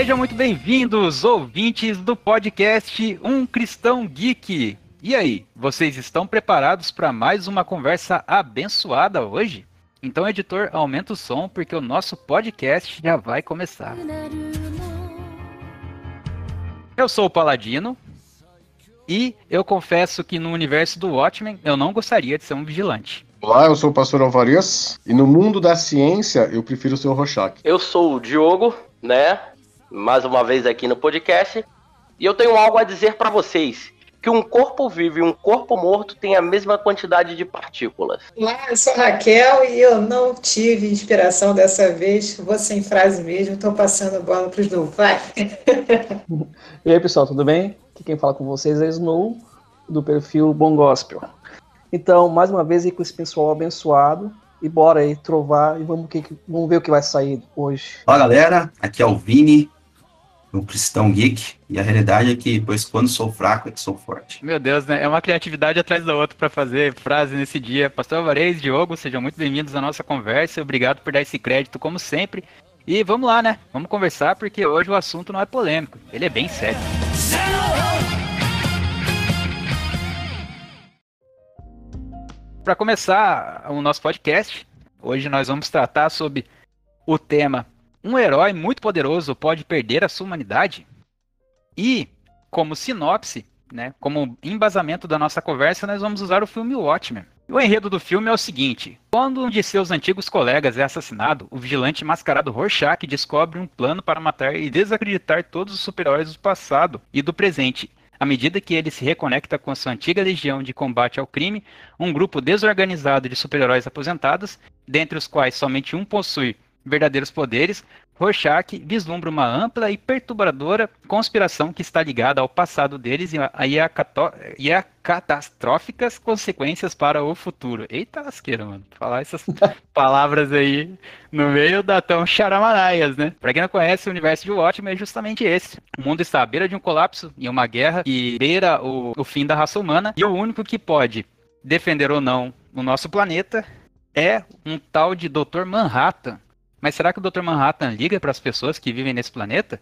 Sejam muito bem-vindos, ouvintes do podcast Um Cristão Geek. E aí, vocês estão preparados para mais uma conversa abençoada hoje? Então, editor, aumenta o som porque o nosso podcast já vai começar. Eu sou o Paladino e eu confesso que no universo do Watchmen eu não gostaria de ser um vigilante. Olá, eu sou o pastor Alvarias e no mundo da ciência eu prefiro ser o Rorschach. Eu sou o Diogo, né? Mais uma vez aqui no podcast e eu tenho algo a dizer para vocês que um corpo vivo e um corpo morto têm a mesma quantidade de partículas. Olá, eu sou Raquel e eu não tive inspiração dessa vez. Vou sem frase mesmo, estou passando a bola para os Snow. Vai! e aí, pessoal, tudo bem? Aqui quem fala com vocês é Snow, do perfil Bom Gospel. Então, mais uma vez aí com esse pessoal abençoado. E bora aí trovar e vamos, que, vamos ver o que vai sair hoje. Fala galera, aqui é o Vini, um cristão geek, e a realidade é que, pois quando sou fraco é que sou forte. Meu Deus, né? É uma criatividade atrás da outra para fazer frase nesse dia. Pastor Alvarez, Diogo, sejam muito bem-vindos à nossa conversa. Obrigado por dar esse crédito, como sempre. E vamos lá, né? Vamos conversar, porque hoje o assunto não é polêmico, ele é bem sério. Para começar o nosso podcast, hoje nós vamos tratar sobre o tema um herói muito poderoso pode perder a sua humanidade? E, como sinopse, né, como embasamento da nossa conversa, nós vamos usar o filme Watchmen. O enredo do filme é o seguinte: quando um de seus antigos colegas é assassinado, o vigilante mascarado Rorschach descobre um plano para matar e desacreditar todos os super-heróis do passado e do presente. À medida que ele se reconecta com sua antiga legião de combate ao crime, um grupo desorganizado de super-heróis aposentados, dentre os quais somente um possui verdadeiros poderes, Rorschach vislumbra uma ampla e perturbadora conspiração que está ligada ao passado deles e a, e a, e a catastróficas consequências para o futuro. Eita lasqueira, mano. Falar essas palavras aí no meio da tão charamanaias, né? Pra quem não conhece, o universo de Watchmen é justamente esse. O mundo está à beira de um colapso e uma guerra que beira o, o fim da raça humana e o único que pode defender ou não o nosso planeta é um tal de Dr. Manhattan, mas será que o Dr. Manhattan liga para as pessoas que vivem nesse planeta?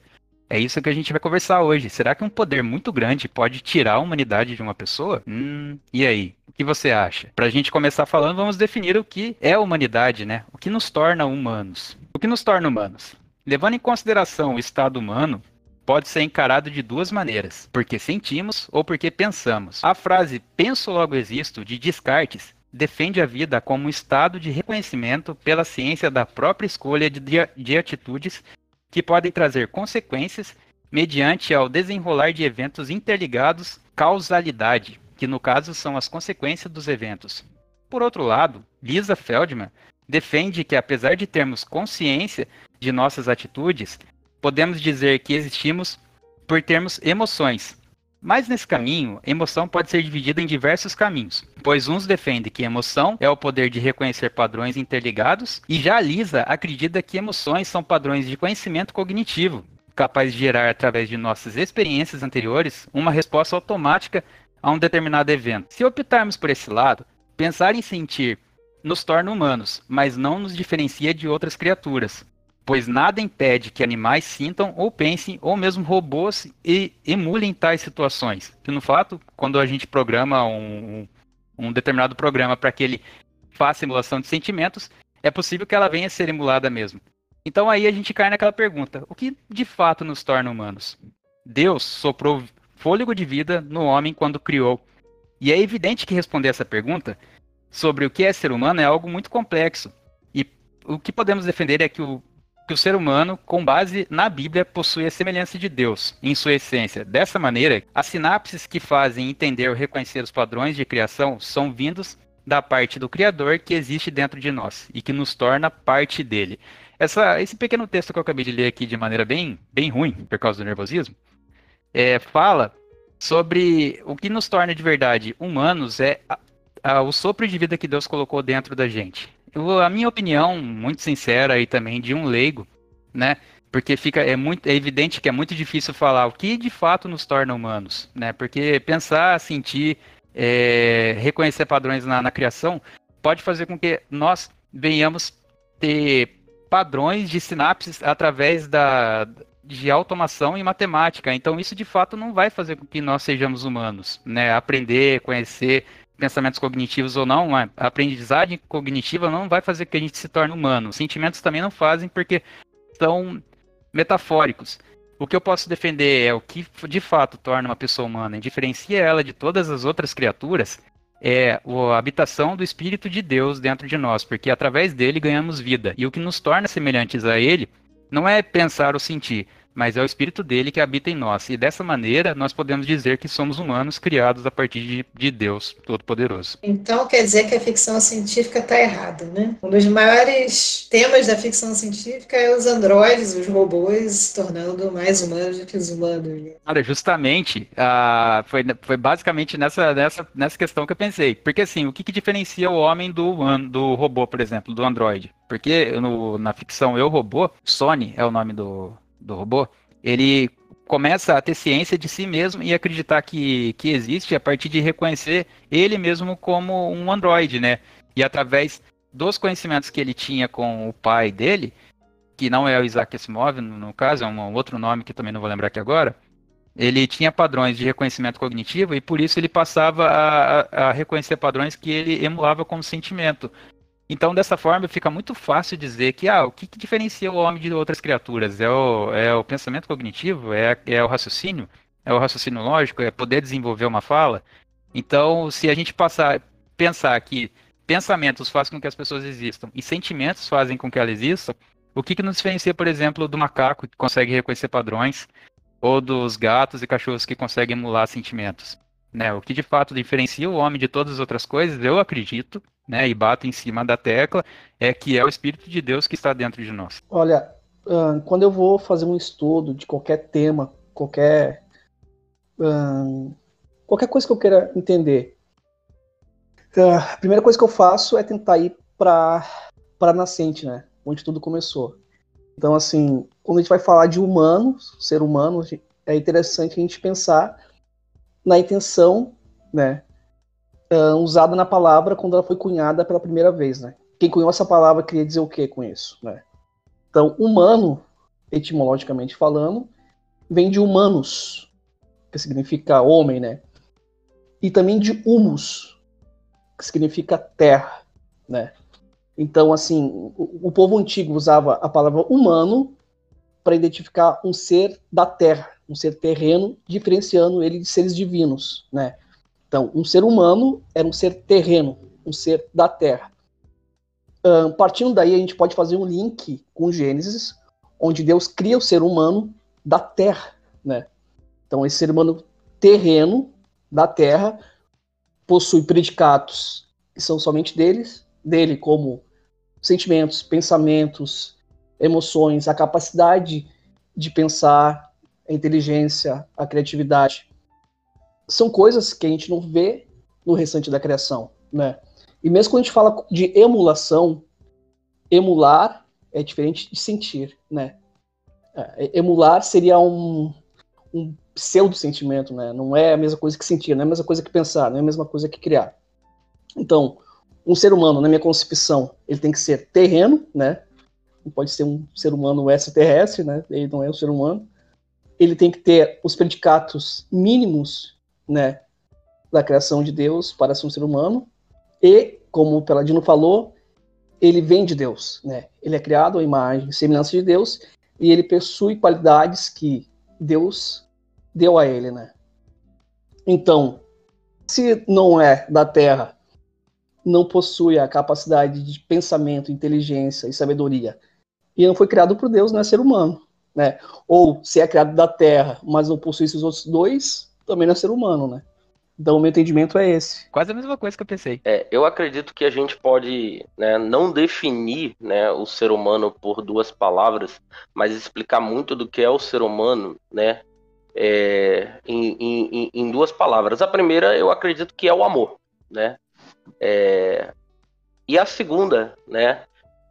É isso que a gente vai conversar hoje. Será que um poder muito grande pode tirar a humanidade de uma pessoa? Hum, e aí? O que você acha? Para a gente começar falando, vamos definir o que é a humanidade, né? O que nos torna humanos? O que nos torna humanos? Levando em consideração o estado humano, pode ser encarado de duas maneiras: porque sentimos ou porque pensamos. A frase penso logo existo de Descartes defende a vida como um estado de reconhecimento pela ciência da própria escolha de, de atitudes que podem trazer consequências mediante ao desenrolar de eventos interligados, causalidade, que no caso são as consequências dos eventos. Por outro lado, Lisa Feldman defende que apesar de termos consciência de nossas atitudes, podemos dizer que existimos por termos emoções, mas nesse caminho, emoção pode ser dividida em diversos caminhos, pois uns defendem que emoção é o poder de reconhecer padrões interligados, e já Lisa acredita que emoções são padrões de conhecimento cognitivo, capazes de gerar, através de nossas experiências anteriores, uma resposta automática a um determinado evento. Se optarmos por esse lado, pensar em sentir nos torna humanos, mas não nos diferencia de outras criaturas pois nada impede que animais sintam ou pensem, ou mesmo robôs e emulem tais situações. Que no fato, quando a gente programa um, um determinado programa para que ele faça emulação de sentimentos, é possível que ela venha a ser emulada mesmo. Então aí a gente cai naquela pergunta: o que de fato nos torna humanos? Deus soprou fôlego de vida no homem quando criou. E é evidente que responder essa pergunta sobre o que é ser humano é algo muito complexo. E o que podemos defender é que o que o ser humano, com base na Bíblia, possui a semelhança de Deus em sua essência. Dessa maneira, as sinapses que fazem entender ou reconhecer os padrões de criação são vindos da parte do Criador que existe dentro de nós e que nos torna parte dele. Essa, esse pequeno texto que eu acabei de ler aqui de maneira bem, bem ruim, por causa do nervosismo, é, fala sobre o que nos torna de verdade humanos é a, a, o sopro de vida que Deus colocou dentro da gente a minha opinião, muito sincera e também de um leigo, né? Porque fica é muito é evidente que é muito difícil falar o que de fato nos torna humanos, né? Porque pensar, sentir, é, reconhecer padrões na, na criação pode fazer com que nós venhamos ter padrões de sinapses através da, de automação e matemática. Então isso de fato não vai fazer com que nós sejamos humanos, né? Aprender, conhecer pensamentos cognitivos ou não, a aprendizagem cognitiva não vai fazer que a gente se torne humano. Sentimentos também não fazem porque são metafóricos. O que eu posso defender é o que de fato torna uma pessoa humana e diferencia ela de todas as outras criaturas é a habitação do Espírito de Deus dentro de nós, porque através dele ganhamos vida. E o que nos torna semelhantes a ele não é pensar ou sentir, mas é o Espírito dele que habita em nós. E dessa maneira nós podemos dizer que somos humanos criados a partir de, de Deus Todo-Poderoso. Então quer dizer que a ficção científica está errada, né? Um dos maiores temas da ficção científica é os androides, os robôs se tornando mais humanos do que os humanos. Né? Olha, justamente, uh, foi, foi basicamente nessa, nessa, nessa questão que eu pensei. Porque assim, o que, que diferencia o homem do, do robô, por exemplo, do androide? Porque no, na ficção Eu Robô, Sony é o nome do, do robô, ele começa a ter ciência de si mesmo e acreditar que, que existe a partir de reconhecer ele mesmo como um androide, né? E através dos conhecimentos que ele tinha com o pai dele, que não é o Isaac Asimov, no, caso, é um outro nome que também não vou lembrar aqui agora, ele tinha padrões de reconhecimento cognitivo e por isso ele passava a, a reconhecer padrões que ele emulava como sentimento. Então, dessa forma, fica muito fácil dizer que ah, o que, que diferencia o homem de outras criaturas? É o, é o pensamento cognitivo? É, é o raciocínio? É o raciocínio lógico? É poder desenvolver uma fala? Então, se a gente passar, pensar que pensamentos fazem com que as pessoas existam e sentimentos fazem com que elas existam, o que, que nos diferencia, por exemplo, do macaco que consegue reconhecer padrões ou dos gatos e cachorros que conseguem emular sentimentos? Né? O que de fato diferencia o homem de todas as outras coisas, eu acredito, né, e bato em cima da tecla, é que é o Espírito de Deus que está dentro de nós. Olha, quando eu vou fazer um estudo de qualquer tema, qualquer qualquer coisa que eu queira entender, a primeira coisa que eu faço é tentar ir para para nascente, né, onde tudo começou. Então, assim, quando a gente vai falar de humano, ser humano, é interessante a gente pensar na intenção, né, uh, usada na palavra quando ela foi cunhada pela primeira vez, né? Quem cunhou essa palavra queria dizer o que com isso, né? Então, humano, etimologicamente falando, vem de humanos, que significa homem, né? E também de humus, que significa terra, né? Então, assim, o, o povo antigo usava a palavra humano para identificar um ser da terra, um ser terreno, diferenciando ele de seres divinos, né? Então, um ser humano era um ser terreno, um ser da Terra. Uh, partindo daí, a gente pode fazer um link com Gênesis, onde Deus cria o ser humano da Terra, né? Então, esse ser humano terreno da Terra possui predicatos que são somente deles, dele, como sentimentos, pensamentos, emoções, a capacidade de pensar, a inteligência, a criatividade são coisas que a gente não vê no restante da criação, né? E mesmo quando a gente fala de emulação, emular é diferente de sentir, né? É, emular seria um, um pseudo-sentimento, né? Não é a mesma coisa que sentir, não é a mesma coisa que pensar, não é a mesma coisa que criar. Então, um ser humano, na minha concepção, ele tem que ser terreno, né? Não pode ser um ser humano extraterrestre, né? Ele não é um ser humano. Ele tem que ter os predicatos mínimos né, da criação de Deus para ser um ser humano. E, como o Peladino falou, ele vem de Deus, né? Ele é criado à imagem e semelhança de Deus e ele possui qualidades que Deus deu a ele, né? Então, se não é da terra, não possui a capacidade de pensamento, inteligência e sabedoria, e não foi criado por Deus, não é ser humano, né? Ou se é criado da terra, mas não possui esses outros dois, também não é ser humano, né? Então o meu entendimento é esse. Quase a mesma coisa que eu pensei. É, eu acredito que a gente pode né, não definir né, o ser humano por duas palavras, mas explicar muito do que é o ser humano, né? É, em, em, em, duas palavras. A primeira, eu acredito que é o amor, né? É, e a segunda, né?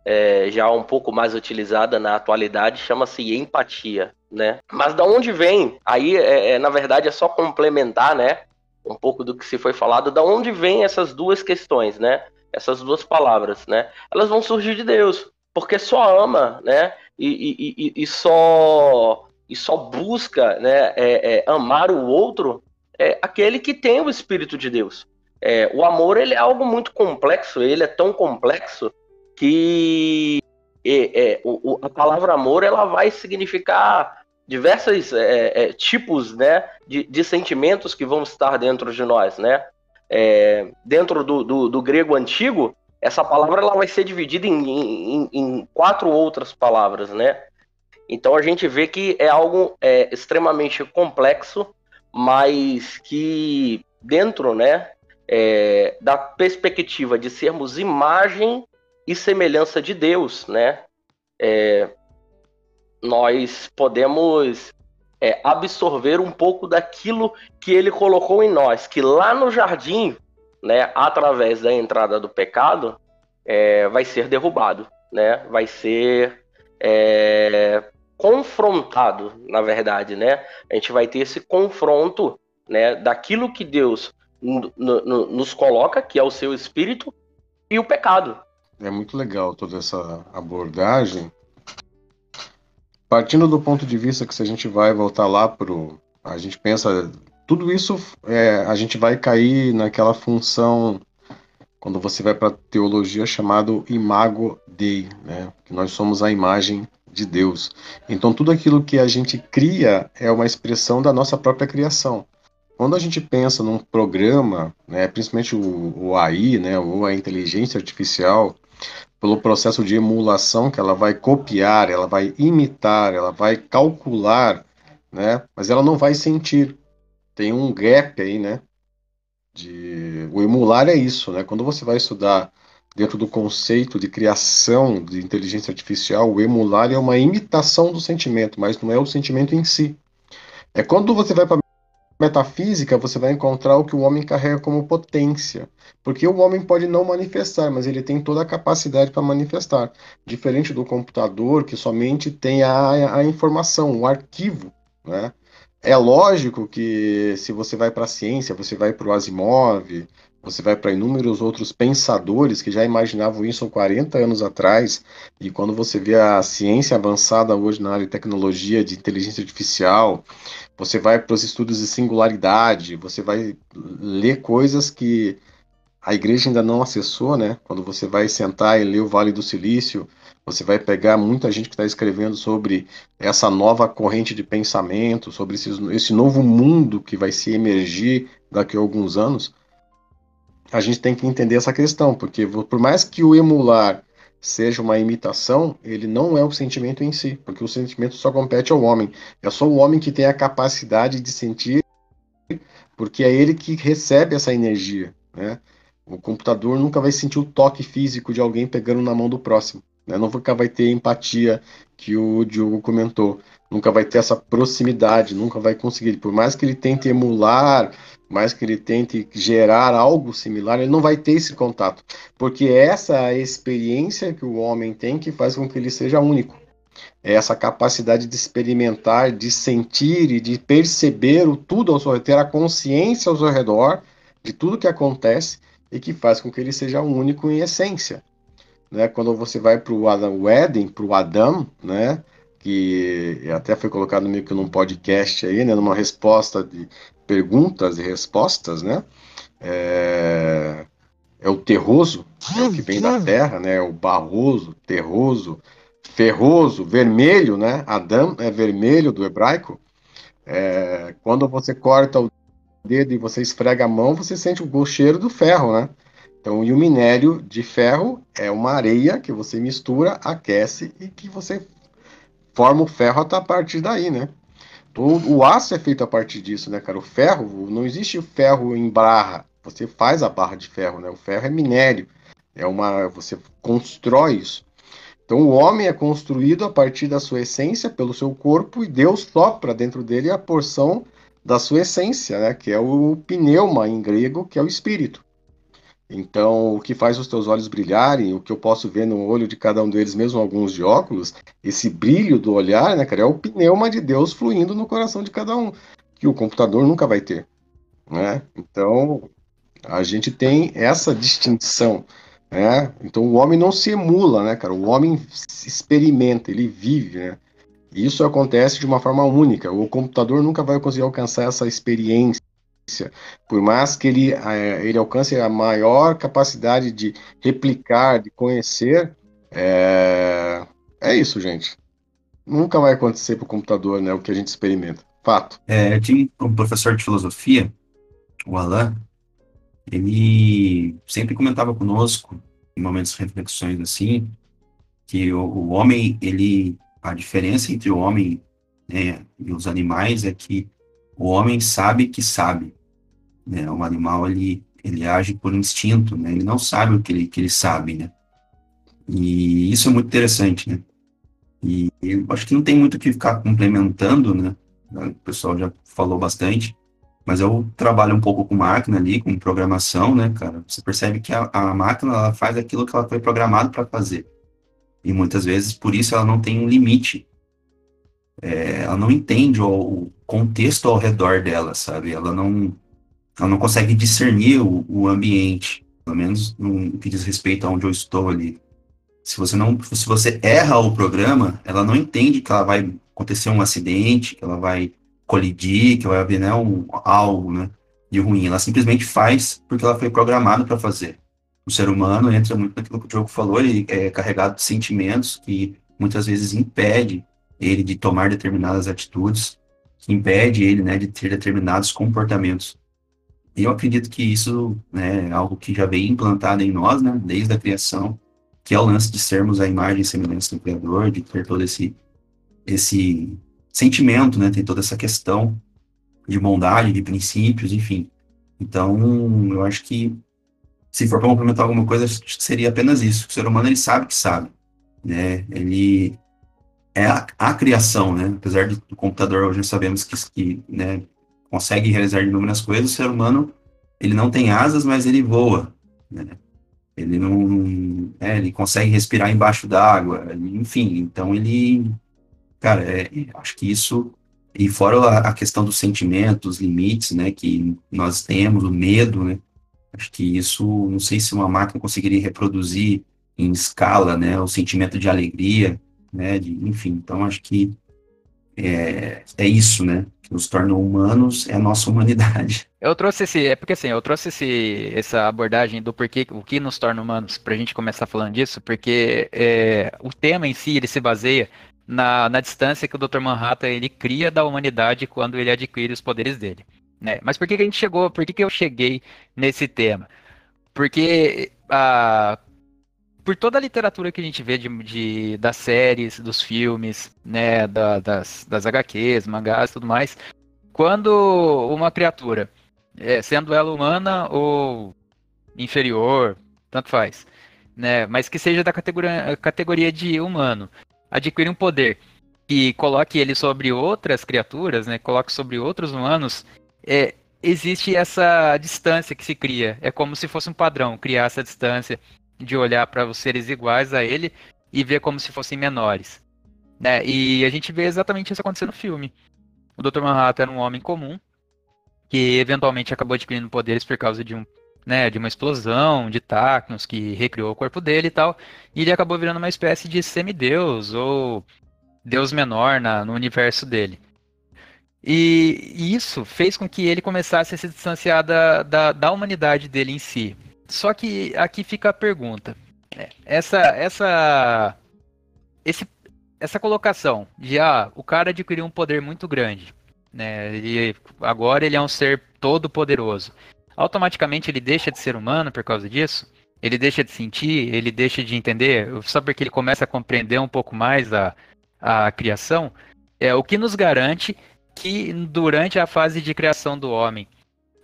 É, já um pouco mais utilizada na atualidade, chama-se empatia, né? Mas da onde vem? Aí, é, é, na verdade, é só complementar, né? Um pouco do que se foi falado. Da onde vem essas duas questões, né? Essas duas palavras, né? Elas vão surgir de Deus, porque só ama, né? E, e, e, e só e só busca né, é, é, amar o outro é aquele que tem o Espírito de Deus. É, o amor ele é algo muito complexo, ele é tão complexo que é, é, o, a palavra amor ela vai significar diversos é, é, tipos né, de, de, sentimentos que vão estar dentro de nós. Né? É, dentro do, do, do, grego antigo, essa palavra ela vai ser dividida em, em, em, quatro outras palavras. Né? Então a gente vê que é algo é, extremamente complexo, mas que dentro né, da perspectiva de sermos imagem e semelhança de Deus, né? É, nós podemos é, absorver um pouco daquilo que ele colocou em nós, que lá no jardim, né, através da entrada do pecado, é, vai ser derrubado, né? Vai ser é, confrontado, na verdade, né? A gente vai ter esse confronto, né, daquilo que Deus nos coloca, que é o seu espírito, e o pecado. É muito legal toda essa abordagem. Partindo do ponto de vista que se a gente vai voltar lá pro. A gente pensa. Tudo isso é, a gente vai cair naquela função quando você vai para teologia chamado imago Dei, né? Que nós somos a imagem de Deus. Então tudo aquilo que a gente cria é uma expressão da nossa própria criação. Quando a gente pensa num programa, né, principalmente o, o AI, né, ou a inteligência artificial, pelo processo de emulação que ela vai copiar, ela vai imitar, ela vai calcular, né, mas ela não vai sentir. Tem um gap aí, né? De... O emular é isso, né? Quando você vai estudar dentro do conceito de criação de inteligência artificial, o emular é uma imitação do sentimento, mas não é o sentimento em si. É quando você vai para metafísica, você vai encontrar o que o homem carrega como potência. Porque o homem pode não manifestar, mas ele tem toda a capacidade para manifestar. Diferente do computador, que somente tem a, a informação, o arquivo. Né? É lógico que se você vai para a ciência, você vai para o Asimov, você vai para inúmeros outros pensadores que já imaginavam isso há 40 anos atrás, e quando você vê a ciência avançada hoje na área de tecnologia, de inteligência artificial, você vai para os estudos de singularidade, você vai ler coisas que a igreja ainda não acessou, né? Quando você vai sentar e ler o Vale do Silício, você vai pegar muita gente que está escrevendo sobre essa nova corrente de pensamento, sobre esse, esse novo mundo que vai se emergir daqui a alguns anos. A gente tem que entender essa questão, porque por mais que o emular seja uma imitação, ele não é o sentimento em si, porque o sentimento só compete ao homem. É só o homem que tem a capacidade de sentir, porque é ele que recebe essa energia. Né? O computador nunca vai sentir o toque físico de alguém pegando na mão do próximo. Né? Vai ter empatia que o Diogo comentou. Nunca vai ter essa proximidade, nunca vai conseguir. Por mais que ele tente emular mais que ele tente gerar algo similar, ele não vai ter esse contato, porque essa é a experiência que o homem tem que faz com que ele seja único. É essa capacidade de experimentar, de sentir e de perceber o tudo ao seu redor, ter a consciência ao seu redor de tudo que acontece e que faz com que ele seja único em essência. Né? Quando você vai para o Éden, para o Adão, né? Que até foi colocado meio que num podcast aí, né, numa resposta de perguntas e respostas, né? É, é o terroso, é o que vem da terra, né? É o barroso, terroso, ferroso, vermelho, né? Adam é vermelho do hebraico. É, quando você corta o dedo e você esfrega a mão, você sente o cheiro do ferro, né? Então, e o minério de ferro é uma areia que você mistura, aquece e que você forma o ferro a partir daí, né? O, o, aço é feito a partir disso, né, cara? O ferro, não existe ferro em barra. Você faz a barra de ferro, né? O ferro é minério. É uma. Você constrói isso. Então o homem é construído a partir da sua essência, pelo seu corpo, e Deus sopra dentro dele a porção da sua essência, né? Que é o pneuma em grego, que é o espírito. Então, o que faz os teus olhos brilharem, o que eu posso ver no olho de cada um deles, mesmo alguns de óculos, esse brilho do olhar, né, cara, é o pneuma de Deus fluindo no coração de cada um, que o computador nunca vai ter, né? Então, a gente tem essa distinção, né? Então, o homem não se emula, né, cara? O homem experimenta, ele vive, né? Isso acontece de uma forma única. O computador nunca vai conseguir alcançar essa experiência. Por mais que ele, ele alcance a maior capacidade de replicar, de conhecer, é, é isso, gente. Nunca vai acontecer para o computador né, o que a gente experimenta. Fato. É, tinha um professor de filosofia, o Alain, ele sempre comentava conosco, em momentos de reflexões assim, que o, o homem, ele, a diferença entre o homem né, e os animais é que o homem sabe que sabe. Né? O animal, ele, ele age por instinto, né? ele não sabe o que ele, que ele sabe. Né? E isso é muito interessante, né? E eu acho que não tem muito o que ficar complementando, né? O pessoal já falou bastante, mas eu trabalho um pouco com máquina ali, com programação, né, cara? Você percebe que a, a máquina ela faz aquilo que ela foi programada para fazer. E muitas vezes, por isso, ela não tem um limite. É, ela não entende o, o, contexto ao redor dela, sabe? Ela não, ela não consegue discernir o, o ambiente, pelo menos no que diz respeito a onde eu estou ali. Se você não, se você erra o programa, ela não entende que ela vai acontecer um acidente, que ela vai colidir, que vai haver né, um, algo né, de ruim. Ela simplesmente faz porque ela foi programada para fazer. O ser humano entra muito naquilo que o Diogo falou, ele é carregado de sentimentos que muitas vezes impede ele de tomar determinadas atitudes, impede ele né, de ter determinados comportamentos. Eu acredito que isso né, é algo que já vem implantado em nós, né, desde a criação, que é o lance de sermos a imagem e semelhança do Criador, de ter todo esse, esse sentimento, né? Tem toda essa questão de bondade, de princípios, enfim. Então, eu acho que se for para complementar alguma coisa, seria apenas isso. O ser humano, ele sabe que sabe, né? Ele é a, a criação, né? Apesar do computador hoje sabemos que, que né, consegue realizar inúmeras coisas, o ser humano, ele não tem asas, mas ele voa, né? ele não, é, ele consegue respirar embaixo d'água, enfim, então ele, cara, é, acho que isso, e fora a, a, questão dos sentimentos, limites, né, que nós temos, o medo, né, acho que isso, não sei se uma máquina conseguiria reproduzir em escala, né, o sentimento de alegria, né, de, enfim, então acho que é, é isso, né, que nos torna humanos, é a nossa humanidade. Eu trouxe esse, é porque assim, eu trouxe esse, essa abordagem do porquê, o que nos torna humanos, para a gente começar falando disso, porque é, o tema em si, ele se baseia na, na distância que o Dr. Manhattan ele cria da humanidade quando ele adquire os poderes dele. Né? Mas por que, que a gente chegou, por que, que eu cheguei nesse tema? Porque a, por toda a literatura que a gente vê de, de das séries, dos filmes, né, da, das, das HQs, mangás e tudo mais, quando uma criatura é, sendo ela humana ou inferior, tanto faz, né? Mas que seja da categoria, categoria de humano, adquire um poder que coloque ele sobre outras criaturas, né? Coloque sobre outros humanos, é, existe essa distância que se cria. É como se fosse um padrão, criar essa distância de olhar para os seres iguais a ele e ver como se fossem menores. Né? E a gente vê exatamente isso acontecer no filme. O Dr. Manhattan era um homem comum, que eventualmente acabou adquirindo poderes por causa de um né, de uma explosão de Tacnos que recriou o corpo dele e tal, e ele acabou virando uma espécie de semideus ou deus menor na, no universo dele. E, e, isso fez com que ele começasse a se distanciar da, da, da humanidade dele em si. Só que aqui fica a pergunta. Né, essa, essa, esse, essa colocação de ah, o cara adquiriu um poder muito grande né? Ele, agora ele é um ser todo poderoso. Automaticamente ele deixa de ser humano por causa disso? Ele deixa de sentir? Ele deixa de entender? Só porque ele começa a compreender um pouco mais a, a criação? É o que nos garante que durante a fase de criação do homem,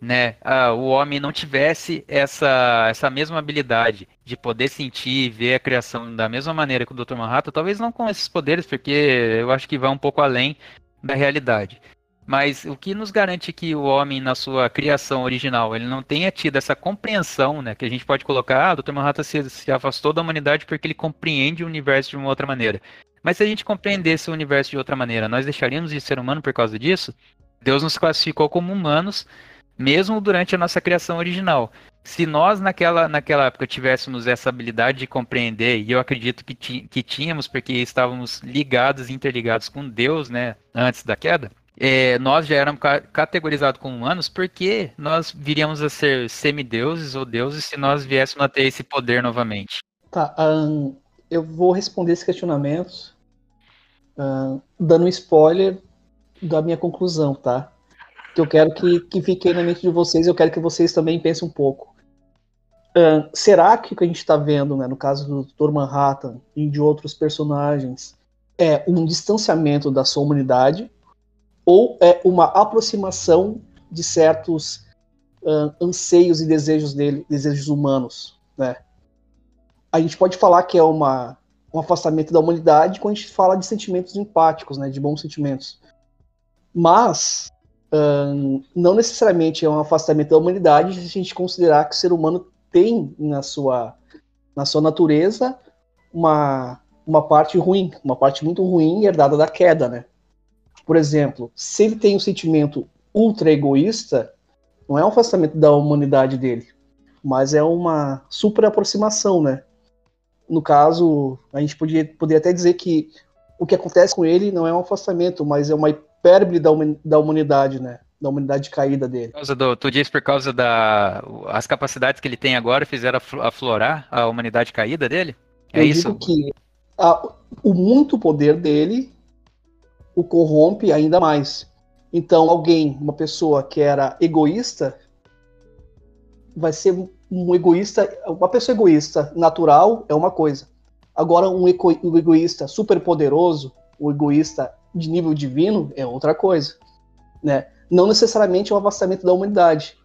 né, o homem não tivesse essa, essa mesma habilidade de poder sentir e ver a criação da mesma maneira que o Dr. Manhattan, talvez não com esses poderes, porque eu acho que vai um pouco além da realidade. Mas o que nos garante que o homem, na sua criação original, ele não tenha tido essa compreensão, né? Que a gente pode colocar, ah, o Dr. Manhattan se, se afastou da humanidade porque ele compreende o universo de uma outra maneira. Mas se a gente compreendesse o universo de outra maneira, nós deixaríamos de ser humano por causa disso? Deus nos classificou como humanos mesmo durante a nossa criação original. Se nós naquela, naquela época tivéssemos essa habilidade de compreender, e eu acredito que, ti, que tínhamos, porque estávamos ligados, interligados com Deus, né, antes da queda, é, nós já éramos ca categorizados como humanos porque nós viríamos a ser semideuses ou deuses se nós viéssemos a ter esse poder novamente. Tá, um, eu vou responder esses questionamentos uh, dando um spoiler da minha conclusão, tá? Que eu quero que, que fique na mente de vocês, eu quero que vocês também pensem um pouco. Uh, será que o que a gente está vendo, né, no caso do Dr. Manhattan e de outros personagens, é um distanciamento da sua humanidade ou é uma aproximação de certos uh, anseios e desejos dele, desejos humanos, né? A gente pode falar que é uma, um afastamento da humanidade quando a gente fala de sentimentos empáticos, né, de bons sentimentos. Mas não necessariamente é um afastamento da humanidade se a gente considerar que o ser humano tem na sua, na sua natureza uma, uma parte ruim, uma parte muito ruim herdada da queda, né? Por exemplo, se ele tem um sentimento ultra egoísta, não é um afastamento da humanidade dele, mas é uma super aproximação, né? No caso, a gente podia, poderia até dizer que o que acontece com ele não é um afastamento, mas é uma hipérbole da, da humanidade, né? Da humanidade caída dele. Por causa do, tu diz por causa das as capacidades que ele tem agora fizeram aflorar a humanidade caída dele? É Eu isso? Digo que a, o muito poder dele o corrompe ainda mais. Então, alguém, uma pessoa que era egoísta, vai ser um egoísta. Uma pessoa egoísta natural é uma coisa. Agora, um, um egoísta super poderoso, o um egoísta de nível divino, é outra coisa. Né? Não necessariamente é um afastamento da humanidade,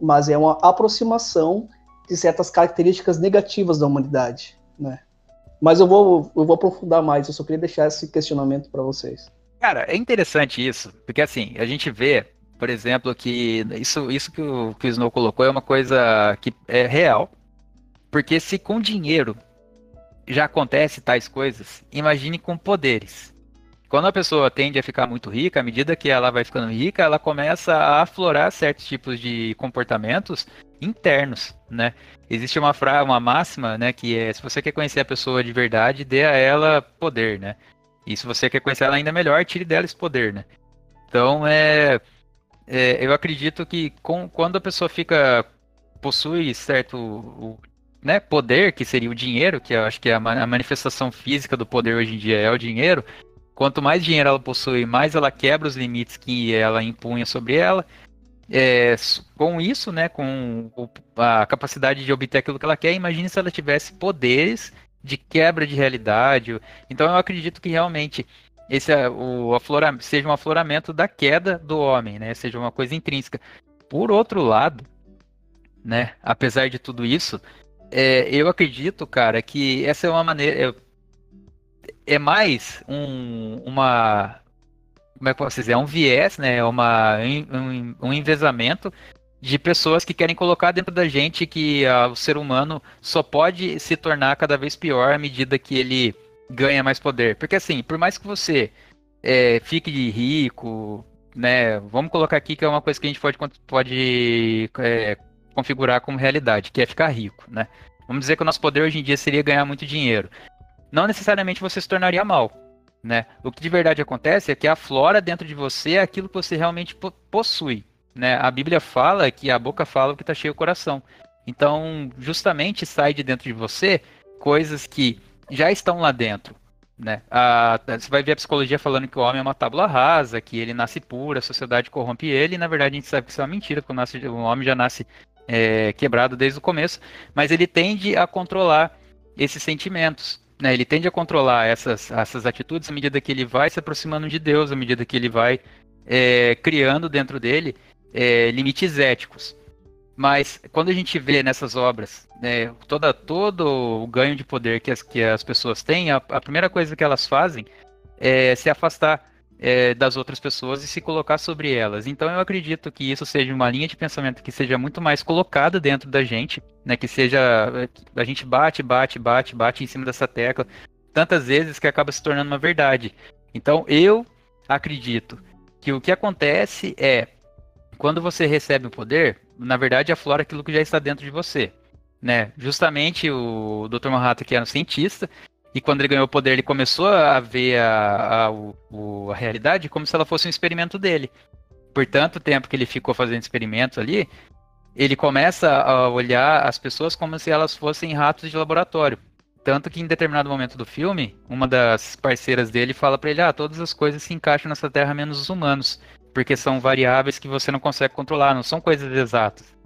mas é uma aproximação de certas características negativas da humanidade. Né? Mas eu vou, eu vou aprofundar mais, eu só queria deixar esse questionamento para vocês. Cara, é interessante isso, porque assim, a gente vê, por exemplo, que isso, isso que, o, que o Snow colocou é uma coisa que é real, porque se com dinheiro já acontece tais coisas, imagine com poderes. Quando a pessoa tende a ficar muito rica, à medida que ela vai ficando rica, ela começa a aflorar certos tipos de comportamentos internos, né? Existe uma frase, uma máxima, né, que é se você quer conhecer a pessoa de verdade, dê a ela poder, né? E se você quer conhecer ela ainda melhor, tire dela esse poder, né? Então, é, é eu acredito que com, quando a pessoa fica possui certo o, né, poder, que seria o dinheiro, que eu acho que é a, a manifestação física do poder hoje em dia é o dinheiro. Quanto mais dinheiro ela possui, mais ela quebra os limites que ela impunha sobre ela. É, com isso, né, com a capacidade de obter aquilo que ela quer, imagine se ela tivesse poderes de quebra de realidade. Então eu acredito que realmente esse o afloramento, seja um afloramento da queda do homem, né? Seja uma coisa intrínseca. Por outro lado, né? Apesar de tudo isso, é, eu acredito, cara, que essa é uma maneira é, mais um, uma como é que eu posso dizer? É um viés, né? É uma, um, um envezamento de pessoas que querem colocar dentro da gente que uh, o ser humano só pode se tornar cada vez pior à medida que ele ganha mais poder. Porque assim, por mais que você é, fique rico, né? Vamos colocar aqui que é uma coisa que a gente pode, pode é, configurar como realidade, que é ficar rico, né? Vamos dizer que o nosso poder hoje em dia seria ganhar muito dinheiro. Não necessariamente você se tornaria mal, né? O que de verdade acontece é que aflora dentro de você aquilo que você realmente possui. Né? A Bíblia fala que a boca fala o que está cheio o coração. Então, justamente sai de dentro de você coisas que já estão lá dentro. Né? A, você vai ver a psicologia falando que o homem é uma tábula rasa, que ele nasce puro, a sociedade corrompe ele, e na verdade a gente sabe que isso é uma mentira, que o, nasce, o homem já nasce é, quebrado desde o começo, mas ele tende a controlar esses sentimentos. Né? Ele tende a controlar essas, essas atitudes à medida que ele vai se aproximando de Deus, à medida que ele vai é, criando dentro dele é, limites éticos. Mas quando a gente vê nessas obras né, toda, todo o ganho de poder que as, que as pessoas têm, a, a primeira coisa que elas fazem é se afastar é, das outras pessoas e se colocar sobre elas. Então eu acredito que isso seja uma linha de pensamento que seja muito mais colocada dentro da gente, né, que seja a gente bate, bate, bate, bate em cima dessa tecla tantas vezes que acaba se tornando uma verdade. Então eu acredito que o que acontece é quando você recebe o poder, na verdade aflora aquilo que já está dentro de você. Né? Justamente o Dr. Manhattan, que era um cientista, e quando ele ganhou o poder, ele começou a ver a, a, o, a realidade como se ela fosse um experimento dele. Por tanto tempo que ele ficou fazendo experimentos ali, ele começa a olhar as pessoas como se elas fossem ratos de laboratório. Tanto que em determinado momento do filme, uma das parceiras dele fala para ele: ah, todas as coisas se encaixam nessa terra menos os humanos, porque são variáveis que você não consegue controlar, não são coisas exatas.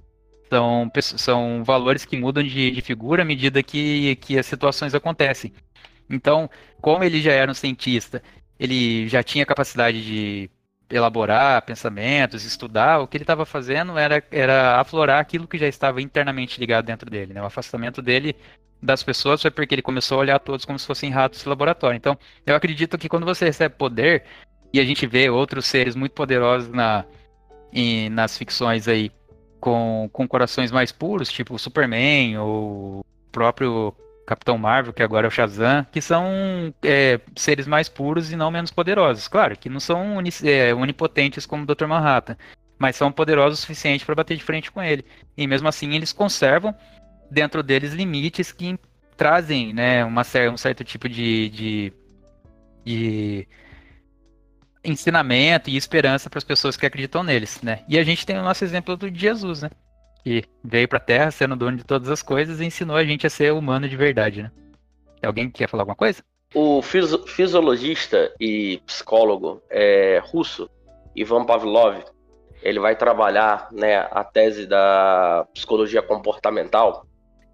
São, são valores que mudam de, de figura à medida que, que as situações acontecem. Então, como ele já era um cientista, ele já tinha capacidade de elaborar pensamentos, estudar, o que ele estava fazendo era, era aflorar aquilo que já estava internamente ligado dentro dele. Né? O afastamento dele das pessoas foi porque ele começou a olhar todos como se fossem ratos de laboratório. Então, eu acredito que quando você recebe poder, e a gente vê outros seres muito poderosos na, em, nas ficções aí, com, com corações mais puros, tipo Superman ou o próprio Capitão Marvel, que agora é o Shazam, que são é, seres mais puros e não menos poderosos. Claro, que não são é, onipotentes como o Dr. Manhattan, mas são poderosos o suficiente para bater de frente com ele. E mesmo assim, eles conservam dentro deles limites que trazem né, uma, um certo tipo de, de, de ensinamento e esperança para as pessoas que acreditam neles. Né? E a gente tem o nosso exemplo do Jesus, né? que veio para a Terra sendo dono de todas as coisas e ensinou a gente a ser humano de verdade, né? Alguém quer falar alguma coisa? O fisiologista e psicólogo é, russo Ivan Pavlov, ele vai trabalhar né, a tese da psicologia comportamental,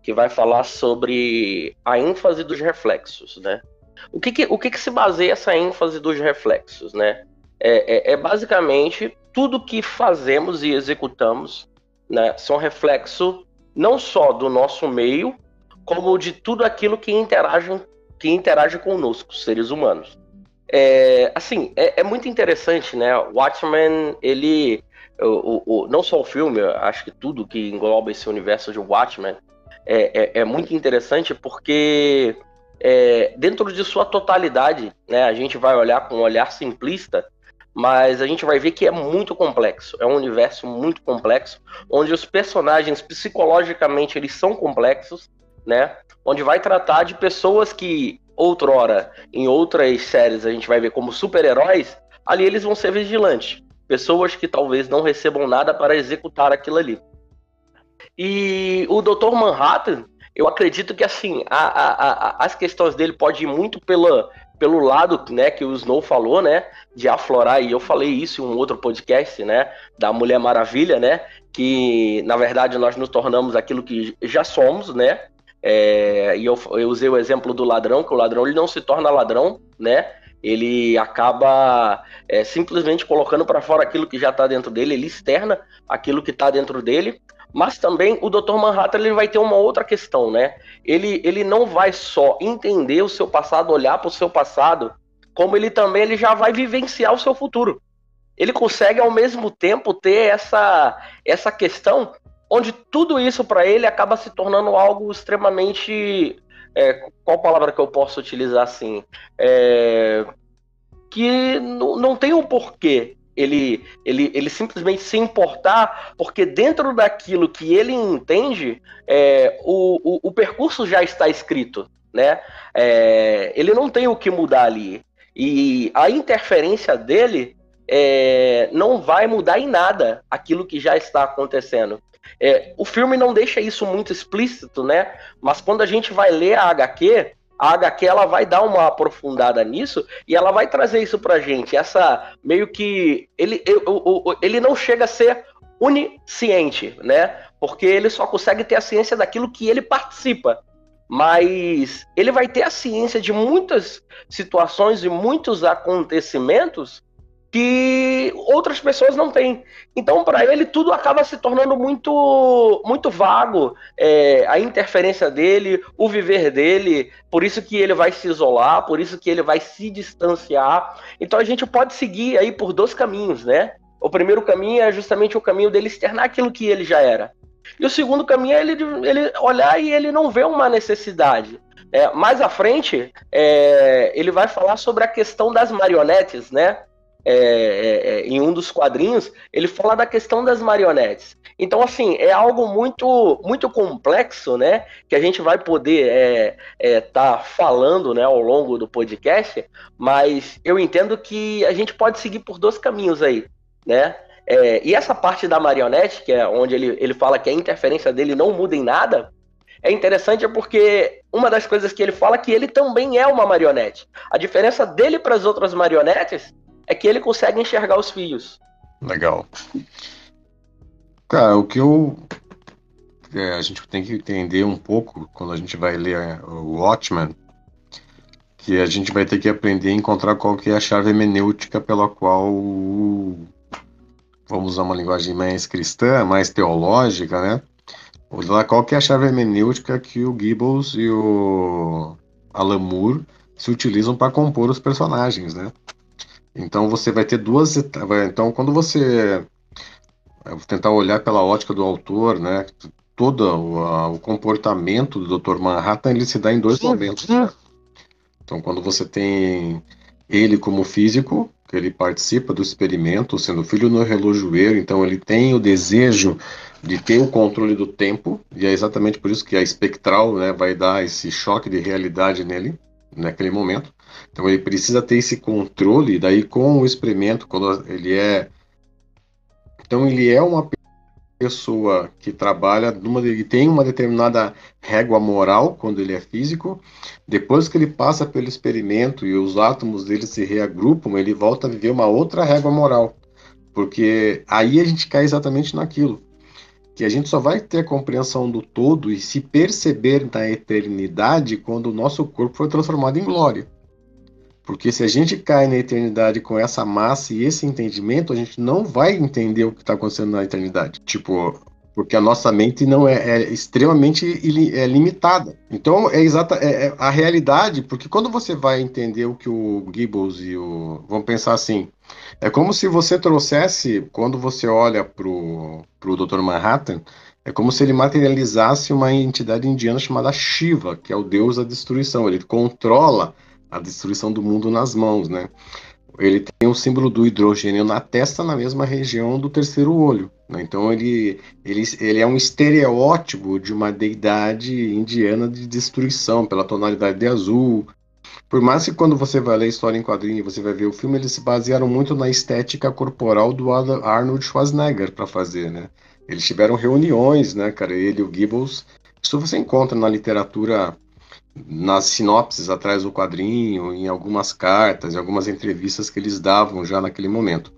que vai falar sobre a ênfase dos reflexos, né? O que, que o que, que se baseia essa ênfase dos reflexos, né? É, é, é basicamente tudo que fazemos e executamos né, são reflexo não só do nosso meio, como de tudo aquilo que interage, que interage conosco, seres humanos. É, assim, é, é, muito interessante, né? Watchmen, ele. O, o, não só o filme, acho que tudo que engloba esse universo de Watchmen é, é, é muito interessante porque é, dentro de sua totalidade, né, a gente vai olhar com um olhar simplista mas a gente vai ver que é muito complexo. É um universo muito complexo, onde os personagens psicologicamente eles são complexos, né? Onde vai tratar de pessoas que outrora em outras séries a gente vai ver como super-heróis, ali eles vão ser vigilantes, pessoas que talvez não recebam nada para executar aquilo ali. E o Dr. Manhattan, eu acredito que assim, a, a, a, as questões dele podem ir muito pela, pelo lado, né, que o Snow falou, né, de aflorar, e eu falei isso em um outro podcast, né, da Mulher Maravilha, né, que na verdade nós nos tornamos aquilo que já somos, né, é, e eu, eu, usei o exemplo do ladrão, que o ladrão ele não se torna ladrão, né, ele acaba é, simplesmente colocando para fora aquilo que já está dentro dele, ele externa aquilo que está dentro dele, mas também o Dr. Manhattan ele vai ter uma outra questão, né? Ele, ele não vai só entender o seu passado, olhar para o seu passado, como ele também ele já vai vivenciar o seu futuro. Ele consegue ao mesmo tempo ter essa, essa questão onde tudo isso para ele acaba se tornando algo extremamente. É, qual palavra que eu posso utilizar assim? É, que não tem um porquê ele, ele, ele simplesmente se importar, porque dentro daquilo que ele entende, é, o, o, o, percurso já está escrito, né? É, ele não tem o que mudar ali. E a interferência dele é, não vai mudar em nada aquilo que já está acontecendo. É, o filme não deixa isso muito explícito, né? Mas quando a gente vai ler a HQ, a HQ ela vai dar uma aprofundada nisso e ela vai trazer isso pra gente. Essa meio que. Ele, ele não chega a ser onisciente, né? Porque ele só consegue ter a ciência daquilo que ele participa. Mas ele vai ter a ciência de muitas situações e muitos acontecimentos que outras pessoas não têm. Então, para ele, tudo acaba se tornando muito, muito vago. É, a interferência dele, o viver dele, por isso que ele vai se isolar, por isso que ele vai se distanciar. Então, a gente pode seguir aí por dois caminhos, né? O primeiro caminho é justamente o caminho dele externar aquilo que ele já era. E o segundo caminho é ele, ele olhar e ele não ver uma necessidade. É, mais à frente, é, ele vai falar sobre a questão das marionetes, né? É, é, é, em um dos quadrinhos, ele fala da questão das marionetes. Então, assim, é algo muito muito complexo, né? Que a gente vai poder estar é, é, tá falando né, ao longo do podcast, mas eu entendo que a gente pode seguir por dois caminhos aí, né? E essa parte da marionete, que é onde ele, ele fala que a interferência dele não muda em nada, é interessante porque uma das coisas que ele fala é que ele também é uma marionete. A diferença dele para as outras marionetes é que ele consegue enxergar os fios. Legal. Cara, o que eu. É, a gente tem que entender um pouco quando a gente vai ler o Watchmen, que a gente vai ter que aprender a encontrar qual que é a chave hermenêutica pela qual vamos usar uma linguagem mais cristã, mais teológica, né? Qual que é a chave hermenêutica que o Gibbons e o Alan Moore se utilizam para compor os personagens, né? Então você vai ter duas etapas. Então, quando você tentar olhar pela ótica do autor, né? Todo o, a, o comportamento do Dr. Manhattan ele se dá em dois momentos. Né? Então, quando você tem ele como físico, que ele participa do experimento, sendo filho no relojoeiro, então ele tem o desejo de ter o controle do tempo, e é exatamente por isso que a espectral né, vai dar esse choque de realidade nele, naquele momento. Então ele precisa ter esse controle, daí com o experimento, quando ele é. Então ele é uma pessoa que trabalha numa, ele tem uma determinada régua moral quando ele é físico. Depois que ele passa pelo experimento e os átomos dele se reagrupam, ele volta a viver uma outra régua moral. Porque aí a gente cai exatamente naquilo. Que a gente só vai ter a compreensão do todo e se perceber na eternidade quando o nosso corpo foi transformado em glória. Porque se a gente cai na eternidade com essa massa e esse entendimento, a gente não vai entender o que está acontecendo na eternidade. Tipo, porque a nossa mente não é, é extremamente é limitada. Então é exata é, é, a realidade, porque quando você vai entender o que o Gibbons e o vamos pensar assim, é como se você trouxesse quando você olha pro pro Dr. Manhattan, é como se ele materializasse uma entidade indiana chamada Shiva, que é o deus da destruição. Ele controla a destruição do mundo nas mãos, né? Ele tem o símbolo do hidrogênio na testa, na mesma região do terceiro olho. Né? Então ele, ele, ele é um estereótipo de uma deidade indiana de destruição, pela tonalidade de azul. Por mais que quando você vai ler história em quadrinho e você vai ver o filme, eles se basearam muito na estética corporal do Arnold Schwarzenegger para fazer, né? Eles tiveram reuniões, né, cara? Ele e o Gibbons. Isso você encontra na literatura nas sinopses atrás do quadrinho, em algumas cartas, em algumas entrevistas que eles davam já naquele momento.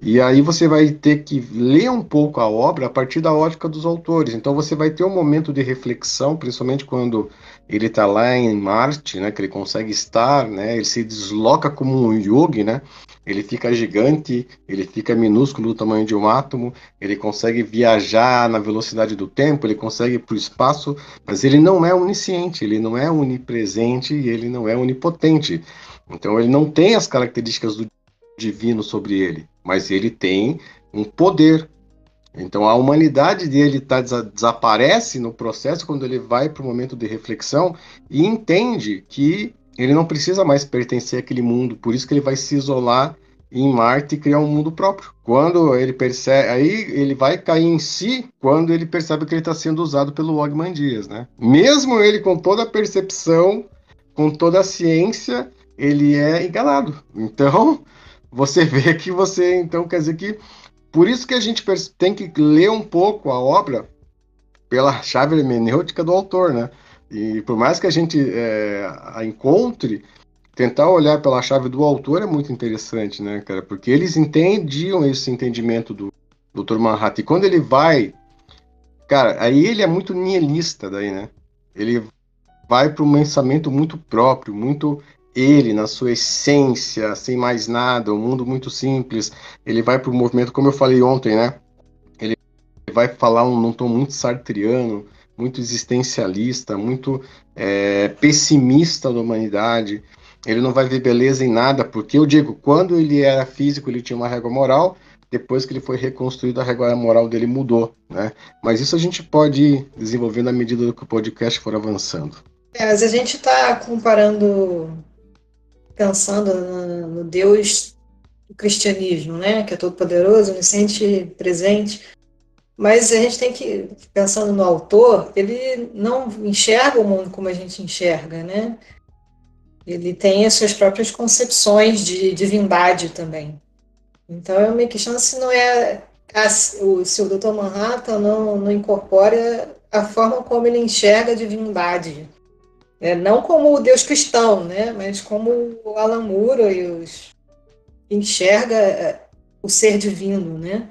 E aí você vai ter que ler um pouco a obra a partir da ótica dos autores. Então você vai ter um momento de reflexão, principalmente quando ele está lá em Marte, né, que ele consegue estar, né, ele se desloca como um yogi, né, ele fica gigante, ele fica minúsculo do tamanho de um átomo, ele consegue viajar na velocidade do tempo, ele consegue ir para o espaço, mas ele não é onisciente, ele não é onipresente e ele não é onipotente. Então ele não tem as características do divino sobre ele, mas ele tem um poder. Então a humanidade dele tá, desaparece no processo quando ele vai para o momento de reflexão e entende que ele não precisa mais pertencer àquele mundo, por isso que ele vai se isolar em Marte e criar um mundo próprio. Quando ele percebe, aí ele vai cair em si quando ele percebe que ele está sendo usado pelo Ogman Dias, né? Mesmo ele com toda a percepção, com toda a ciência, ele é enganado. Então, você vê que você, então, quer dizer que por isso que a gente tem que ler um pouco a obra pela chave hermenêutica do autor, né? E por mais que a gente é, a encontre, tentar olhar pela chave do autor é muito interessante, né, cara? Porque eles entendiam esse entendimento do Dr. Manhattan. E quando ele vai. Cara, aí ele é muito nihilista, daí, né? Ele vai para um pensamento muito próprio, muito ele, na sua essência, sem mais nada, um mundo muito simples. Ele vai para o movimento, como eu falei ontem, né? Ele vai falar um, num tom muito sartriano, muito existencialista, muito é, pessimista da humanidade. Ele não vai ver beleza em nada, porque eu digo, quando ele era físico, ele tinha uma régua moral, depois que ele foi reconstruído, a régua moral dele mudou, né? Mas isso a gente pode ir desenvolvendo à medida que o podcast for avançando. É, mas a gente está comparando, pensando no, no Deus o cristianismo, né? Que é todo poderoso, onisciente, presente. Mas a gente tem que, pensando no autor, ele não enxerga o mundo como a gente enxerga, né? Ele tem as suas próprias concepções de divindade também. Então eu me questiono se não é o, se o Dr. Manhattan não, não incorpora a forma como ele enxerga a divindade. É, não como o Deus cristão, né? Mas como o Alan Moore e os enxerga é, o ser divino, né?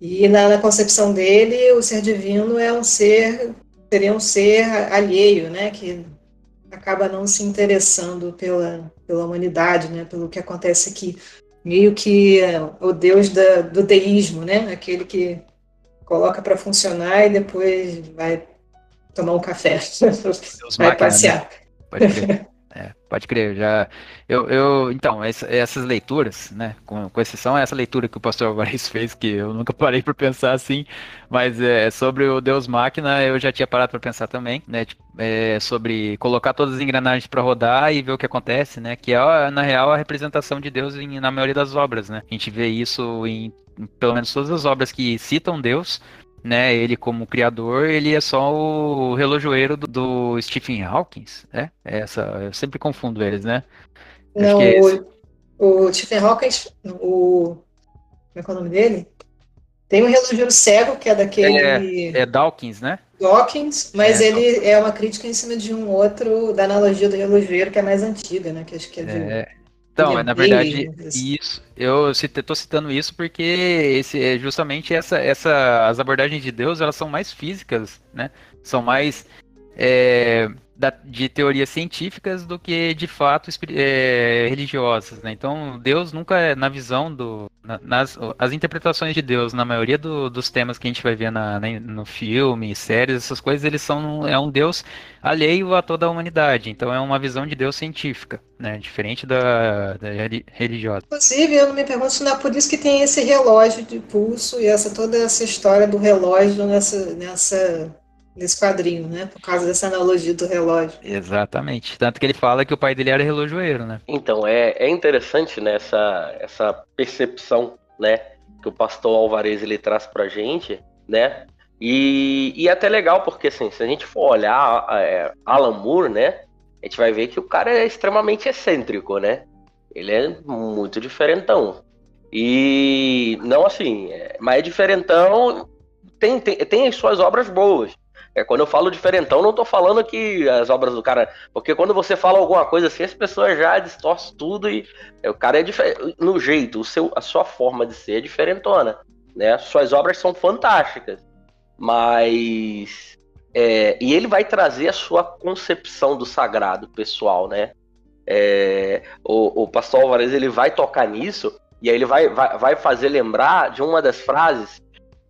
E na, na, concepção dele, o ser divino é um ser, seria um ser alheio, né? Que acaba não se interessando pela, pela humanidade, né? Pelo que acontece aqui. Meio que é, o Deus da, do deísmo, né? Aquele que coloca para funcionar e depois vai tomar um café, vai passear. Né? Pode crer. É, pode crer, já. Eu, eu então, essa, essas leituras, né? Com, com exceção essa leitura que o pastor Alvarez fez, que eu nunca parei para pensar assim, mas é, sobre o Deus Máquina eu já tinha parado para pensar também, né? Tipo, é, sobre colocar todas as engrenagens para rodar e ver o que acontece, né? Que é, na real, a representação de Deus em, na maioria das obras, né? A gente vê isso em, em pelo menos todas as obras que citam Deus, né? Ele como criador, ele é só o relojoeiro do, do Stephen Hawking, né? Essa, eu sempre confundo eles, né? Não, é o, o, Stephen Hawking, o como é, que é o nome dele? Tem um relojoeiro cego que é daquele é, é Dawkins, né? Dawkins, mas é, ele é uma crítica em cima de um outro da analogia do relojoeiro que é mais antiga, né? Que acho que é de é, então, é na verdade, isso. Eu estou citando isso porque esse é justamente essa, essa, as abordagens de Deus elas são mais físicas, né? São mais é, da, de teorias científicas do que de fato é, religiosas, né? Então Deus nunca é na visão do na, nas as interpretações de Deus na maioria do, dos temas que a gente vai ver na, na, no filme, séries, essas coisas eles são é um Deus alheio a toda a humanidade. Então é uma visão de Deus científica, né? Diferente da, da religiosa. Inclusive eu me pergunto se não é por isso que tem esse relógio de pulso e essa toda essa história do relógio nessa nessa nesse quadrinho, né? Por causa dessa analogia do relógio. Exatamente. Tanto que ele fala que o pai dele era relojoeiro, né? Então, é, é interessante né, essa, essa percepção, né? Que o pastor Alvarez ele traz pra gente, né? E, e é até legal, porque assim, se a gente for olhar é, Alan Moore, né? A gente vai ver que o cara é extremamente excêntrico, né? Ele é muito diferentão. E não assim, é, mas é diferentão, tem, tem, tem as suas obras boas. É, quando eu falo diferentão, não estou falando que as obras do cara. Porque quando você fala alguma coisa assim, as pessoas já distorcem tudo e é, o cara é diferente. No jeito, o seu, a sua forma de ser é diferentona. Né? Suas obras são fantásticas. Mas. É, e ele vai trazer a sua concepção do sagrado pessoal, né? É, o, o pastor Alvarez ele vai tocar nisso e aí ele vai, vai, vai fazer lembrar de uma das frases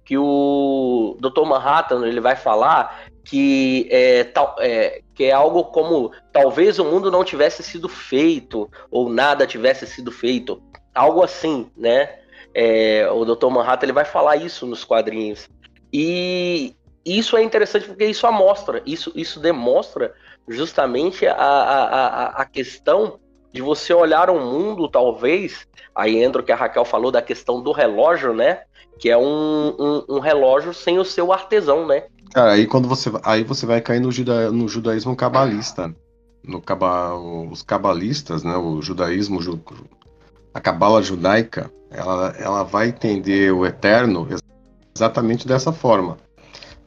que o Dr. Manhattan ele vai falar que é, tal, é, que é algo como talvez o mundo não tivesse sido feito ou nada tivesse sido feito, algo assim, né? É, o Dr. Manhattan ele vai falar isso nos quadrinhos e isso é interessante porque isso amostra, isso, isso demonstra justamente a, a, a questão de você olhar um mundo, talvez, aí entra o que a Raquel falou da questão do relógio, né? Que é um, um, um, relógio sem o seu artesão, né? Cara, aí quando você aí você vai cair no, juda, no judaísmo cabalista, no caba, os cabalistas, né? O judaísmo, a cabala judaica, ela, ela vai entender o eterno exatamente dessa forma.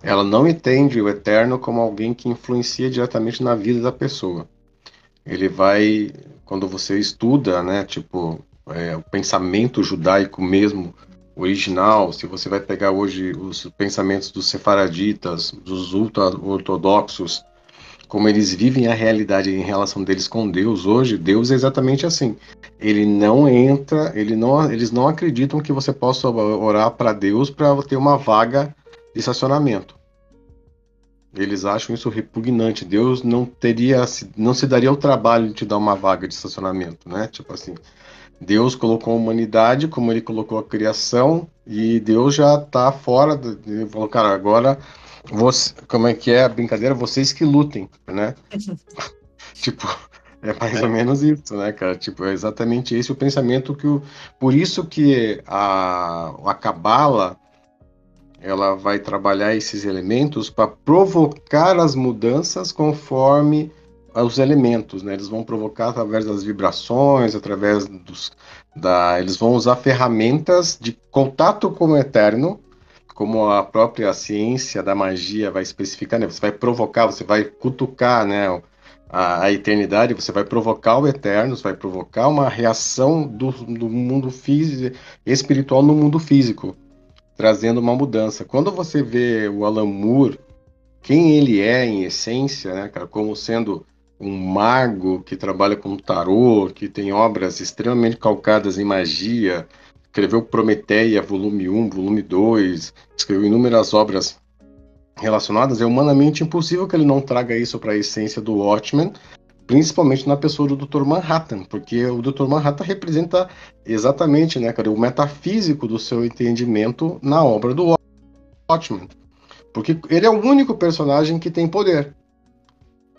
Ela não entende o eterno como alguém que influencia diretamente na vida da pessoa. Ele vai, quando você estuda, né? Tipo, é, o pensamento judaico mesmo original, se você vai pegar hoje os pensamentos dos sefaraditas, dos ultra-ortodoxos, como eles vivem a realidade em relação deles com Deus hoje, Deus é exatamente assim. Ele não entra, ele não, eles não acreditam que você possa orar para Deus para ter uma vaga de estacionamento. Eles acham isso repugnante. Deus não teria, não se daria o trabalho de te dar uma vaga de estacionamento, né? Tipo assim, Deus colocou a humanidade como ele colocou a criação e Deus já está fora. De, ele falou, cara, agora você, como é que é a brincadeira? Vocês que lutem, né? tipo, É mais ou menos isso, né, cara? Tipo, é exatamente esse o pensamento que o. Por isso que a, a Cabala ela vai trabalhar esses elementos para provocar as mudanças conforme os elementos, né? Eles vão provocar através das vibrações, através dos, da, eles vão usar ferramentas de contato com o eterno, como a própria ciência da magia vai especificar, né? Você vai provocar, você vai cutucar, né? A, a eternidade, você vai provocar o eterno, você vai provocar uma reação do, do mundo físico, espiritual no mundo físico, trazendo uma mudança. Quando você vê o Alan Moore, quem ele é em essência, né, cara, como sendo um mago que trabalha com tarô, que tem obras extremamente calcadas em magia, escreveu Prometeia, volume 1, volume 2, escreveu inúmeras obras relacionadas, é humanamente impossível que ele não traga isso para a essência do Watchmen, principalmente na pessoa do Dr. Manhattan, porque o Dr. Manhattan representa exatamente né, cara, o metafísico do seu entendimento na obra do Watchmen. Porque ele é o único personagem que tem poder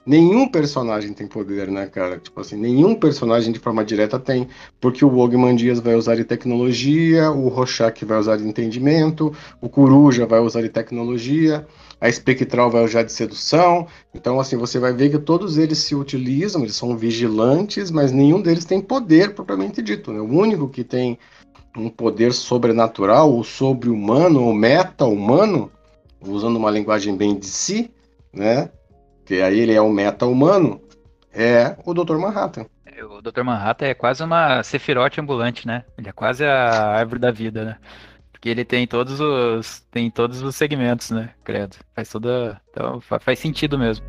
nenhum personagem tem poder, né, cara? Tipo assim, nenhum personagem de forma direta tem, porque o Ogman Dias vai usar de tecnologia, o Rorschach vai usar de entendimento, o Coruja vai usar de tecnologia, a Espectral vai usar de sedução. Então, assim, você vai ver que todos eles se utilizam, eles são vigilantes, mas nenhum deles tem poder propriamente dito, né? O único que tem um poder sobrenatural, ou sobre-humano, ou meta-humano, usando uma linguagem bem de si, né? Que aí ele é um meta-humano, é o Dr. Manhattan. É, o Dr. Manhattan é quase uma Sephiroth ambulante, né? Ele é quase a árvore da vida, né? Porque ele tem todos os tem todos os segmentos, né? Credo. Faz toda então, faz sentido mesmo.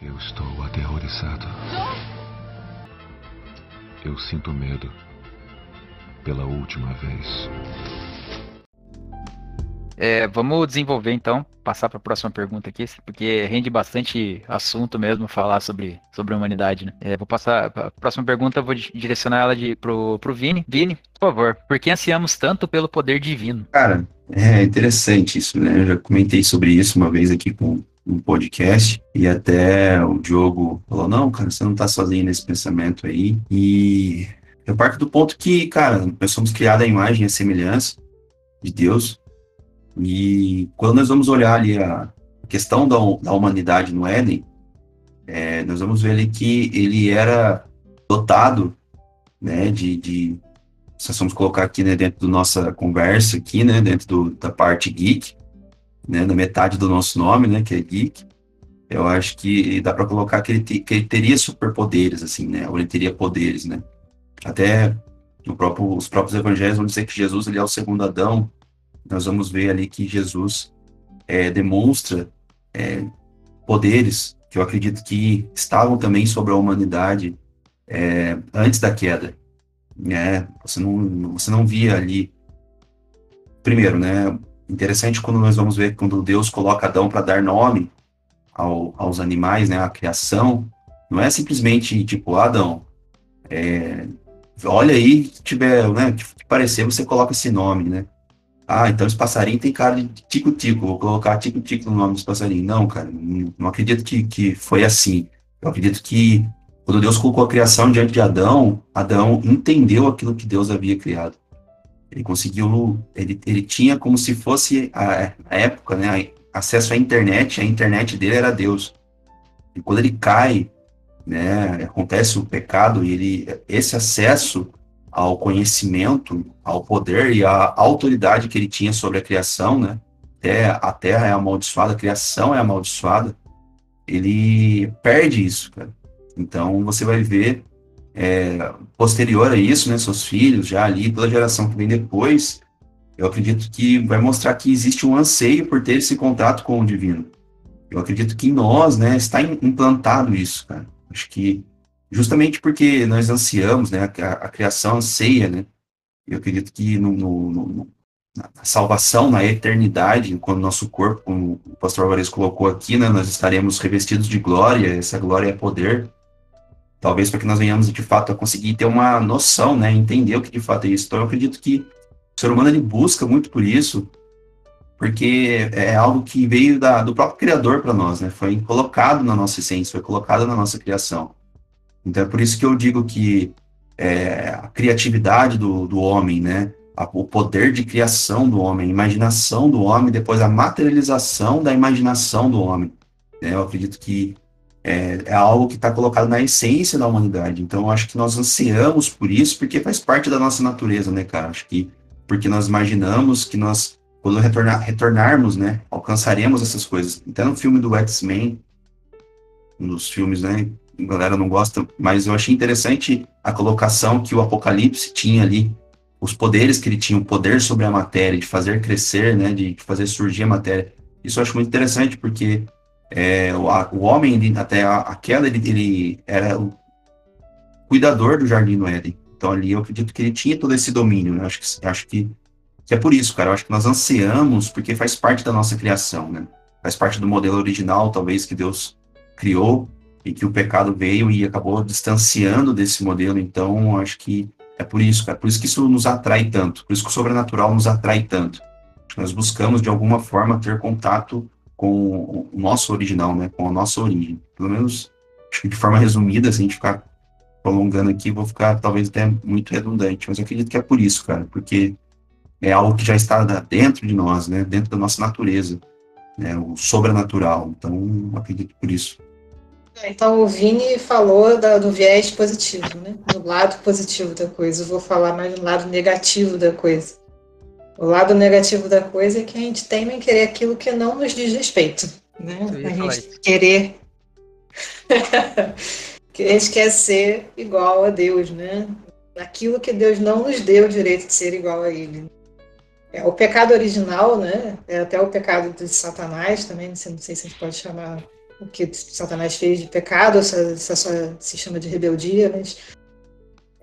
Eu estou aterrorizado. Eu sinto medo pela última vez. É, vamos desenvolver então, passar para a próxima pergunta aqui, porque rende bastante assunto mesmo falar sobre, sobre a humanidade, né? É, vou passar a próxima pergunta, vou direcionar ela de, pro, pro Vini. Vini, por favor, por que ansiamos tanto pelo poder divino? Cara, é interessante isso, né? Eu já comentei sobre isso uma vez aqui com um podcast e até o Diogo falou, não, cara, você não tá sozinho nesse pensamento aí. E eu parto do ponto que, cara, nós somos criados à imagem e à semelhança de Deus, e quando nós vamos olhar ali a questão da, da humanidade no Éden, é, nós vamos ver ali que ele era dotado, né, de, de se nós vamos colocar aqui, né, dentro da nossa conversa aqui, né, dentro do, da parte geek, né, na metade do nosso nome, né, que é geek, eu acho que dá para colocar que ele, te, que ele teria superpoderes, assim, né, ou ele teria poderes, né. Até próprio, os próprios evangelhos vão dizer que Jesus ele é o segundo Adão, nós vamos ver ali que Jesus é, demonstra é, poderes que eu acredito que estavam também sobre a humanidade é, antes da queda. Né? Você, não, você não via ali. Primeiro, né? Interessante quando nós vamos ver quando Deus coloca Adão para dar nome ao, aos animais, né? A criação. Não é simplesmente tipo, Adão, é, olha aí, tiver, né? Que parecer, você coloca esse nome, né? Ah, então esse passarinho tem cara de tico-tico, vou colocar tico-tico no nome desse passarinho. Não, cara, não, não acredito que, que foi assim. Eu acredito que quando Deus colocou a criação diante de Adão, Adão entendeu aquilo que Deus havia criado. Ele conseguiu, ele, ele tinha como se fosse a, a época, né, acesso à internet, a internet dele era Deus. E quando ele cai, né, acontece o pecado e ele, esse acesso ao conhecimento, ao poder e à autoridade que ele tinha sobre a criação, né? Até a terra é amaldiçoada, a criação é amaldiçoada. Ele perde isso, cara. Então você vai ver é, posterior a isso, né? Seus filhos já ali, toda a geração que vem depois, eu acredito que vai mostrar que existe um anseio por ter esse contato com o divino. Eu acredito que em nós, né, está implantado isso, cara. Acho que justamente porque nós ansiamos, né, a, a criação anseia, né, eu acredito que no, no, no, na salvação, na eternidade, quando nosso corpo, como o pastor Alvarez colocou aqui, né, nós estaremos revestidos de glória, essa glória é poder, talvez para que nós venhamos de fato a conseguir ter uma noção, né, entender o que de fato é isso. Então eu acredito que o ser humano ele busca muito por isso, porque é algo que veio da, do próprio Criador para nós, né? Foi colocado na nossa essência, foi colocado na nossa criação. Então é por isso que eu digo que é, a criatividade do, do homem, né? o poder de criação do homem, a imaginação do homem, depois a materialização da imaginação do homem. Né? Eu acredito que é, é algo que está colocado na essência da humanidade. Então, eu acho que nós ansiamos por isso, porque faz parte da nossa natureza, né, cara? Acho que porque nós imaginamos que nós, quando retornar, retornarmos, né, alcançaremos essas coisas. Até no filme do X-Men, um dos filmes, né, a galera não gosta, mas eu achei interessante a colocação que o Apocalipse tinha ali, os poderes que ele tinha, o poder sobre a matéria, de fazer crescer, né, de fazer surgir a matéria. Isso eu acho muito interessante, porque é, o, a, o, homem, ele, até a, aquela, ele, ele, era o cuidador do Jardim do Éden. Então ali eu acredito que ele tinha todo esse domínio, né? Acho que, acho que, que é por isso, cara. Eu acho que nós ansiamos, porque faz parte da nossa criação, né? Faz parte do modelo original, talvez, que Deus criou, e que o pecado veio e acabou distanciando desse modelo. Então, acho que é por isso, cara. Por isso que isso nos atrai tanto. Por isso que o sobrenatural nos atrai tanto. Nós buscamos, de alguma forma, ter contato com o nosso original, né? Com a nossa origem. Pelo menos, acho que de forma resumida, se a gente ficar prolongando aqui, vou ficar talvez até muito redundante. Mas eu acredito que é por isso, cara. Porque é algo que já está dentro de nós, né? Dentro da nossa natureza. Né, o sobrenatural. Então, acredito por isso. Então o Vini falou da, do viés positivo, né? Do lado positivo da coisa. Eu vou falar mais do lado negativo da coisa. O lado negativo da coisa é que a gente teme em querer aquilo que não nos diz respeito. Né? A gente querer. que a gente quer ser igual a Deus, né? Aquilo que Deus não nos deu o direito de ser igual a Ele. É, o pecado original, né? É até o pecado de Satanás também, não sei, não sei se a gente pode chamar o que Satanás fez de pecado, se só se chama de rebeldia, mas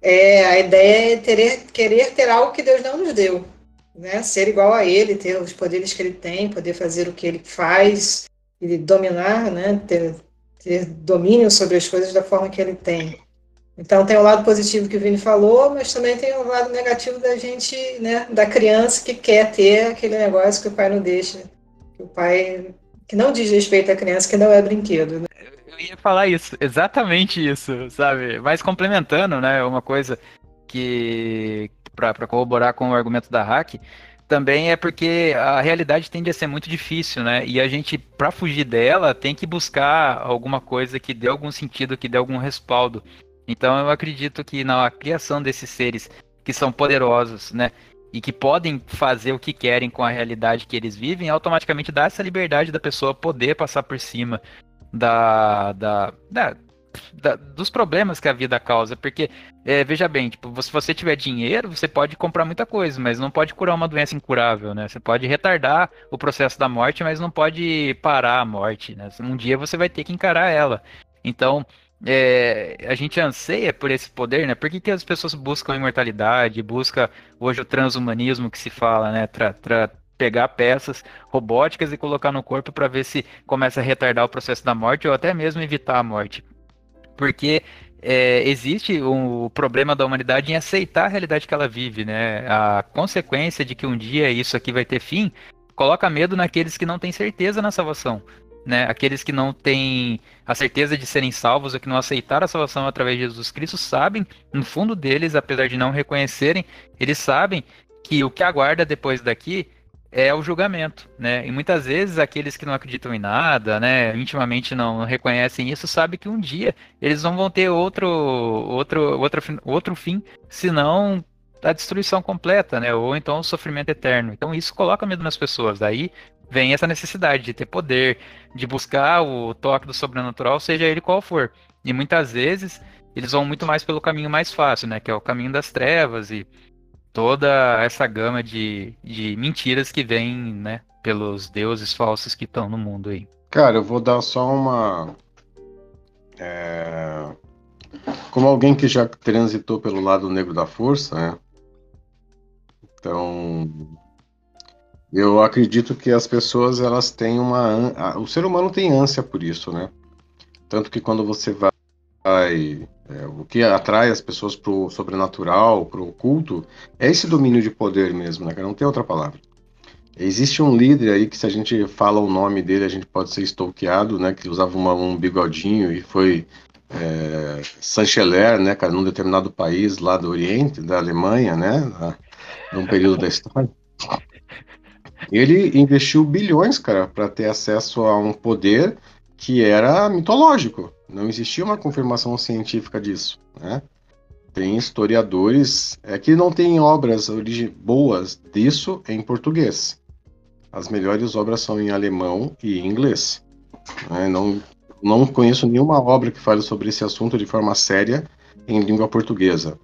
é, a ideia é ter, querer ter algo que Deus não nos deu. Né? Ser igual a ele, ter os poderes que ele tem, poder fazer o que ele faz, e dominar, né? ter, ter domínio sobre as coisas da forma que ele tem. Então tem o lado positivo que o Vini falou, mas também tem o lado negativo da gente, né, da criança que quer ter aquele negócio que o pai não deixa, que o pai que não diz respeito à criança, que não é brinquedo. Né? Eu ia falar isso, exatamente isso, sabe? Mas complementando, né, uma coisa que para corroborar com o argumento da hack, também é porque a realidade tende a ser muito difícil, né? E a gente, para fugir dela, tem que buscar alguma coisa que dê algum sentido, que dê algum respaldo. Então eu acredito que na criação desses seres que são poderosos, né? E que podem fazer o que querem com a realidade que eles vivem, automaticamente dá essa liberdade da pessoa poder passar por cima da, da, da, da dos problemas que a vida causa. Porque, é, veja bem, tipo, se você tiver dinheiro, você pode comprar muita coisa, mas não pode curar uma doença incurável, né? Você pode retardar o processo da morte, mas não pode parar a morte, né? Um dia você vai ter que encarar ela. Então, é, a gente anseia por esse poder, né? Por que, que as pessoas buscam a imortalidade, busca hoje o transhumanismo que se fala, né? Tra, tra, pegar peças robóticas e colocar no corpo para ver se começa a retardar o processo da morte ou até mesmo evitar a morte. Porque é, existe o um problema da humanidade em aceitar a realidade que ela vive, né? A consequência de que um dia isso aqui vai ter fim coloca medo naqueles que não têm certeza na salvação né? Aqueles que não têm a certeza de serem salvos ou que não aceitaram a salvação através de Jesus Cristo sabem, no fundo deles, apesar de não reconhecerem, eles sabem que o que aguarda depois daqui é o julgamento, né? E muitas vezes aqueles que não acreditam em nada, né, intimamente não reconhecem isso, sabem que um dia eles não vão ter outro outro outro outro fim, senão a destruição completa, né? Ou então o sofrimento eterno. Então isso coloca medo nas pessoas. Daí vem essa necessidade de ter poder, de buscar o toque do sobrenatural, seja ele qual for. E muitas vezes eles vão muito mais pelo caminho mais fácil, né? Que é o caminho das trevas e toda essa gama de, de mentiras que vem, né? Pelos deuses falsos que estão no mundo aí. Cara, eu vou dar só uma. É... Como alguém que já transitou pelo lado negro da força, né? Então, eu acredito que as pessoas elas têm uma o ser humano tem ânsia por isso, né? Tanto que quando você vai é, o que atrai as pessoas pro sobrenatural, pro oculto, é esse domínio de poder mesmo, né? Não tem outra palavra. Existe um líder aí que se a gente fala o nome dele, a gente pode ser stalkeado, né? Que usava uma, um bigodinho e foi é, né, cara, num determinado país lá do Oriente, da Alemanha, né? num período da história. Ele investiu bilhões, cara, para ter acesso a um poder que era mitológico. Não existia uma confirmação científica disso, né? Tem historiadores é que não tem obras boas disso em português. As melhores obras são em alemão e inglês. Né? Não, não conheço nenhuma obra que fale sobre esse assunto de forma séria em língua portuguesa.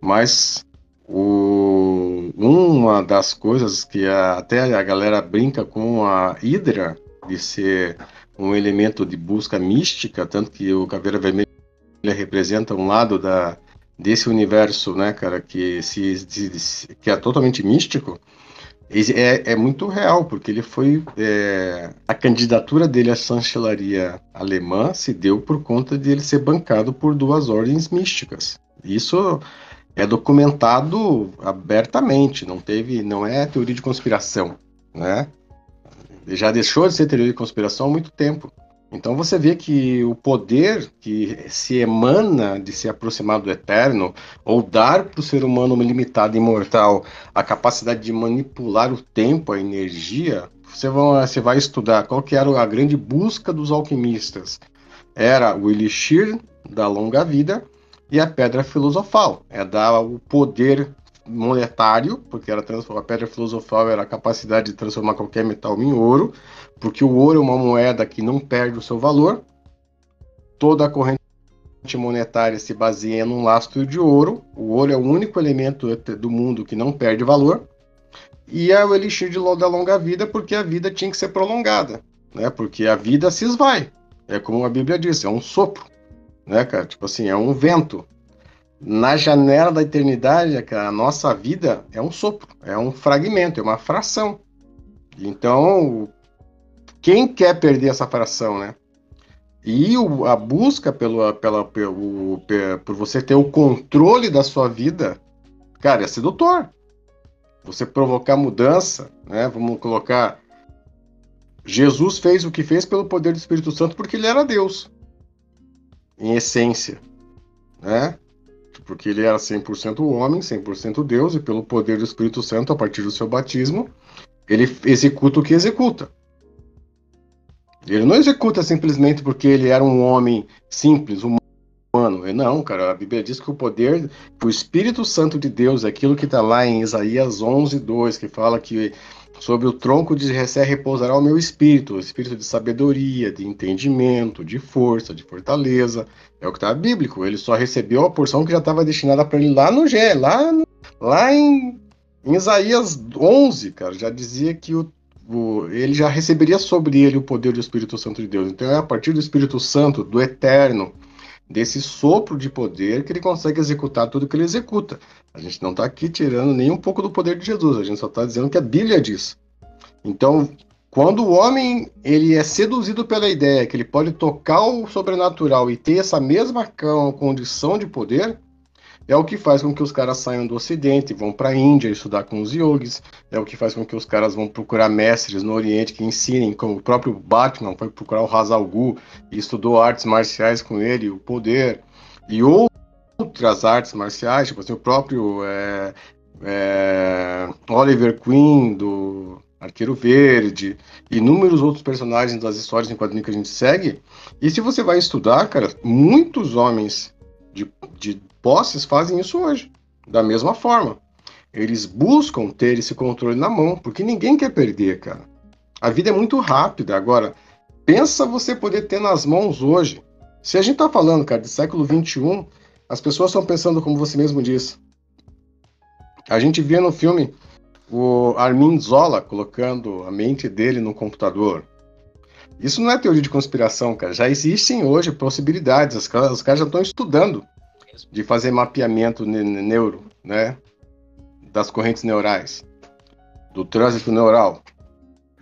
Mas o, uma das coisas que a, até a galera brinca com a Hydra de ser um elemento de busca mística, tanto que o Caveira Vermelha representa um lado da, desse universo, né, cara, que, se, que é totalmente místico, é, é muito real, porque ele foi. É, a candidatura dele à chancelaria alemã se deu por conta de ele ser bancado por duas ordens místicas. Isso é documentado abertamente, não teve, não é teoria de conspiração, né? Já deixou de ser teoria de conspiração há muito tempo. Então você vê que o poder que se emana de se aproximar do eterno, ou dar para o ser humano limitado imortal a capacidade de manipular o tempo, a energia, você vai, você vai estudar qual que era a grande busca dos alquimistas. Era o elixir da longa vida e a pedra filosofal. É dar o poder monetário, porque era a pedra filosofal era a capacidade de transformar qualquer metal em ouro, porque o ouro é uma moeda que não perde o seu valor. Toda a corrente monetária se baseia num lastro de ouro. O ouro é o único elemento do mundo que não perde valor. E é o elixir de, da longa vida, porque a vida tinha que ser prolongada, né? Porque a vida se esvai. É como a Bíblia diz, é um sopro, né, cara? Tipo assim, é um vento na janela da eternidade, a nossa vida é um sopro, é um fragmento, é uma fração. Então, quem quer perder essa fração, né? E o, a busca pelo, pela, pelo, por você ter o controle da sua vida, cara, é sedutor. Você provocar mudança, né? Vamos colocar. Jesus fez o que fez pelo poder do Espírito Santo porque ele era Deus, em essência, né? porque ele era 100% homem, 100% Deus, e pelo poder do Espírito Santo, a partir do seu batismo, ele executa o que executa. Ele não executa simplesmente porque ele era um homem simples, humano. Não, cara, a Bíblia diz que o poder, o Espírito Santo de Deus, aquilo que está lá em Isaías 11, 2, que fala que Sobre o tronco de Jessé repousará o meu espírito, o espírito de sabedoria, de entendimento, de força, de fortaleza. É o que está bíblico. Ele só recebeu a porção que já estava destinada para ele lá no Gé, lá, lá em, em Isaías 11, cara. Já dizia que o, o, ele já receberia sobre ele o poder do Espírito Santo de Deus. Então é a partir do Espírito Santo, do Eterno, desse sopro de poder que ele consegue executar tudo que ele executa. A gente não está aqui tirando nem um pouco do poder de Jesus, a gente só está dizendo que a Bíblia diz. Então, quando o homem ele é seduzido pela ideia que ele pode tocar o sobrenatural e ter essa mesma condição de poder, é o que faz com que os caras saiam do Ocidente, vão para a Índia estudar com os yogis, é o que faz com que os caras vão procurar mestres no Oriente que ensinem, como o próprio Batman foi procurar o Hazal Gu e estudou artes marciais com ele, o poder, e outras artes marciais, tipo assim, o próprio é, é, Oliver Queen, do Arqueiro Verde, inúmeros outros personagens das histórias em quadrinhos que a gente segue. E se você vai estudar, cara, muitos homens de, de posses fazem isso hoje, da mesma forma. Eles buscam ter esse controle na mão, porque ninguém quer perder, cara. A vida é muito rápida. Agora, pensa você poder ter nas mãos hoje. Se a gente tá falando, cara, de século 21, as pessoas estão pensando como você mesmo disse. A gente via no filme o Armin Zola colocando a mente dele no computador. Isso não é teoria de conspiração, cara. Já existem hoje possibilidades. Os caras, os caras já estão estudando de fazer mapeamento neuro, né? Das correntes neurais, do trânsito neural.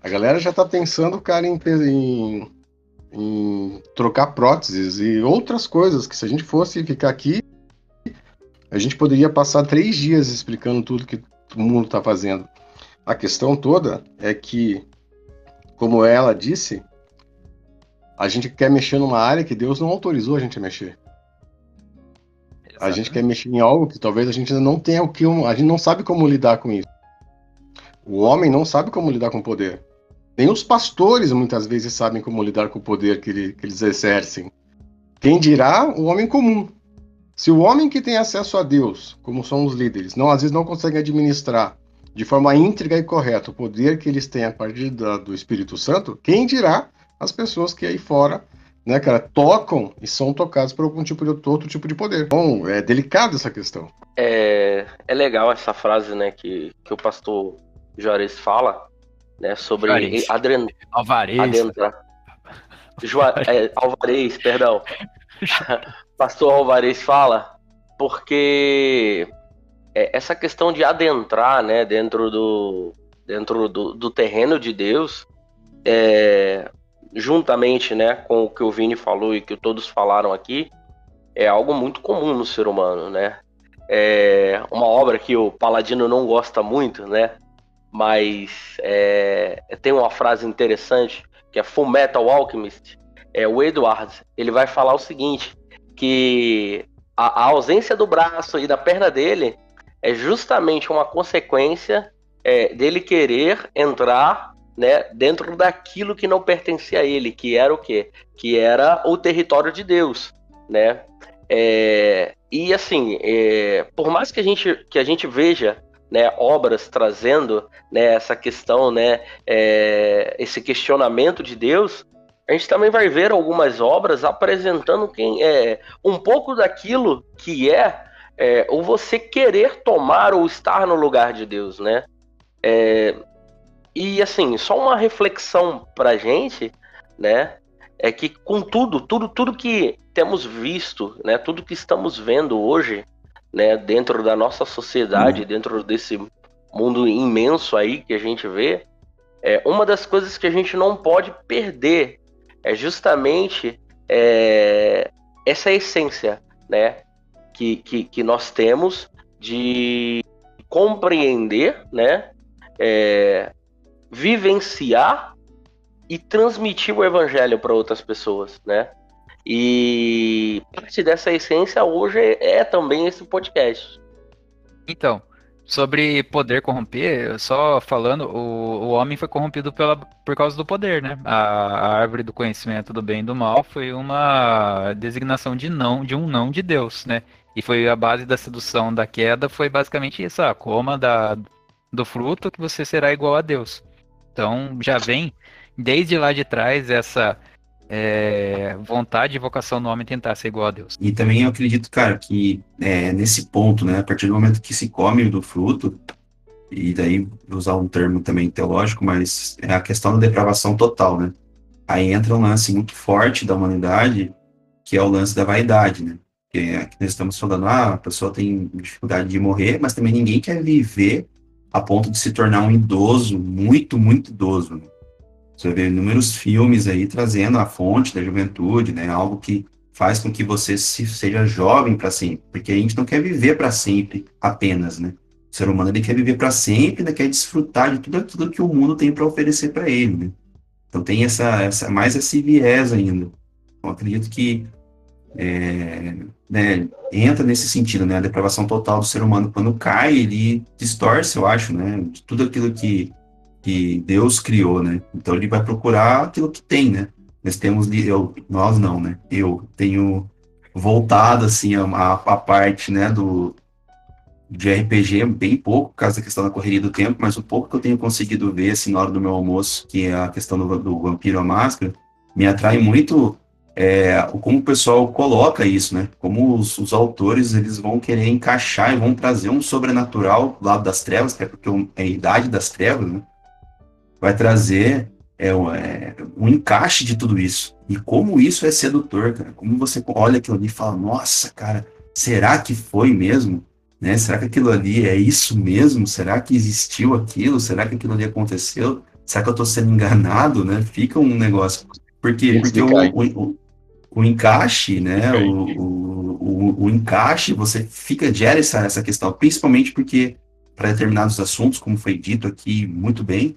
A galera já está pensando, cara, em, em, em, trocar próteses e outras coisas que se a gente fosse ficar aqui, a gente poderia passar três dias explicando tudo que o mundo está fazendo. A questão toda é que, como ela disse, a gente quer mexer numa área que Deus não autorizou a gente a mexer. A gente quer mexer em algo que talvez a gente ainda não tenha o que. A gente não sabe como lidar com isso. O homem não sabe como lidar com o poder. Nem os pastores muitas vezes sabem como lidar com o poder que, ele, que eles exercem. Quem dirá o homem comum? Se o homem que tem acesso a Deus, como são os líderes, não às vezes não consegue administrar de forma íntegra e correta o poder que eles têm a partir da, do Espírito Santo, quem dirá as pessoas que aí fora, né, cara, tocam e são tocadas por algum tipo de outro tipo de poder. Bom, é delicado essa questão. É, é legal essa frase, né, que, que o pastor Juarez fala, né, sobre adren... Alvarez. adentrar. Joa... É, Alvarez, perdão. pastor Alvarez fala, porque é, essa questão de adentrar, né, dentro do dentro do, do terreno de Deus, é, juntamente, né, com o que o Vini falou e que todos falaram aqui, é algo muito comum no ser humano, né? É uma obra que o Paladino não gosta muito, né? Mas é, tem uma frase interessante que é Full Metal Alchemist. É o Edward, ele vai falar o seguinte, que a, a ausência do braço e da perna dele é justamente uma consequência é, dele querer entrar né, dentro daquilo que não pertencia a ele, que era o quê? Que era o território de Deus, né? É, e assim, é, por mais que a gente, que a gente veja né, obras trazendo né, essa questão, né, é, esse questionamento de Deus, a gente também vai ver algumas obras apresentando quem é um pouco daquilo que é, é o você querer tomar ou estar no lugar de Deus, né? É, e assim, só uma reflexão pra gente, né? É que com tudo, tudo, tudo que temos visto, né? Tudo que estamos vendo hoje, né? Dentro da nossa sociedade, uhum. dentro desse mundo imenso aí que a gente vê, é uma das coisas que a gente não pode perder é justamente é, essa essência, né? Que, que, que nós temos de compreender, né? É, vivenciar e transmitir o evangelho para outras pessoas, né? E parte dessa essência hoje é também esse podcast. Então, sobre poder corromper, só falando, o, o homem foi corrompido pela, por causa do poder, né? A, a, árvore do conhecimento do bem e do mal foi uma designação de não, de um não de Deus, né? E foi a base da sedução da queda, foi basicamente isso, a coma da, do fruto que você será igual a Deus. Então já vem desde lá de trás essa é, vontade e vocação do homem tentar ser igual a Deus. E também eu acredito, cara, que é, nesse ponto, né, a partir do momento que se come do fruto, e daí usar um termo também teológico, mas é a questão da depravação total, né? Aí entra um lance muito forte da humanidade, que é o lance da vaidade, né? Porque aqui nós estamos falando, ah, a pessoa tem dificuldade de morrer, mas também ninguém quer viver a ponto de se tornar um idoso, muito, muito idoso. Né? Você vê inúmeros filmes aí trazendo a fonte da juventude, né? Algo que faz com que você se, seja jovem para sempre, porque a gente não quer viver para sempre apenas, né? O ser humano ele quer viver para sempre, ele quer desfrutar de tudo aquilo que o mundo tem para oferecer para ele. Né? Então tem essa, essa mais esse viés ainda. Então acredito que é, né, entra nesse sentido, né, a depravação total do ser humano. Quando cai, ele distorce, eu acho, né, tudo aquilo que, que Deus criou, né, então ele vai procurar aquilo que tem, né, nós temos, eu, nós não, né, eu tenho voltado, assim, a, a parte, né, do, de RPG bem pouco, por causa da questão da correria do tempo, mas o pouco que eu tenho conseguido ver, assim, na hora do meu almoço, que é a questão do, do Vampiro à Máscara, me atrai muito é, como o pessoal coloca isso, né? Como os, os, autores eles vão querer encaixar e vão trazer um sobrenatural do lado das trevas, que é porque é a idade das trevas, né? Vai trazer é, é, um encaixe de tudo isso. E como isso é sedutor, cara. Como você olha aquilo ali e fala, nossa, cara, será que foi mesmo? Né? Será que aquilo ali é isso mesmo? Será que existiu aquilo? Será que aquilo ali aconteceu? Será que eu estou sendo enganado, né? Fica um negócio. Porque, porque o, o, o encaixe, né? O, o, o, o, encaixe, você fica gera essa, essa questão, principalmente porque para determinados assuntos, como foi dito aqui muito bem.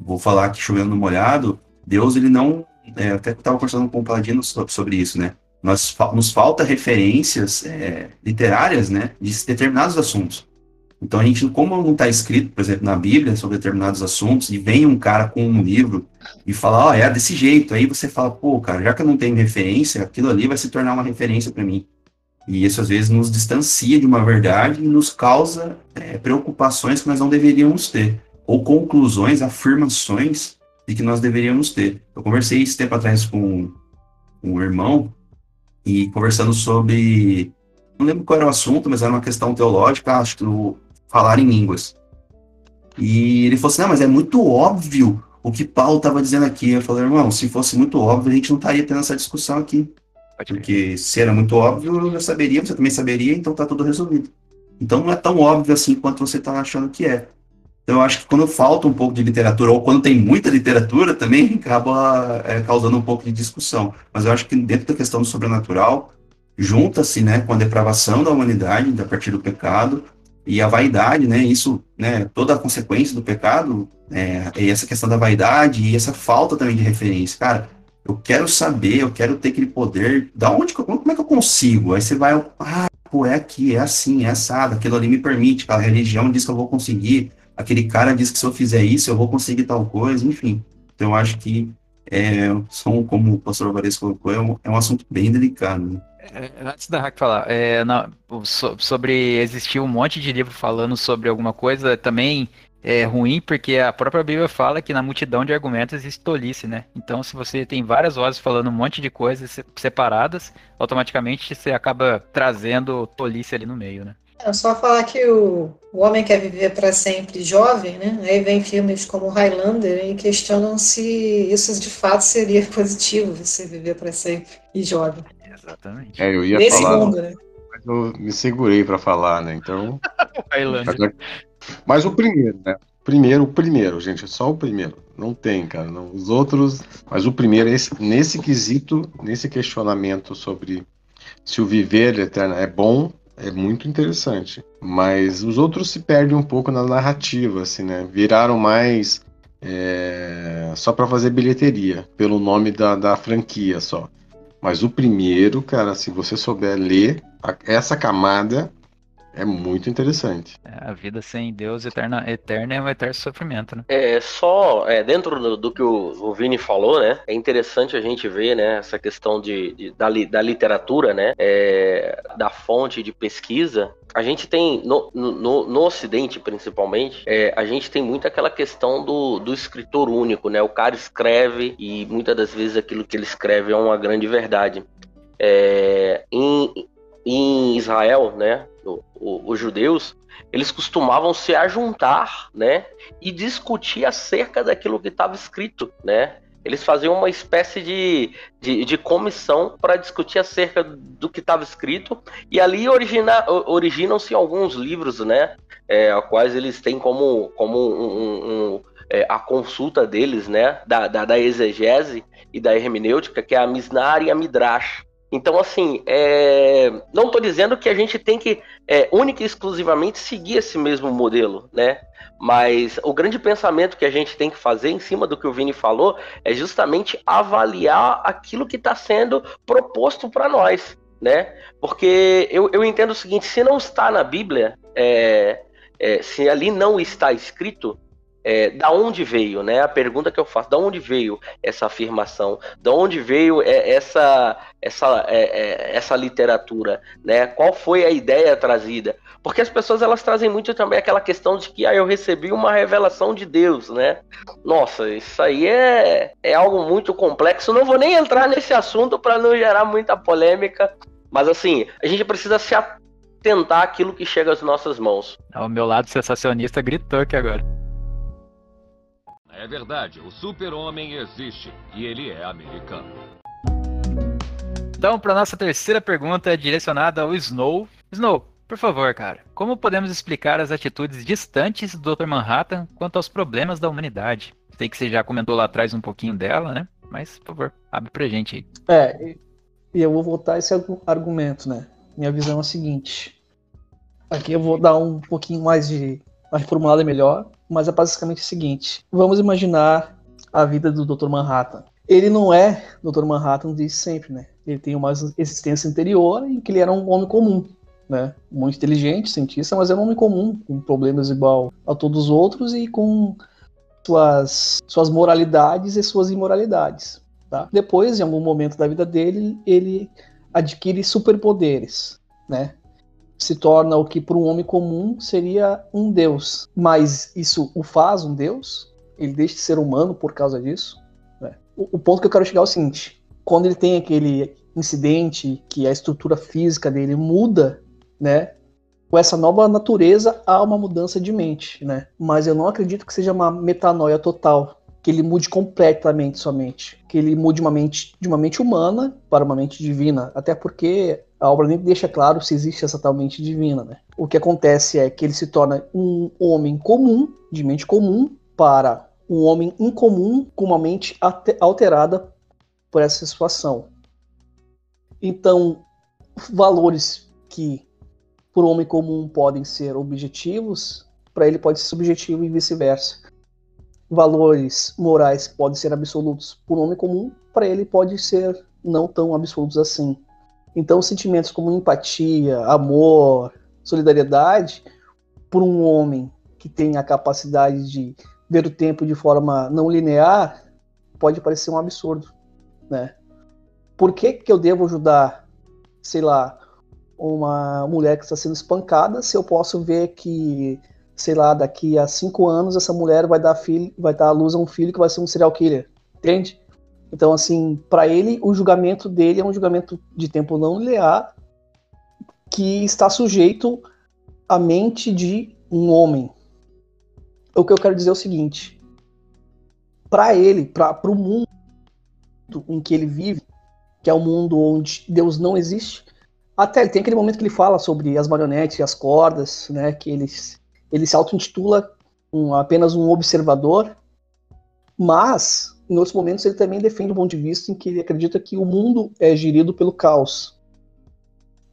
Vou falar aqui chovendo no molhado. Deus, ele não. É, até estava conversando com o Paladino sobre isso, né? Nós, nos falta referências é, literárias, né, de determinados assuntos. Então a gente, como não está escrito, por exemplo, na Bíblia sobre determinados assuntos, e vem um cara com um livro e fala, ó, oh, é desse jeito, aí você fala, pô, cara, já que eu não tenho referência, aquilo ali vai se tornar uma referência para mim. E isso às vezes nos distancia de uma verdade e nos causa é, preocupações que nós não deveríamos ter, ou conclusões, afirmações de que nós deveríamos ter. Eu conversei esse tempo atrás com um irmão e conversando sobre, não lembro qual era o assunto, mas era uma questão teológica, acho que no falar em línguas. E ele falou assim, não, mas é muito óbvio o que Paulo estava dizendo aqui. Eu falei, irmão, se fosse muito óbvio, a gente não estaria tendo essa discussão aqui. Porque se era muito óbvio, eu já saberia, você também saberia, então tá tudo resolvido. Então não é tão óbvio assim quanto você está achando que é. Então eu acho que quando falta um pouco de literatura, ou quando tem muita literatura, também acaba é, causando um pouco de discussão. Mas eu acho que dentro da questão do sobrenatural, junta-se né, com a depravação da humanidade, a partir do pecado, e a vaidade, né, isso, né, toda a consequência do pecado, é, e essa questão da vaidade, e essa falta também de referência. Cara, eu quero saber, eu quero ter aquele poder, da onde, como é que eu consigo? Aí você vai, ah, pô, é aqui, é assim, é assado, aquilo ali me permite, a religião diz que eu vou conseguir, aquele cara diz que se eu fizer isso, eu vou conseguir tal coisa, enfim. Então eu acho que é, são, como o pastor Alvarez colocou, é um, é um assunto bem delicado. Né? É, antes da Rack falar, é, não, sobre existir um monte de livro falando sobre alguma coisa, também é ruim porque a própria Bíblia fala que na multidão de argumentos existe tolice, né? Então, se você tem várias vozes falando um monte de coisas separadas, automaticamente você acaba trazendo tolice ali no meio, né? É só falar que o, o homem quer viver para sempre jovem, né? Aí vem filmes como Highlander e questionam se isso de fato seria positivo, você viver para sempre e jovem. Exatamente. É, eu ia Nesse falar, mundo, né? Mas eu me segurei para falar, né? Então. Highlander. Mas o primeiro, né? Primeiro, o primeiro, gente, é só o primeiro. Não tem, cara. Não. Os outros. Mas o primeiro, esse, nesse quesito, nesse questionamento sobre se o viver eterno é bom, é muito interessante. Mas os outros se perdem um pouco na narrativa, assim, né? Viraram mais é, só para fazer bilheteria, pelo nome da, da franquia só. Mas o primeiro, cara, se você souber ler a, essa camada, é muito interessante. É, a vida sem Deus eterna, eterna é um eterno sofrimento, né? É só é, dentro do, do que o, o, Vini falou, né? É interessante a gente ver, né? Essa questão de, de da, da, literatura, né? É, da fonte de pesquisa. A gente tem no, no, no Ocidente, principalmente, é, a gente tem muito aquela questão do, do escritor único, né? O cara escreve e muitas das vezes aquilo que ele escreve é uma grande verdade. É, em, em Israel, né? o, os judeus, eles costumavam se ajuntar, né, e discutir acerca daquilo que estava escrito, né. Eles faziam uma espécie de, de, de comissão para discutir acerca do que estava escrito, e ali origina, originam-se alguns livros, né, é, a quais eles têm como, como um, um, um é, a consulta deles, né, da, da, da, exegese e da hermenêutica, que é a Misnar e a Midrash. Então, assim, é... não estou dizendo que a gente tem que é, única e exclusivamente seguir esse mesmo modelo, né? Mas o grande pensamento que a gente tem que fazer em cima do que o Vini falou é justamente avaliar aquilo que está sendo proposto para nós, né? Porque eu, eu entendo o seguinte: se não está na Bíblia, é, é, se ali não está escrito, é, da onde veio, né? A pergunta que eu faço, da onde veio essa afirmação? Da onde veio é, essa essa é, é, essa literatura, né? Qual foi a ideia trazida? Porque as pessoas elas trazem muito também aquela questão de que ah, eu recebi uma revelação de Deus, né? Nossa, isso aí é, é algo muito complexo. Não vou nem entrar nesse assunto para não gerar muita polêmica, mas assim, a gente precisa se atentar àquilo que chega às nossas mãos. O meu lado sensacionista gritou aqui agora. É verdade, o super-homem existe e ele é americano. Então, para nossa terceira pergunta, direcionada ao Snow. Snow, por favor, cara, como podemos explicar as atitudes distantes do Dr. Manhattan quanto aos problemas da humanidade? Sei que você já comentou lá atrás um pouquinho dela, né? Mas, por favor, abre pra gente aí. É, e eu vou voltar esse argumento, né? Minha visão é a seguinte. Aqui eu vou dar um pouquinho mais de reformulada melhor, mas é basicamente o seguinte: vamos imaginar a vida do Dr. Manhattan. Ele não é Dr. Manhattan de sempre, né? Ele tem uma existência anterior em que ele era um homem comum, né? Muito inteligente, cientista, mas era um homem comum, com problemas igual a todos os outros e com suas, suas moralidades e suas imoralidades. Tá? Depois, em algum momento da vida dele, ele adquire superpoderes, né? Se torna o que para um homem comum seria um deus. Mas isso o faz um deus? Ele deixa de ser humano por causa disso? Né? O, o ponto que eu quero chegar é o seguinte: quando ele tem aquele incidente que a estrutura física dele muda, né? Com essa nova natureza há uma mudança de mente, né? Mas eu não acredito que seja uma metanoia total, que ele mude completamente sua mente, que ele mude uma mente de uma mente humana para uma mente divina, até porque a obra nem deixa claro se existe essa tal mente divina, né? O que acontece é que ele se torna um homem comum, de mente comum, para um homem incomum com uma mente alterada por essa situação. Então, valores que por um homem comum podem ser objetivos, para ele pode ser subjetivo e vice-versa. Valores morais podem ser absolutos por um homem comum, para ele pode ser não tão absolutos assim. Então, sentimentos como empatia, amor, solidariedade, por um homem que tem a capacidade de ver o tempo de forma não linear, pode parecer um absurdo, né? Por que, que eu devo ajudar, sei lá, uma mulher que está sendo espancada, se eu posso ver que, sei lá, daqui a cinco anos essa mulher vai dar filho, vai dar à luz a um filho que vai ser um serial killer, entende? Então, assim, para ele, o julgamento dele é um julgamento de tempo não linear que está sujeito à mente de um homem. O que eu quero dizer é o seguinte: para ele, para o mundo em que ele vive, que é um mundo onde Deus não existe, até tem aquele momento que ele fala sobre as marionetes e as cordas, né? Que ele, ele se auto-intitula um, apenas um observador, mas em outros momentos ele também defende um ponto de vista em que ele acredita que o mundo é gerido pelo caos.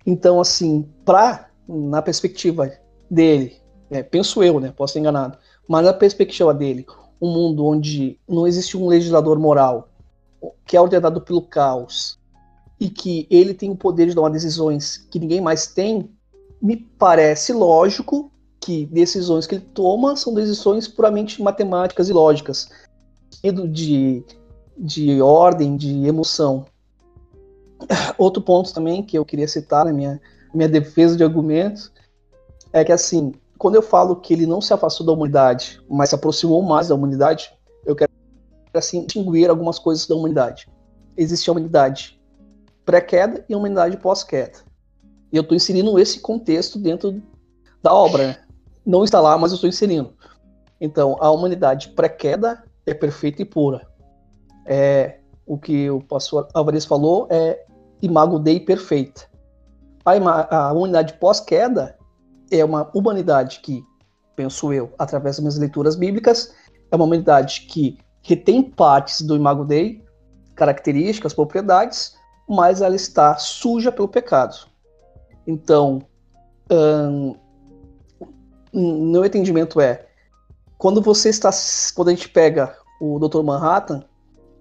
Então, assim, para na perspectiva dele, é, penso eu, né? Posso ser enganado, mas na perspectiva dele, um mundo onde não existe um legislador moral que é ordenado pelo caos e que ele tem o poder de tomar decisões que ninguém mais tem, me parece lógico que decisões que ele toma são decisões puramente matemáticas e lógicas, de, de ordem, de emoção. Outro ponto também que eu queria citar na minha, minha defesa de argumentos é que, assim, quando eu falo que ele não se afastou da humanidade, mas se aproximou mais da humanidade, eu quero, assim, distinguir algumas coisas da humanidade. Existe a humanidade pré-queda e a humanidade pós-queda. E eu estou inserindo esse contexto dentro da obra. Né? Não está lá, mas eu estou inserindo. Então, a humanidade pré-queda é perfeita e pura. É, o que o pastor Alvarez falou é imago Dei perfeita. A, a humanidade pós-queda é uma humanidade que, penso eu, através das minhas leituras bíblicas, é uma humanidade que retém partes do imago Dei, características, propriedades, mas ela está suja pelo pecado. Então, meu entendimento é, quando você está, quando a gente pega o Dr. Manhattan,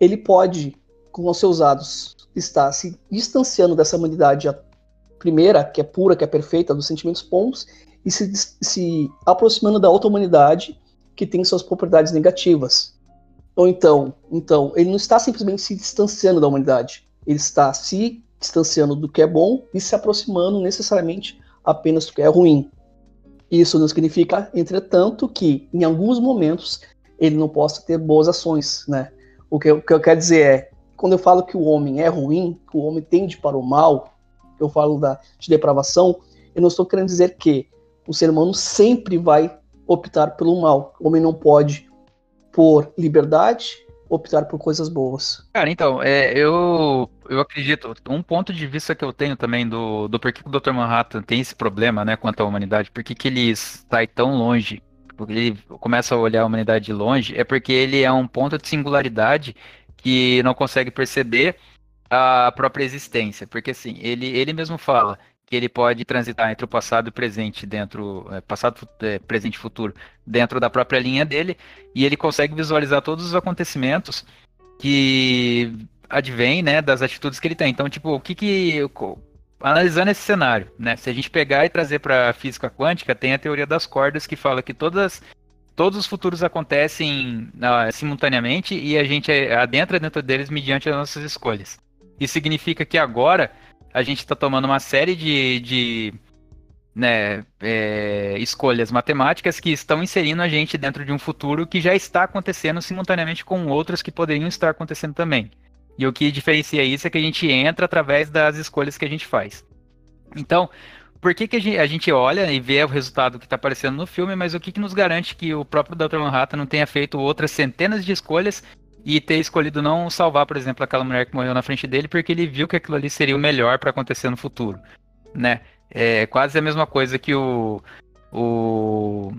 ele pode, com os seus atos, estar se distanciando dessa humanidade primeira, que é pura, que é perfeita, dos sentimentos bons, e se, se aproximando da outra humanidade que tem suas propriedades negativas. Ou então, então, ele não está simplesmente se distanciando da humanidade, ele está se distanciando do que é bom e se aproximando necessariamente apenas do que é ruim. Isso não significa, entretanto, que em alguns momentos ele não possa ter boas ações, né? O que, eu, o que eu quero dizer é, quando eu falo que o homem é ruim, que o homem tende para o mal, eu falo da, de depravação, eu não estou querendo dizer que o ser humano sempre vai optar pelo mal. O homem não pode, por liberdade, optar por coisas boas. Cara, então, é, eu, eu acredito, um ponto de vista que eu tenho também do, do porquê o Dr. Manhattan tem esse problema, né, quanto à humanidade, por que ele sai tão longe, porque ele começa a olhar a humanidade de longe, é porque ele é um ponto de singularidade que não consegue perceber a própria existência, porque assim, ele, ele mesmo fala que ele pode transitar entre o passado e o presente dentro, é, passado, é, presente e futuro, dentro da própria linha dele, e ele consegue visualizar todos os acontecimentos que advêm, né, das atitudes que ele tem. Então, tipo, o que que analisando esse cenário, né, se a gente pegar e trazer para a física quântica, tem a teoria das cordas que fala que todas todos os futuros acontecem uh, simultaneamente e a gente adentra dentro deles mediante as nossas escolhas. Isso significa que agora a gente está tomando uma série de, de né, é, escolhas matemáticas que estão inserindo a gente dentro de um futuro que já está acontecendo simultaneamente com outros que poderiam estar acontecendo também. E o que diferencia isso é que a gente entra através das escolhas que a gente faz. Então, por que, que a, gente, olha e vê o resultado que está aparecendo no filme, mas o que, que nos garante que o próprio Dr. Manhattan não tenha feito outras centenas de escolhas e ter escolhido não salvar, por exemplo, aquela mulher que morreu na frente dele, porque ele viu que aquilo ali seria o melhor para acontecer no futuro, né? É quase a mesma coisa que o, o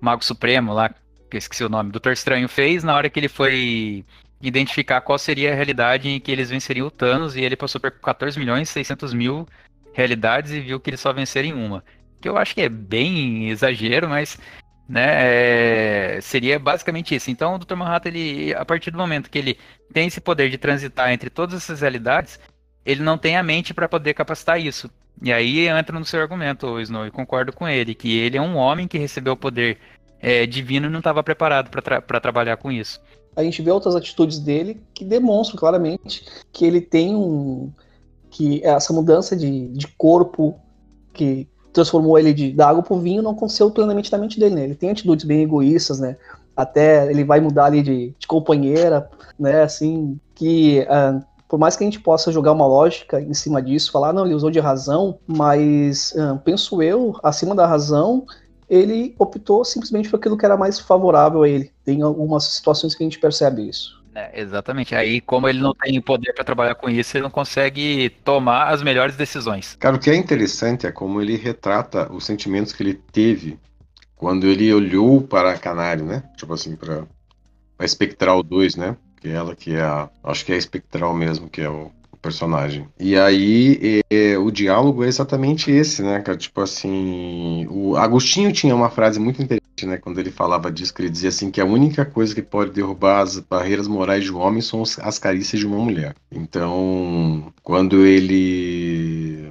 Mago Supremo lá, que eu esqueci o nome, Doutor Estranho fez na hora que ele foi identificar qual seria a realidade em que eles venceriam o Thanos e ele passou por 14 milhões e 600 mil realidades e viu que eles só venceram em uma. Que eu acho que é bem exagero, mas né? É, seria basicamente isso. Então, o Dr. Manhattan, ele, a partir do momento que ele tem esse poder de transitar entre todas essas realidades, ele não tem a mente para poder capacitar isso. E aí entra no seu argumento, Snow, concordo com ele, que ele é um homem que recebeu o poder é, divino e não estava preparado para tra trabalhar com isso. A gente vê outras atitudes dele que demonstram claramente que ele tem um. que essa mudança de, de corpo que transformou ele de, da água pro vinho não aconteceu plenamente na mente dele, né? Ele tem atitudes bem egoístas, né? Até ele vai mudar ali de, de companheira, né? Assim, que uh, por mais que a gente possa jogar uma lógica em cima disso, falar, não, ele usou de razão, mas uh, penso eu, acima da razão, ele optou simplesmente por aquilo que era mais favorável a ele. Tem algumas situações que a gente percebe isso. É, exatamente. Aí, como ele não tem poder para trabalhar com isso, ele não consegue tomar as melhores decisões. Cara, o que é interessante é como ele retrata os sentimentos que ele teve quando ele olhou para a Canário, né? Tipo assim, para a Spectral 2, né? Que é ela que é a. Acho que é a Spectral mesmo, que é o, personagem. E aí é, o diálogo é exatamente esse, né, cara? Tipo assim, o Agostinho tinha uma frase muito interessante, né, quando ele falava disso, que ele dizia assim que a única coisa que pode derrubar as barreiras morais de um homem são as carícias de uma mulher. Então, quando ele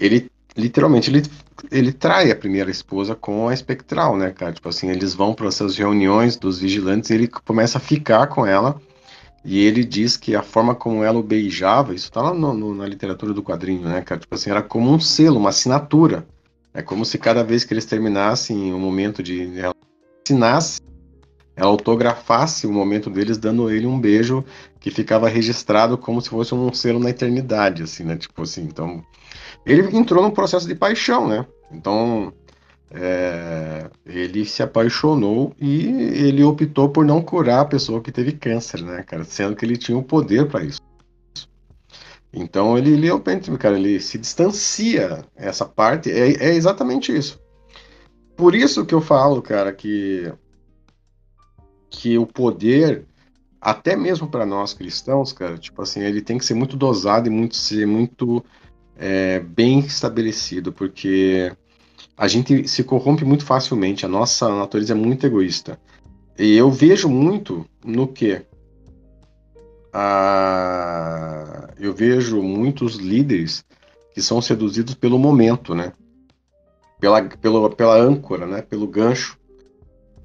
ele literalmente ele ele trai a primeira esposa com a espectral, né, cara? Tipo assim, eles vão para essas reuniões dos vigilantes e ele começa a ficar com ela e ele diz que a forma como ela o beijava, isso tá lá no, no, na literatura do quadrinho, né, cara? Tipo assim, era como um selo, uma assinatura. É como se cada vez que eles terminassem o momento de. Ela assinasse, ela autografasse o momento deles, dando ele um beijo que ficava registrado como se fosse um selo na eternidade, assim, né? Tipo assim, então. Ele entrou num processo de paixão, né? Então, é, ele se apaixonou e ele optou por não curar a pessoa que teve câncer, né, cara? Sendo que ele tinha o poder para isso. Então ele, ele, cara, ele se distancia essa parte, é, é exatamente isso. Por isso que eu falo, cara, que que o poder, até mesmo para nós cristãos, cara, tipo assim, ele tem que ser muito dosado e muito ser muito é, bem estabelecido, porque a gente se corrompe muito facilmente, a nossa natureza é muito egoísta. E eu vejo muito no que? Ah, eu vejo muitos líderes que são seduzidos pelo momento, né? Pela, pela, pela âncora, né? Pelo gancho.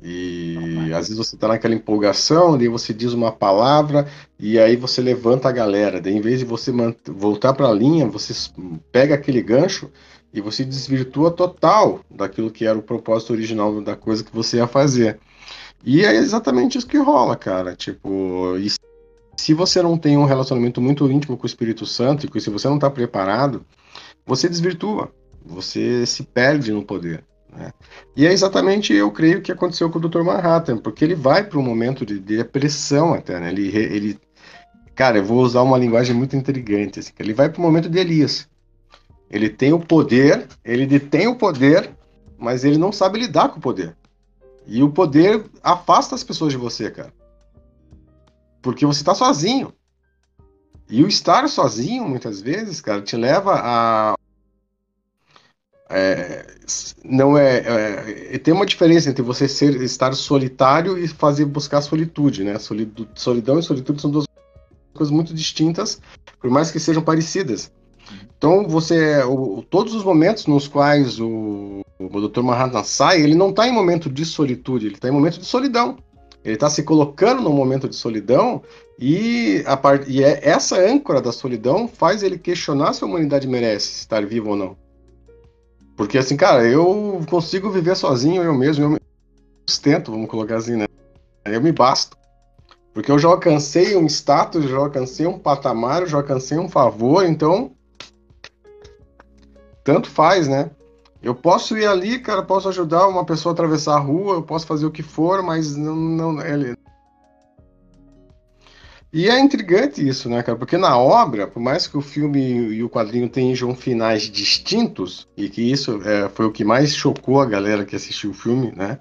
E às vezes você está naquela empolgação, daí você diz uma palavra e aí você levanta a galera. Daí, em vez de você voltar para a linha, você pega aquele gancho e você desvirtua total daquilo que era o propósito original da coisa que você ia fazer. E é exatamente isso que rola, cara. Tipo, se você não tem um relacionamento muito íntimo com o Espírito Santo e se você não está preparado, você desvirtua, você se perde no poder. Né? E é exatamente, eu creio, que aconteceu com o Dr. Manhattan, porque ele vai para um momento de, depressão até, né? Ele, ele, cara, eu vou usar uma linguagem muito intrigante, assim, ele vai para o momento de Elias. Ele tem o poder, ele detém o poder, mas ele não sabe lidar com o poder. E o poder afasta as pessoas de você, cara. Porque você está sozinho. E o estar sozinho, muitas vezes, cara, te leva a é, não é, é, tem uma diferença entre você ser estar solitário e fazer buscar solitude, né? Solidão e solitude são duas coisas muito distintas, por mais que sejam parecidas. Então você, o, todos os momentos nos quais o, o Dr. Manhattan sai, ele não está em momento de solitude, ele está em momento de solidão. Ele está se colocando num momento de solidão e, a part... e é essa âncora da solidão faz ele questionar se a humanidade merece estar viva ou não. Porque assim, cara, eu consigo viver sozinho eu mesmo, eu me sustento, vamos colocar assim, né? Eu me basto. Porque eu já alcancei um status, já alcancei um patamar, já alcancei um favor, então. Tanto faz, né? Eu posso ir ali, cara, posso ajudar uma pessoa a atravessar a rua, eu posso fazer o que for, mas não, não, ele, e é intrigante isso, né, cara? Porque na obra, por mais que o filme e o quadrinho tenham finais distintos, e que isso é, foi o que mais chocou a galera que assistiu o filme, né?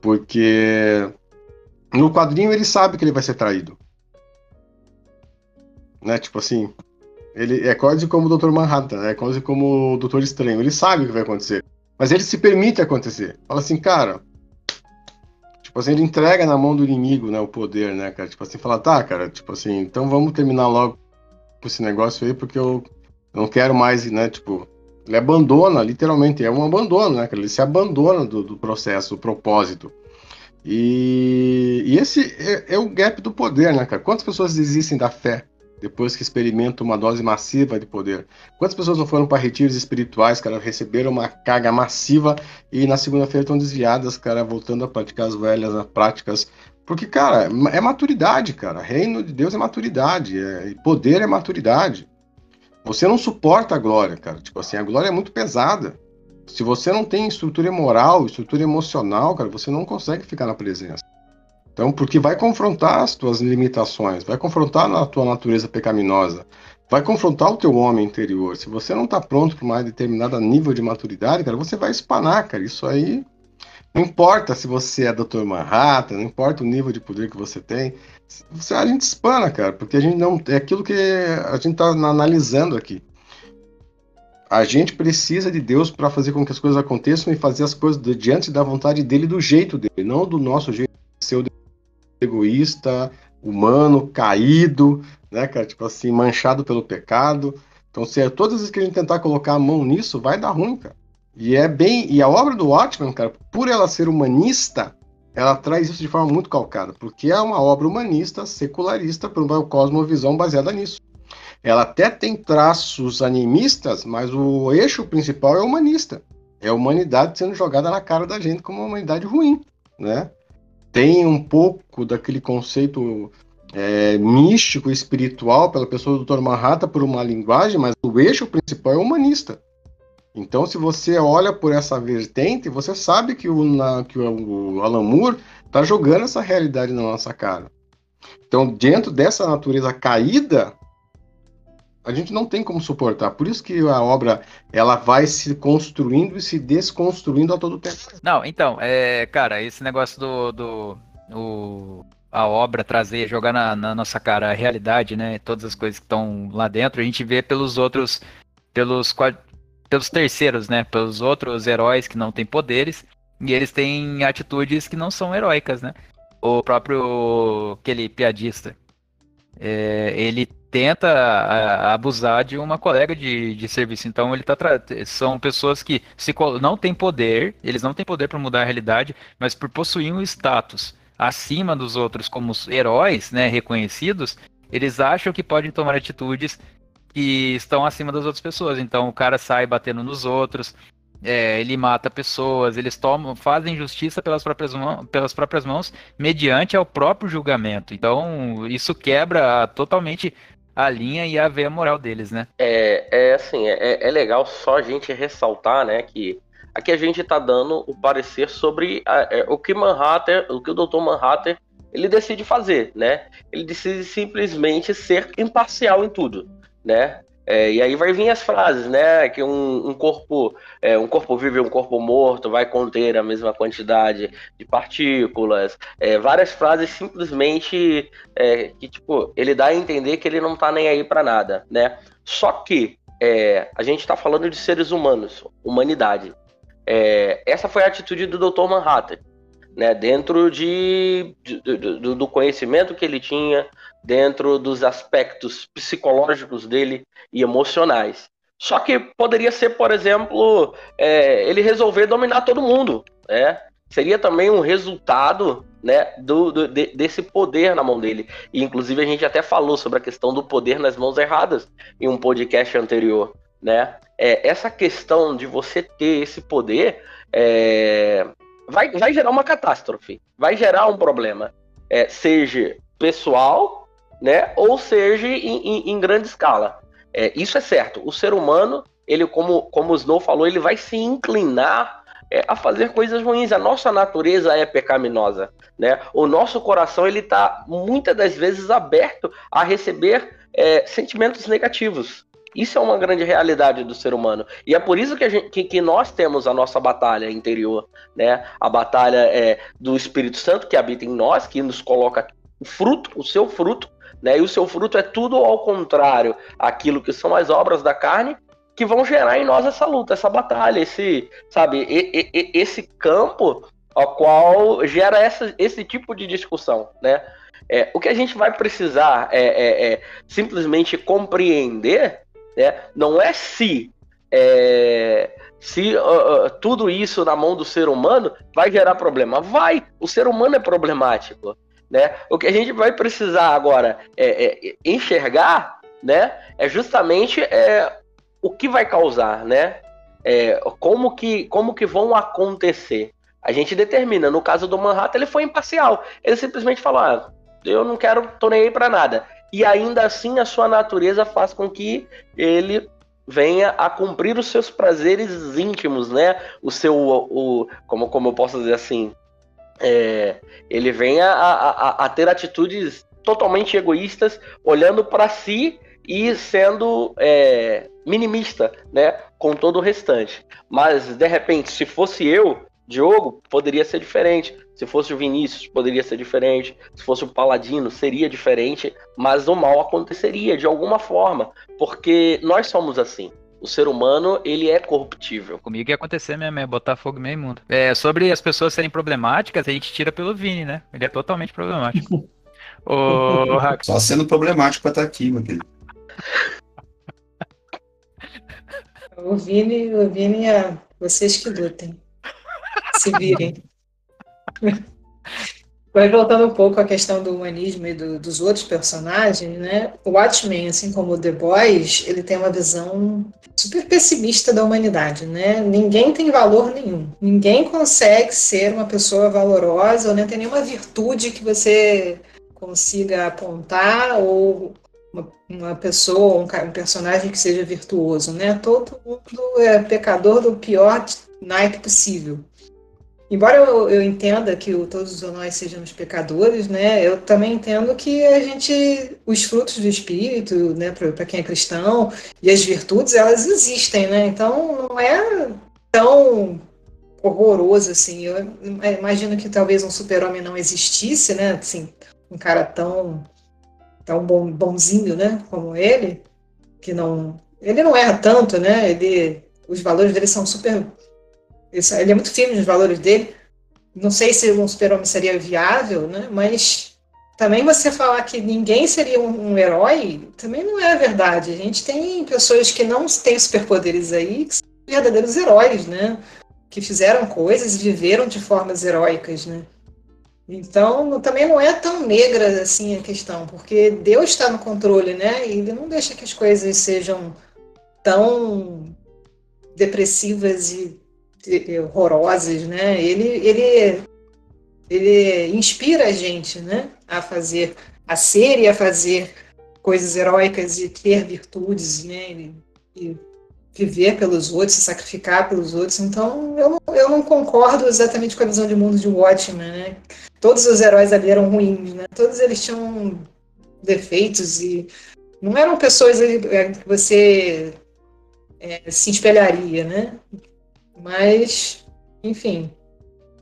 Porque no quadrinho ele sabe que ele vai ser traído. Né? Tipo assim, ele é quase como o Dr. Manhattan, é quase como o Doutor Estranho. Ele sabe o que vai acontecer. Mas ele se permite acontecer. Fala assim, cara, tipo assim, ele entrega na mão do inimigo, né, o poder, né, cara? Tipo assim, fala, tá, cara, tipo assim, então vamos terminar logo com esse negócio aí, porque eu não quero mais, né, tipo, ele abandona, literalmente, é um abandono, né, cara? Ele se abandona do, do processo, do propósito. E, e esse é, é, o gap do poder, né, cara? Quantas pessoas desistem da fé? Depois que experimentam uma dose massiva de poder. Quantas pessoas não foram para retiros espirituais, cara, receberam uma carga massiva e na segunda-feira estão desviadas, cara, voltando a praticar as velhas as práticas. Porque, cara, é maturidade, cara. Reino de Deus é maturidade, é, poder é maturidade. Você não suporta a glória, cara. Tipo assim, a glória é muito pesada. Se você não tem estrutura moral, estrutura emocional, cara, você não consegue ficar na presença. Então, porque vai confrontar as tuas limitações, vai confrontar a tua natureza pecaminosa, vai confrontar o teu homem interior. Se você não está pronto para mais determinado nível de maturidade, cara, você vai espanar, cara. Isso aí não importa se você é Dr. Manhattan, não importa o nível de poder que você tem, você, a gente espana, cara, porque a gente não é aquilo que a gente está analisando aqui. A gente precisa de Deus para fazer com que as coisas aconteçam e fazer as coisas diante da vontade dele, do jeito dele, não do nosso jeito, seu egoísta, humano, caído, né, cara? Tipo assim, manchado pelo pecado. Então, se é todas as vezes que a gente tentar colocar a mão nisso, vai dar ruim, cara. E é bem. E a obra do Watchman, cara, por ela ser humanista, ela traz isso de forma muito calcada, porque é uma obra humanista, secularista, por uma cosmovisão baseada nisso. Ela até tem traços animistas, mas o eixo principal é humanista. É a humanidade sendo jogada na cara da gente como uma humanidade ruim, né? Tem um pouco daquele conceito é, místico, espiritual pela pessoa do Dr. Manhattan por uma linguagem, mas o eixo principal é humanista. Então, se você olha por essa vertente, você sabe que o, na, que o, Alan Moore está jogando essa realidade na nossa cara. Então, dentro dessa natureza caída, a gente não tem como suportar. Por isso que a obra ela vai se construindo e se desconstruindo a todo tempo. Não, então, é, cara, esse negócio do, do o, a obra trazer, jogar na, na, nossa cara a realidade, né? Todas as coisas que estão lá dentro, a gente vê pelos outros, pelos pelos terceiros, né? Pelos outros heróis que não têm poderes e eles têm atitudes que não são heróicas, né? O próprio aquele piadista, é, ele tenta a, abusar de uma colega de, de serviço. Então ele tá são pessoas que se não têm poder, eles não têm poder para mudar a realidade, mas por possuir um status acima dos outros como heróis, né, reconhecidos, eles acham que podem tomar atitudes que estão acima das outras pessoas. Então o cara sai batendo nos outros, é, ele mata pessoas, eles tomam, fazem justiça pelas próprias, mãos, pelas próprias mãos, mediante ao próprio julgamento. Então, isso quebra totalmente a linha e a ver a moral deles, né? É, é assim, é, é legal só a gente ressaltar, né, que aqui a gente tá dando o parecer sobre a, é, o que Manhattan, o que o Dr. Manhattan ele decide fazer, né? Ele decide simplesmente ser imparcial em tudo, né? É, e aí vai vir as frases, né? Que um, um corpo, é, um corpo vivo e um corpo morto vai conter a mesma quantidade de partículas. É, várias frases simplesmente é, que tipo ele dá a entender que ele não tá nem aí para nada, né? Só que é, a gente está falando de seres humanos, humanidade. É, essa foi a atitude do Dr. Manhattan, né? Dentro de, de do, do conhecimento que ele tinha, dentro dos aspectos psicológicos dele e emocionais. Só que poderia ser, por exemplo, é, ele resolver dominar todo mundo. Né? Seria também um resultado né, do, do de, desse poder na mão dele. E, inclusive, a gente até falou sobre a questão do poder nas mãos erradas em um podcast anterior. Né? É, essa questão de você ter esse poder é, vai, vai gerar uma catástrofe, vai gerar um problema. É, seja pessoal, né, ou seja em, em, em grande escala. É, isso é certo. O ser humano, ele, como, como o Snow falou, ele vai se inclinar é, a fazer coisas ruins. A nossa natureza é pecaminosa, né? O nosso coração ele está muitas das vezes aberto a receber é, sentimentos negativos. Isso é uma grande realidade do ser humano. E é por isso que, gente, que, que nós temos a nossa batalha interior, né? A batalha é, do Espírito Santo que habita em nós, que nos coloca o fruto, o seu fruto, né? E o seu fruto é tudo ao contrário, aquilo que são as obras da carne, que vão gerar em nós essa luta, essa batalha, esse, sabe, e, e, esse campo ao qual gera essa, esse tipo de discussão, né? É, o que a gente vai precisar é, é, é simplesmente compreender, né? Não é se é, se uh, uh, tudo isso na mão do ser humano vai gerar problema. Vai, o ser humano é problemático. Né? O que a gente vai precisar agora é, é enxergar né, é justamente é, o que vai causar, né? É, como, que, como que vão acontecer. A gente determina. No caso do Manhattan, ele foi imparcial. Ele simplesmente falou: ah, eu não quero, tô nem aí pra nada. E ainda assim, a sua natureza faz com que ele venha a cumprir os seus prazeres íntimos, né? O seu, o, como, como eu posso dizer assim, é, ele vem a, a, a, ter atitudes totalmente egoístas, olhando para si e sendo é, minimista, né, com todo o restante. Mas de repente, se fosse eu, Diogo, poderia ser diferente. Se fosse o Vinícius, poderia ser diferente. Se fosse o Paladino, seria diferente. Mas o mal aconteceria de alguma forma, porque nós somos assim. O ser humano, ele é corruptível. Comigo ia acontecer mesmo, é botar fogo meio mundo. É, sobre as pessoas serem problemáticas, a gente tira pelo Vini, né? Ele é totalmente problemático. Ô, Só sendo problemático pra estar aqui, meu querido. O Vini, o Vini é vocês que lutem. Se virem. Mas voltando um pouco à questão do humanismo e do, dos outros personagens, né? O Watchmen, assim como The Boys, ele tem uma visão super pessimista da humanidade, né? Ninguém tem valor nenhum. Ninguém consegue ser uma pessoa valorosa ou nem tem nenhuma virtude que você consiga apontar ou uma, uma pessoa, um, um, personagem que seja virtuoso, né? Todo mundo é pecador do pior naipe possível. Embora eu, eu entenda que o, todos nós sejamos pecadores, né, eu também entendo que a gente, os frutos do Espírito, né, para quem é cristão, e as virtudes, elas existem, né, então não é tão horroroso assim. Eu imagino que talvez um super-homem não existisse, né, assim, um cara tão, tão bom, bonzinho, né, como ele, que não, ele não erra tanto, né, ele, os valores dele são super ele é muito firme nos valores dele. Não sei se um super-homem seria viável, né? Mas também você falar que ninguém seria um, um, herói também não é verdade. A gente tem pessoas que não têm superpoderes aí que são verdadeiros heróis, né? Que fizeram coisas e viveram de formas heróicas, né? Então, também não é tão negra assim a questão, porque Deus está no controle, né? E ele não deixa que as coisas sejam tão depressivas e horrorosas, né? Ele, ele, ele inspira a gente, né? A fazer, a ser e a fazer coisas heróicas e ter virtudes, né? E, e viver pelos outros, se sacrificar pelos outros. Então, eu não, eu não concordo exatamente com a visão de mundo de Watchmen, né? Todos os heróis ali eram ruins, né? Todos eles tinham defeitos e não eram pessoas é, que você é, se espelharia, né? Mas, enfim.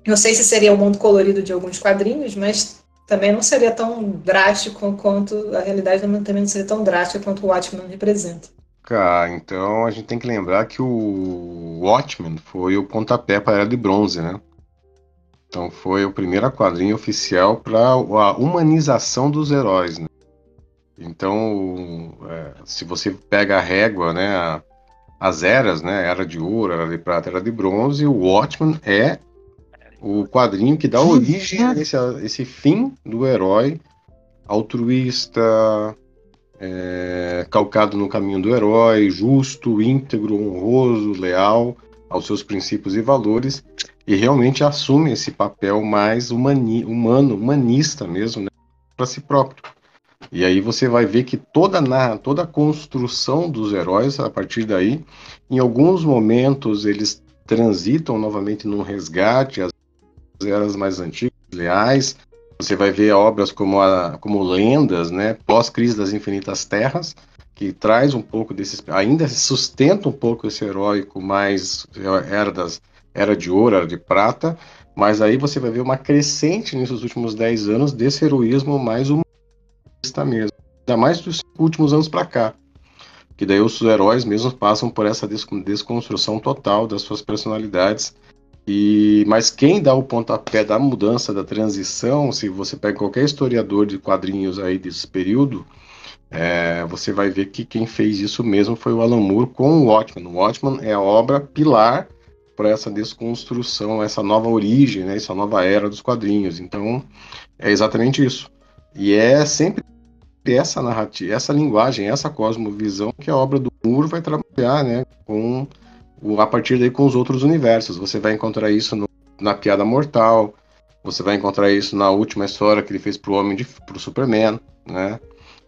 Não sei se seria o mundo colorido de alguns quadrinhos, mas também não seria tão drástico quanto a realidade também não seria tão drástica quanto o Watchmen representa. Cara, então a gente tem que lembrar que o Watchmen foi o pontapé para a Era de Bronze, né? Então foi o primeiro quadrinho oficial para a humanização dos heróis, né? Então, é, se você pega a régua, né, as eras, né, Era de Ouro, Era de Prata, Era de Bronze, o Watchmen é o quadrinho que dá origem a esse, a esse fim do herói altruísta, é, calcado no caminho do herói, justo, íntegro, honroso, leal aos seus princípios e valores, e realmente assume esse papel mais humani humano, humanista mesmo, né, para si próprio. E aí você vai ver que toda a, toda a construção dos heróis, a partir daí, em alguns momentos eles transitam novamente num resgate às eras mais antigas, leais, você vai ver obras como, a, como Lendas, né, pós-crise das infinitas terras, que traz um pouco desses, ainda sustenta um pouco esse heróico mais era das era de ouro, era de prata, mas aí você vai ver uma crescente nesses últimos 10 anos desse heroísmo mais humanista mesmo, ainda mais dos últimos anos para cá, que daí os heróis mesmo passam por essa desconstrução total das suas personalidades e, mas quem dá o pontapé da mudança, da transição, se você pega qualquer historiador de quadrinhos aí desse período, é, você vai ver que quem fez isso mesmo foi o Alan Moore com o Watchmen. O Watchmen é a obra pilar para essa desconstrução, essa nova origem, né, essa nova era dos quadrinhos. Então, é exatamente isso. E é sempre essa narrativa, essa linguagem, essa cosmovisão que a obra do Moore vai trabalhar, né, com a partir daí com os outros universos. Você vai encontrar isso no, na Piada Mortal, você vai encontrar isso na última história que ele fez para o Homem de, pro Superman, né?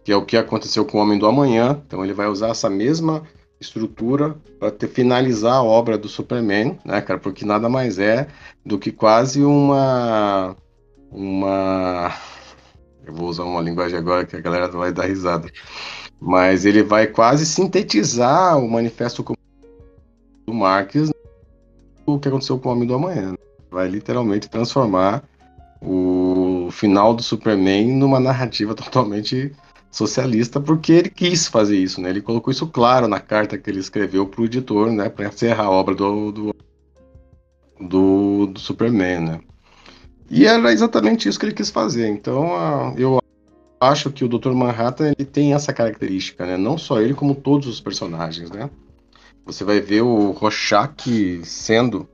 Que é o que aconteceu com o Homem do Amanhã. Então ele vai usar essa mesma estrutura para finalizar a obra do Superman, né, cara? Porque nada mais é do que quase uma uma eu vou usar uma linguagem agora que a galera vai dar risada. Mas ele vai quase sintetizar o manifesto do Marques o que aconteceu com o Homem do Amanhã. Né? Vai literalmente transformar o final do Superman numa narrativa totalmente socialista, porque ele quis fazer isso, né? Ele colocou isso claro na carta que ele escreveu para o editor, né? Para encerrar a obra do, do, do, do, Superman, né? E era exatamente isso que ele quis fazer. Então, eu acho que o Dr. Manhattan ele tem essa característica, né? Não só ele, como todos os personagens, né? Você vai ver o Rorschach sendo.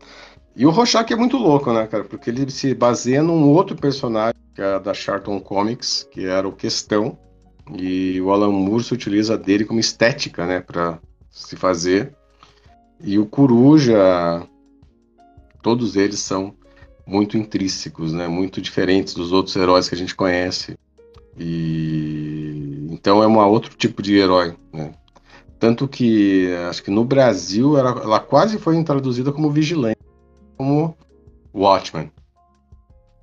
E o Rorschach é muito louco, né, cara? Porque ele se baseia num outro personagem, que é da Charlton Comics, que era o Questão. E o Alan Moore se utiliza dele como estética, né, para se fazer. E o Coruja, todos eles são muito intrínsecos, né, muito diferentes dos outros heróis que a gente conhece. E então é um outro tipo de herói, né? Tanto que acho que no Brasil ela, ela quase foi traduzida como Vigilante, como Watchman.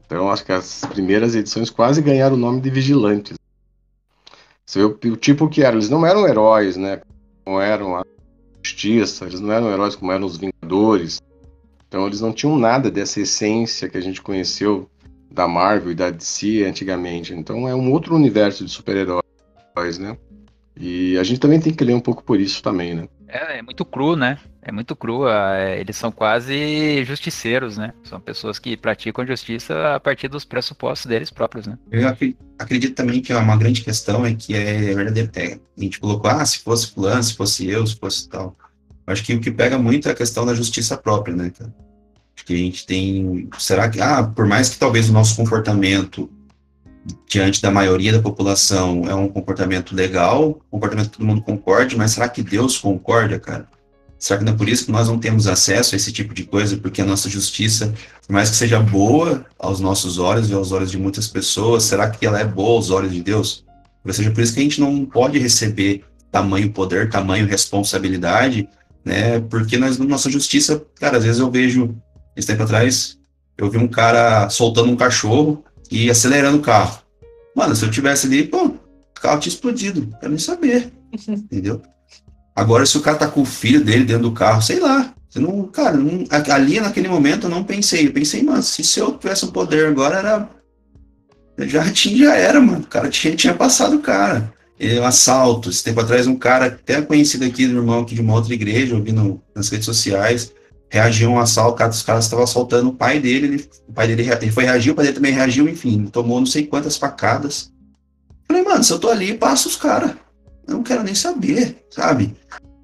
Então acho que as primeiras edições quase ganharam o nome de Vigilantes. Você vê o, o tipo que eram, eles não eram heróis, né? Não eram a justiça, eles não eram heróis como eram os Vingadores. Então eles não tinham nada dessa essência que a gente conheceu da Marvel e da DC antigamente. Então é um outro universo de super-heróis, né? E a gente também tem que ler um pouco por isso também, né? É, é muito cru, né? É muito cru. É, eles são quase justiceiros, né? São pessoas que praticam justiça a partir dos pressupostos deles próprios, né? Eu acredito também que uma grande questão é que é verdadeiro. É, a gente colocou, ah, se fosse fulano, se fosse eu, se fosse tal. Acho que o que pega muito é a questão da justiça própria, né, cara? Acho que a gente tem. Será que, ah, por mais que talvez o nosso comportamento diante da maioria da população é um comportamento legal, comportamento que todo mundo concorde, mas será que Deus concorda, cara? Será que não é por isso que nós não temos acesso a esse tipo de coisa? Porque a nossa justiça, por mais que seja boa aos nossos olhos e aos olhos de muitas pessoas, será que ela é boa aos olhos de Deus? Ou seja, por isso que a gente não pode receber tamanho poder, tamanho responsabilidade, né? Porque nós, nossa justiça, cara, às vezes eu vejo, esse tempo atrás, eu vi um cara soltando um cachorro, e acelerando o carro. Mano, se eu tivesse ali, pô, o carro tinha explodido. Quero nem saber. Entendeu? Agora, se o cara tá com o filho dele dentro do carro, sei lá. Você não, cara, não, ali naquele momento eu não pensei. Eu pensei, mano, se, se eu tivesse um poder agora, era. Já tinha, já era, mano. O cara tinha, tinha passado o cara. É um assalto. Esse tempo atrás, um cara até conhecido aqui, do irmão aqui de uma outra igreja, ouvindo nas redes sociais, reagiu a um assalto, os caras estavam assaltando o pai dele, ele, o pai dele ele foi reagir, o pai dele também reagiu, enfim, tomou não sei quantas facadas. Falei, mano, se eu tô ali, passa os caras. Eu não quero nem saber, sabe?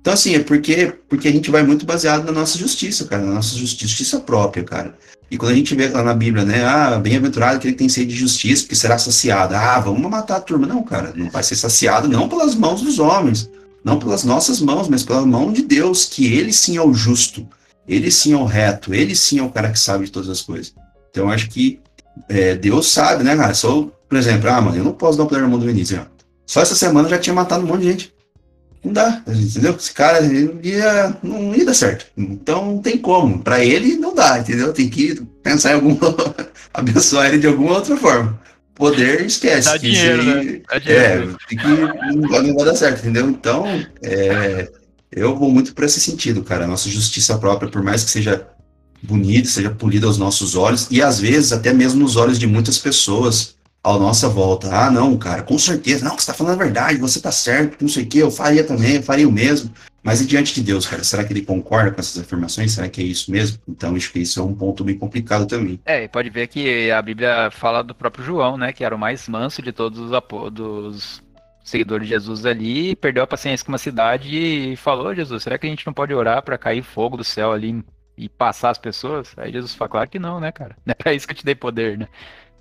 Então, assim, é porque, porque a gente vai muito baseado na nossa justiça, cara, na nossa justiça própria, cara. E quando a gente vê lá na Bíblia, né, ah, bem-aventurado aquele que tem sede de justiça, porque será saciado. Ah, vamos matar a turma. Não, cara, não vai ser saciado não pelas mãos dos homens, não pelas nossas mãos, mas pela mão de Deus, que ele sim é o justo, ele sim é o reto, ele sim é o cara que sabe de todas as coisas. Então, acho que é, Deus sabe, né, cara? Só, por exemplo, ah, mano, eu não posso dar um poder no mundo do Vinícius. Só essa semana já tinha matado um monte de gente. Não dá, entendeu? Esse cara ia, não ia dar certo. Então não tem como. Para ele não dá, entendeu? Tem que pensar em algum abençoar ele de alguma outra forma. Poder esquece. Dá dinheiro, né? Dá dinheiro. É, tem que não vai, não vai dar certo, entendeu? Então, é, eu vou muito para esse sentido, cara. A nossa justiça própria, por mais que seja bonita, seja polida aos nossos olhos, e às vezes até mesmo nos olhos de muitas pessoas, à nossa volta. Ah, não, cara, com certeza, não, você está falando a verdade, você está certo, não sei o que, eu faria também, eu faria o mesmo. Mas e diante de Deus, cara, será que ele concorda com essas afirmações? Será que é isso mesmo? Então, acho que isso é um ponto bem complicado também. É, e pode ver que a Bíblia fala do próprio João, né, que era o mais manso de todos os, dos seguidores de Jesus ali, perdeu a paciência com uma cidade e falou, Jesus, será que a gente não pode orar para cair fogo do céu ali e passar as pessoas? Aí Jesus fala, claro que não, né, cara? Não é pra isso que eu te dei poder, né?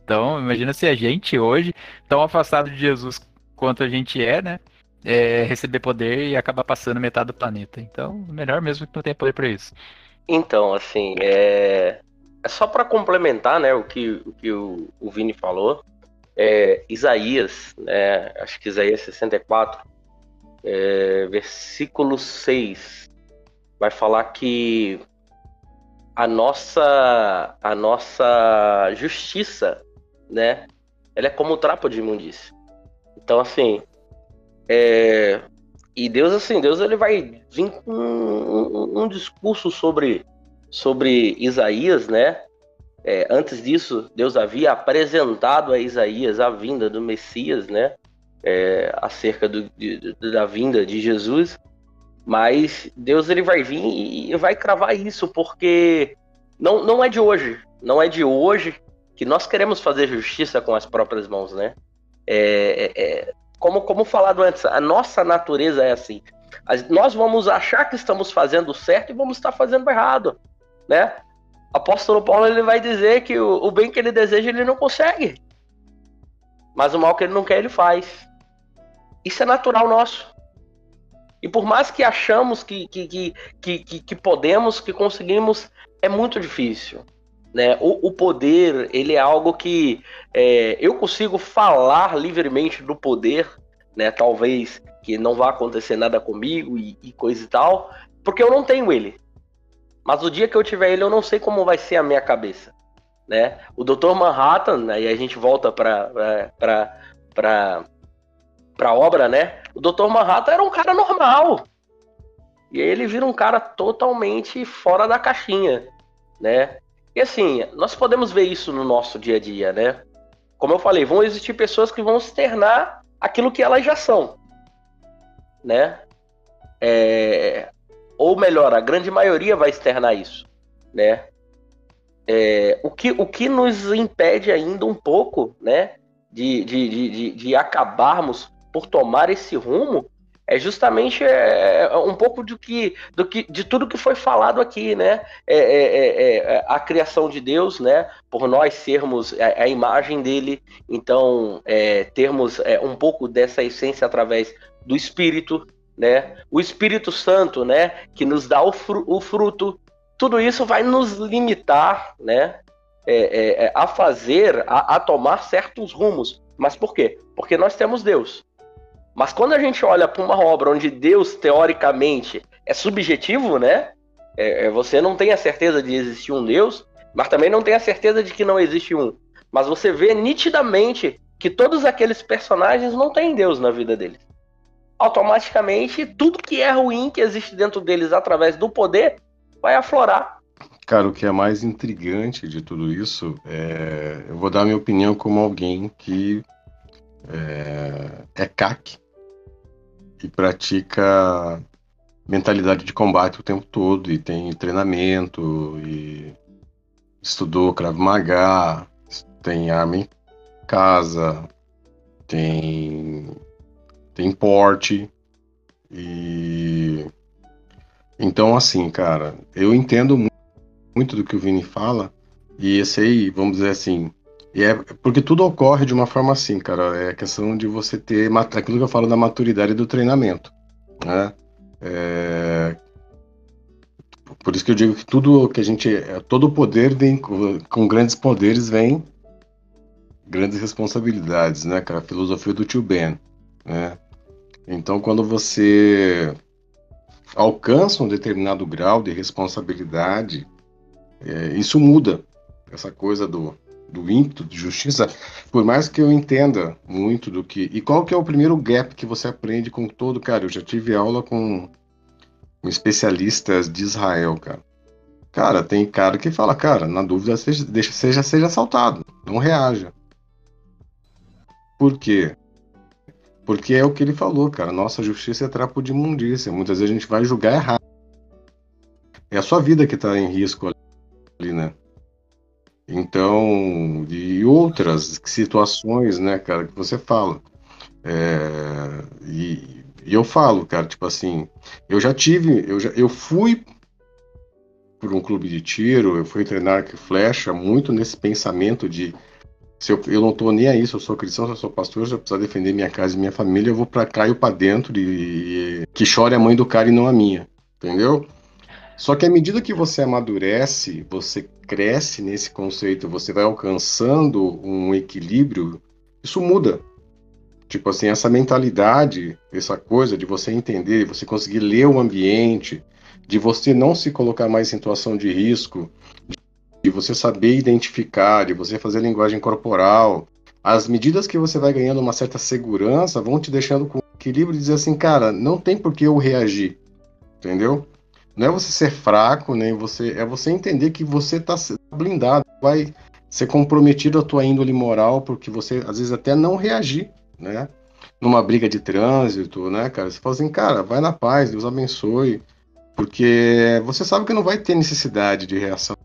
Então, imagina se a gente hoje, tão afastado de Jesus quanto a gente é, né? É, receber poder e acabar passando metade do planeta. Então, melhor mesmo que não tenha poder para isso. Então, assim, é, é só para complementar, né, o que o, que o, o Vini falou. É, Isaías, né, acho que Isaías 64, é, versículo 6, vai falar que a nossa, a nossa justiça né? Ela é como o trapo de imundícia. Então, assim, é... e Deus, assim, Deus ele vai vir com um, um, um discurso sobre, sobre Isaías, né? É, antes disso, Deus havia apresentado a Isaías a vinda do Messias, né? É, acerca do, de, da vinda de Jesus. Mas Deus ele vai vir e vai cravar isso, porque não, não é de hoje. Não é de hoje que nós queremos fazer justiça com as próprias mãos, né? É, é, é, como, como falado antes, a nossa natureza é assim. As, nós vamos achar que estamos fazendo certo e vamos estar fazendo errado, né? Apóstolo Paulo ele vai dizer que o, o bem que ele deseja ele não consegue, mas o mal que ele não quer ele faz. Isso é natural nosso. E por mais que achamos que, que, que, que, que podemos, que conseguimos, é muito difícil. Né? O, o poder, ele é algo que é, eu consigo falar livremente do poder, né? Talvez que não vá acontecer nada comigo e, e coisa e tal, porque eu não tenho ele. Mas o dia que eu tiver ele, eu não sei como vai ser a minha cabeça, né? O Dr. Manhattan, aí a gente volta para para para para obra, né? O Dr. Manhattan era um cara normal. E aí ele vira um cara totalmente fora da caixinha, né? E assim, nós podemos ver isso no nosso dia a dia, né? Como eu falei, vão existir pessoas que vão externar aquilo que elas já são, né? É... Ou melhor, a grande maioria vai externar isso, né? É... O, que, o que nos impede ainda um pouco, né? De, de, de, de, acabarmos por tomar esse rumo é justamente é, é, um pouco do que, do que, de tudo que foi falado aqui, né? É, é, é, é a criação de Deus, né? Por nós sermos a, a imagem dele, então termos um pouco dessa essência através do Espírito, né? O Espírito Santo, né? Que nos dá o, fru, o fruto. Tudo isso vai nos limitar, né? a fazer, a, a tomar certos rumos. Mas por quê? Porque nós temos Deus. Mas quando a gente olha para uma obra onde Deus, teoricamente, é subjetivo, né? É, é, você não tem a certeza de existir um Deus, mas também não tem a certeza de que não existe um. Mas você vê nitidamente que todos aqueles personagens não têm Deus na vida deles. Automaticamente, tudo que é ruim que existe dentro deles através do poder vai aflorar. Cara, o que é mais intrigante de tudo isso é. Eu vou dar minha opinião como alguém que é, é CAC e pratica mentalidade de combate o tempo todo e tem treinamento e estudou Krav Maga, tem arma em casa, tem tem porte e então assim, cara, eu entendo muito do que o Vini fala e esse aí, vamos dizer assim, e é porque tudo ocorre de uma forma assim, cara, é questão de você ter aquilo que eu falo da maturidade do treinamento, né? É, por isso que eu digo que tudo que a gente. Todo poder vem. Com grandes poderes vem grandes responsabilidades, né, cara? A filosofia do tio Ben, né? Então, quando você alcança um determinado grau de responsabilidade, é, isso muda. Essa coisa do, do ímpeto de justiça, por mais que eu entenda muito do que. E qual que é o primeiro gap que você aprende com todo. Cara, eu já tive aula com, com especialistas de Israel, cara. Cara, tem cara que fala, cara, na dúvida, seja, deixa, seja, seja assaltado, não reaja. Por quê? Porque é o que ele falou, cara. Nossa justiça é trapo de imundícia. Muitas vezes a gente vai julgar errado. É a sua vida que está em risco ali, né? Então, e outras situações, né, cara, que você fala. É, e, e, eu falo, cara, tipo assim, eu já tive, eu, já, eu fui por um clube de tiro, eu fui treinar arco e flecha, muito nesse pensamento de se eu, eu não tô nem aí, se eu sou cristão, se eu sou pastor, se eu precisar defender minha casa e minha família, eu vou pra cá e pra dentro e, e que chore a mãe do cara e não a minha, entendeu? Só que à medida que você amadurece, você cresce nesse conceito, você vai alcançando um equilíbrio, isso muda. Tipo assim, essa mentalidade, essa coisa de você entender, de você conseguir ler o ambiente, de você não se colocar mais em situação de risco, de você saber identificar, de você fazer linguagem corporal. As medidas que você vai ganhando uma certa segurança vão te deixando com equilíbrio e dizer assim, cara, não tem por que eu reagir. Entendeu? Não é você ser fraco, nem você. É você entender que você está blindado, vai ser comprometido a tua índole moral, porque você às vezes até não reagir, né? Numa briga de trânsito, né, cara? Você fala assim, cara, vai na paz, Deus abençoe, porque você sabe que não vai ter necessidade de reação.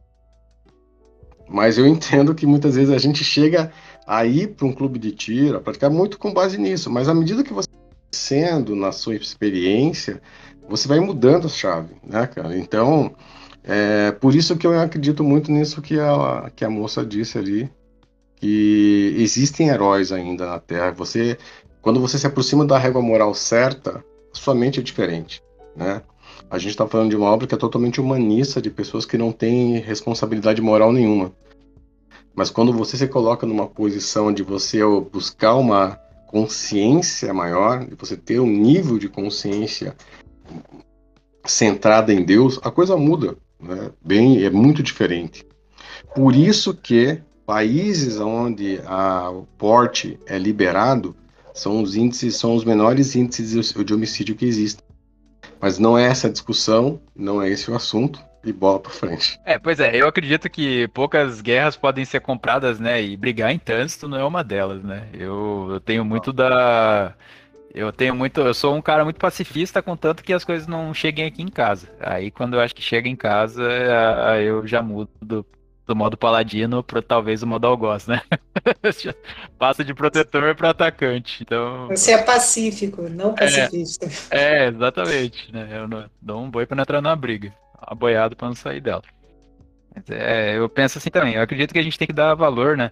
Mas eu entendo que muitas vezes a gente chega a ir para um clube de tiro, a praticar muito com base nisso, mas à medida que você sendo na sua experiência, você vai mudando a chave, né, cara? Então, é por isso que eu acredito muito nisso que a, que a moça disse ali, que existem heróis ainda na Terra. Você, quando você se aproxima da régua moral certa, sua mente é diferente, né? A gente está falando de uma obra que é totalmente humanista, de pessoas que não têm responsabilidade moral nenhuma. Mas quando você se coloca numa posição de você buscar uma consciência maior, de você ter um nível de consciência centrada em Deus, a coisa muda, né? Bem, é muito diferente. Por isso que países onde a, o porte é liberado são os índices, são os menores índices de homicídio que existem. Mas não é essa a discussão, não é esse o assunto e bola para frente. É, pois é, eu acredito que poucas guerras podem ser compradas, né? E brigar em trânsito não é uma delas, né? Eu, eu tenho muito da eu tenho muito, eu sou um cara muito pacifista, contanto que as coisas não cheguem aqui em casa. Aí quando eu acho que chega em casa, eu já mudo do, do modo paladino para talvez o modo algoz, né? Passa de protetor para atacante. Então Você é pacífico, não pacifista. É, é exatamente, né? Eu não, dou um boi para não entrar na briga, aboiado para não sair dela. É, eu penso assim também. Eu acredito que a gente tem que dar valor, né?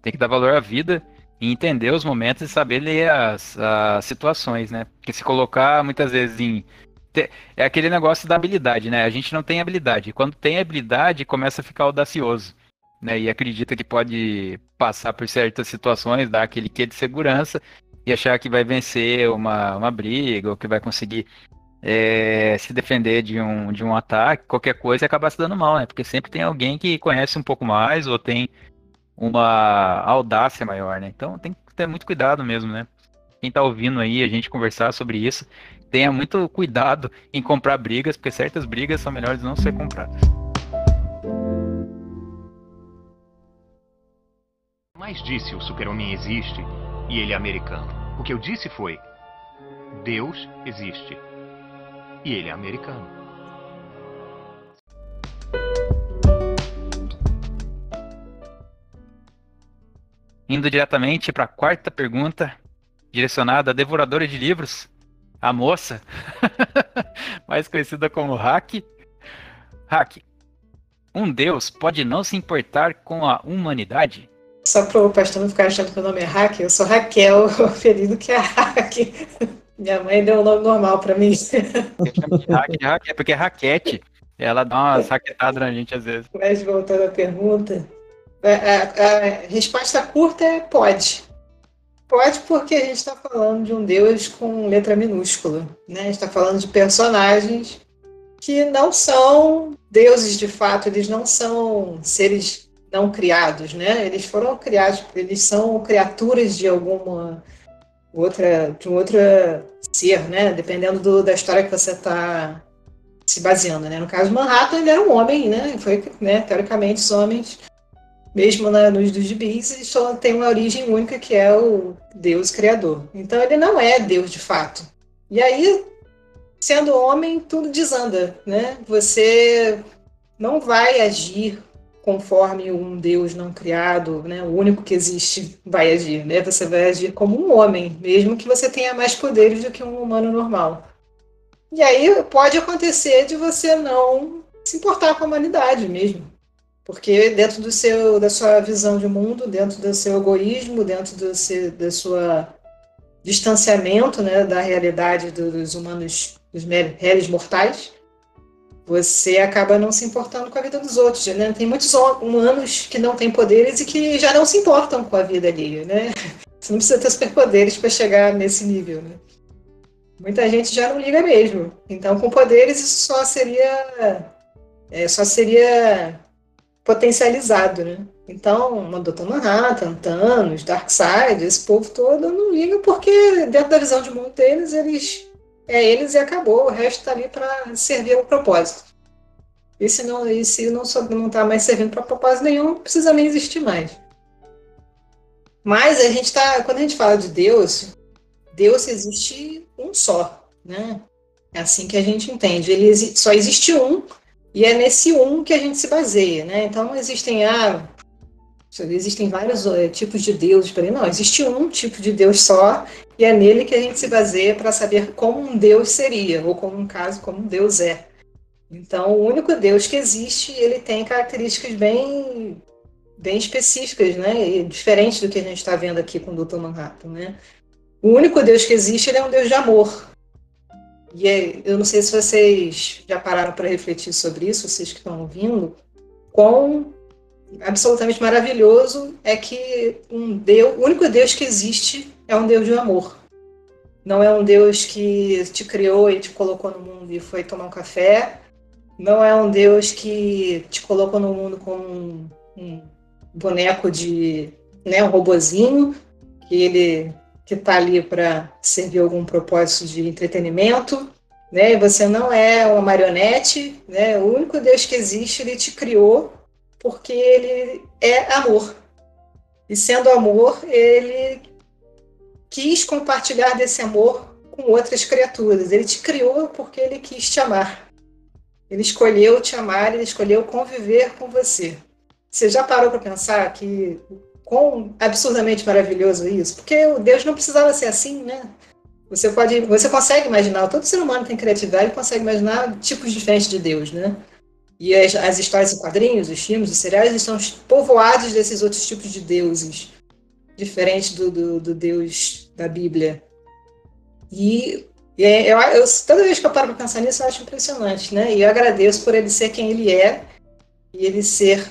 Tem que dar valor à vida e entender os momentos e saber ler as, as situações, né? Porque se colocar muitas vezes em. É aquele negócio da habilidade, né? A gente não tem habilidade. Quando tem habilidade, começa a ficar audacioso. Né? E acredita que pode passar por certas situações, dar aquele quê de segurança e achar que vai vencer uma, uma briga ou que vai conseguir é, se defender de um, de um ataque, qualquer coisa, e acabar se dando mal, né? Porque sempre tem alguém que conhece um pouco mais ou tem uma audácia maior, né? Então tem que ter muito cuidado mesmo, né? Quem tá ouvindo aí a gente conversar sobre isso, tenha muito cuidado em comprar brigas, porque certas brigas são melhores não ser compradas. Mas disse o super-homem existe e ele é americano. O que eu disse foi: Deus existe. E ele é americano. Indo diretamente para a quarta pergunta, direcionada à devoradora de livros, a moça, mais conhecida como Hack. Hack, um deus pode não se importar com a humanidade? Só para o pastor não ficar achando que o nome é Hack, eu sou Raquel, o apelido que é Hack. Minha mãe deu um nome normal para mim. Hack, hack, é porque é raquete. Ela dá uma saquetada na gente às vezes. Mas voltando à pergunta, a, a resposta curta é pode. Pode porque a gente está falando de um deus com letra minúscula. Né? A gente está falando de personagens que não são deuses de fato, eles não são seres não criados, né? Eles foram criados, eles são criaturas de alguma outra, de um outro ser, né? Dependendo do, da história que você está se baseando, né? No caso, Manhattan ele era um homem, né? Foi, né? Teoricamente, os homens mesmo na, nos dos gibis, só tem uma origem única que é o Deus Criador. Então ele não é Deus de fato. E aí, sendo homem, tudo desanda, né? Você não vai agir conforme um Deus não criado, né? O único que existe vai agir, né? Você vai agir como um homem, mesmo que você tenha mais poderes do que um humano normal. E aí pode acontecer de você não se importar com a humanidade mesmo. Porque dentro do seu, da sua visão de mundo, dentro do seu egoísmo, dentro do seu, da sua distanciamento né, da realidade dos humanos, dos réis mortais, você acaba não se importando com a vida dos outros. Né? Tem muitos humanos que não têm poderes e que já não se importam com a vida alheia. Né? Você não precisa ter superpoderes para chegar nesse nível. Né? Muita gente já não liga mesmo. Então, com poderes, isso só seria. É, só seria potencializado, né? Então, o Dr. Manhattan, Thanos, Darkseid, esse povo todo não liga porque dentro da visão de mundo deles, eles é eles e acabou, o resto está ali para servir ao propósito. E se não, e se não está mais servindo para propósito nenhum, precisa nem existir mais. Mas a gente tá, quando a gente fala de Deus, Deus existe um só, né? É assim que a gente entende. Ele só existe um e é nesse um que a gente se baseia, né? Então existem ah, existem vários uh, tipos de deuses para não, existe um tipo de Deus só e é nele que a gente se baseia para saber como um Deus seria ou como um caso como um Deus é. Então o único Deus que existe ele tem características bem bem específicas, né? E diferentes do que a gente está vendo aqui com o Dr. Manhattan, né? O único Deus que existe ele é um Deus de amor, e eu não sei se vocês já pararam para refletir sobre isso, vocês que estão ouvindo, quão absolutamente maravilhoso é que um Deus, o único Deus que existe é um Deus de amor. Não é um Deus que te criou e te colocou no mundo e foi tomar um café. Não é um Deus que te colocou no mundo como um, um boneco de, né, um robozinho que ele que está ali para servir algum propósito de entretenimento, né? Você não é uma marionete, né? O único Deus que existe, ele te criou porque ele é amor. E sendo amor, ele quis compartilhar desse amor com outras criaturas. Ele te criou porque ele quis te amar. Ele escolheu te amar, ele escolheu conviver com você. Você já parou para pensar que quão absurdamente maravilhoso isso, porque o Deus não precisava ser assim, né? Você pode, você consegue imaginar, todo ser humano tem criatividade, consegue imaginar tipos diferentes de Deus, né? E as, as histórias em quadrinhos, os filmes, os seriais estão povoados desses outros tipos de deuses, diferentes do, do, do Deus da Bíblia. E, e é, eu, eu, toda vez que eu paro para pensar nisso, eu acho impressionante, né? E eu agradeço por ele ser quem ele é, e ele ser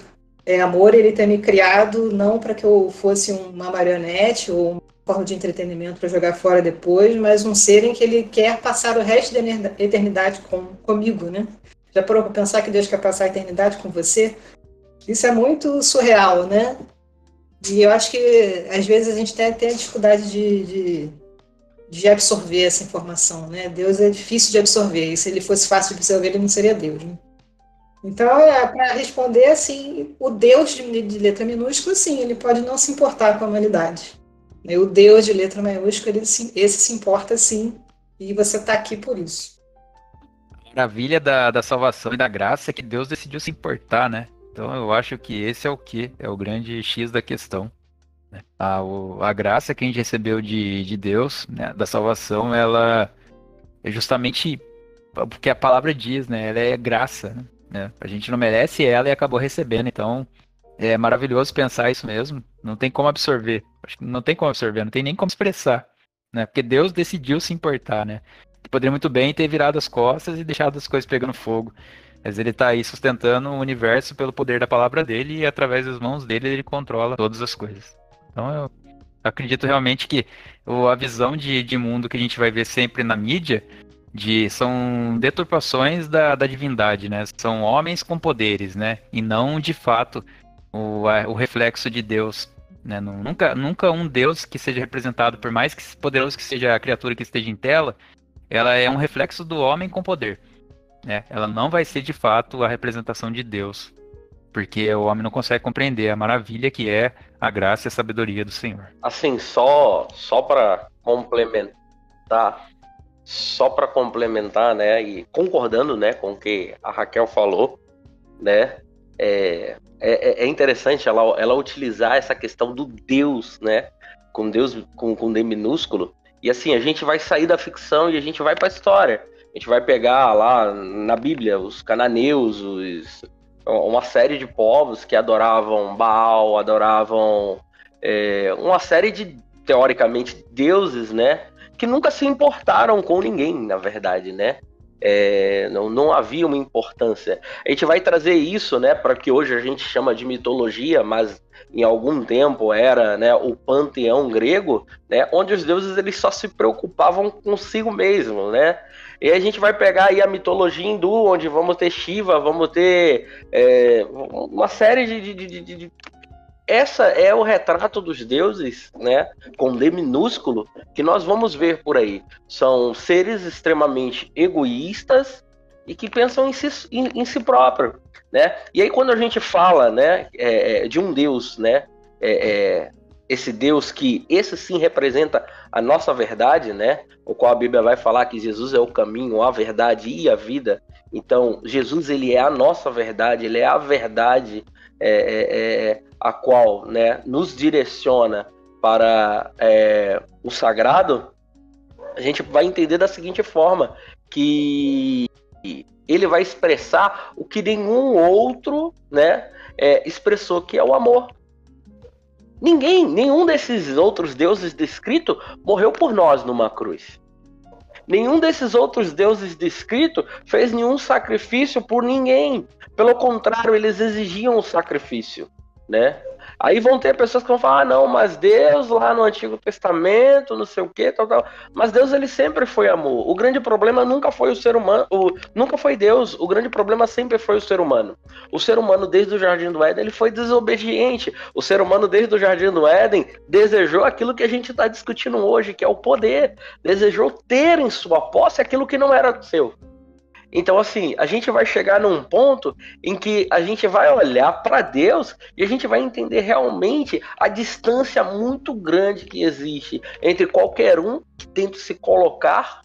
é, amor ele ter me criado não para que eu fosse uma marionete ou uma forma de entretenimento para jogar fora depois, mas um ser em que ele quer passar o resto da eternidade com, comigo, né? Já parou para pensar que Deus quer passar a eternidade com você? Isso é muito surreal, né? E eu acho que às vezes a gente tem, tem a dificuldade de, de, de, absorver essa informação, né? Deus é difícil de absorver, e se ele fosse fácil de absorver, ele não seria Deus, né? Então, é, para responder assim, o Deus de, de, letra minúscula, sim, ele pode não se importar com a humanidade. Né? O Deus de letra maiúscula, ele, esse se importa sim, E você está aqui por isso. A maravilha da, da salvação e da graça é que Deus decidiu se importar, né? Então eu acho que esse é o que? É o grande X da questão. Né? A, o, a graça que a gente recebeu de, de Deus, né, da salvação, ela é justamente porque a palavra diz, né? Ela é graça, né? A gente não merece ela e acabou recebendo. Então é maravilhoso pensar isso mesmo. Não tem como absorver. Não tem como absorver, não tem nem como expressar, né? Porque Deus decidiu se importar, né? Poderia muito bem ter virado as costas e deixado as coisas pegando fogo. Mas ele está aí sustentando o universo pelo poder da palavra dele e através das mãos dele ele controla todas as coisas. Então eu acredito realmente que a visão de, de mundo que a gente vai ver sempre na mídia de são deturpações da, da divindade, né? São homens com poderes, né? E não de fato o, o reflexo de Deus. Né? Nunca, nunca um Deus que seja representado, por mais que poderoso que seja a criatura que esteja em tela, ela é um reflexo do homem com poder. Né? Ela não vai ser de fato a representação de Deus, porque o homem não consegue compreender a maravilha que é a graça e a sabedoria do Senhor. Assim, só só para complementar, só para complementar, né, e concordando, né, com o que a Raquel falou, né, é, é, é interessante ela, ela utilizar essa questão do Deus, né, com Deus com, com D minúsculo, e assim, a gente vai sair da ficção e a gente vai para a história. A gente vai pegar lá na Bíblia os cananeus, os, uma série de povos que adoravam Baal, adoravam é, uma série de, teoricamente, deuses, né? Que nunca se importaram com ninguém, na verdade, né? É, não, não havia uma importância. A gente vai trazer isso, né, para que hoje a gente chama de mitologia, mas em algum tempo era, né, o panteão grego, né, onde os deuses eles só se preocupavam consigo mesmo, né? E a gente vai pegar aí a mitologia hindu, onde vamos ter Shiva, vamos ter é, uma série de, de, de, de, Essa é o retrato dos deuses, né? Com D minúsculo, que nós vamos ver por aí. São seres extremamente egoístas e que pensam em si, em, em si próprio, né? E aí quando a gente fala, né, é, é de um Deus, né, é, é esse Deus que esse sim representa a nossa verdade, né? O qual a Bíblia vai falar que Jesus é o caminho, a verdade e a vida. Então, Jesus ele é a nossa verdade, ele é a verdade é, é, é a qual, né, nos direciona para é, o sagrado. A gente vai entender da seguinte forma que ele vai expressar o que nenhum outro, né, é, expressou, que é o amor. Ninguém, nenhum desses outros deuses descritos morreu por nós numa cruz. Nenhum desses outros deuses descritos fez nenhum sacrifício por ninguém. Pelo contrário, eles exigiam o sacrifício, né? Aí vão ter pessoas que vão falar, ah, não, mas Deus lá no Antigo Testamento, não sei o que, tal, tal. Mas Deus ele sempre foi amor. O grande problema nunca foi o ser humano, o, nunca foi Deus. O grande problema sempre foi o ser humano. O ser humano desde o Jardim do Éden ele foi desobediente. O ser humano desde o Jardim do Éden desejou aquilo que a gente está discutindo hoje, que é o poder. Desejou ter em sua posse aquilo que não era seu. Então, assim, a gente vai chegar num ponto em que a gente vai olhar para Deus e a gente vai entender realmente a distância muito grande que existe entre qualquer um que tenta se colocar,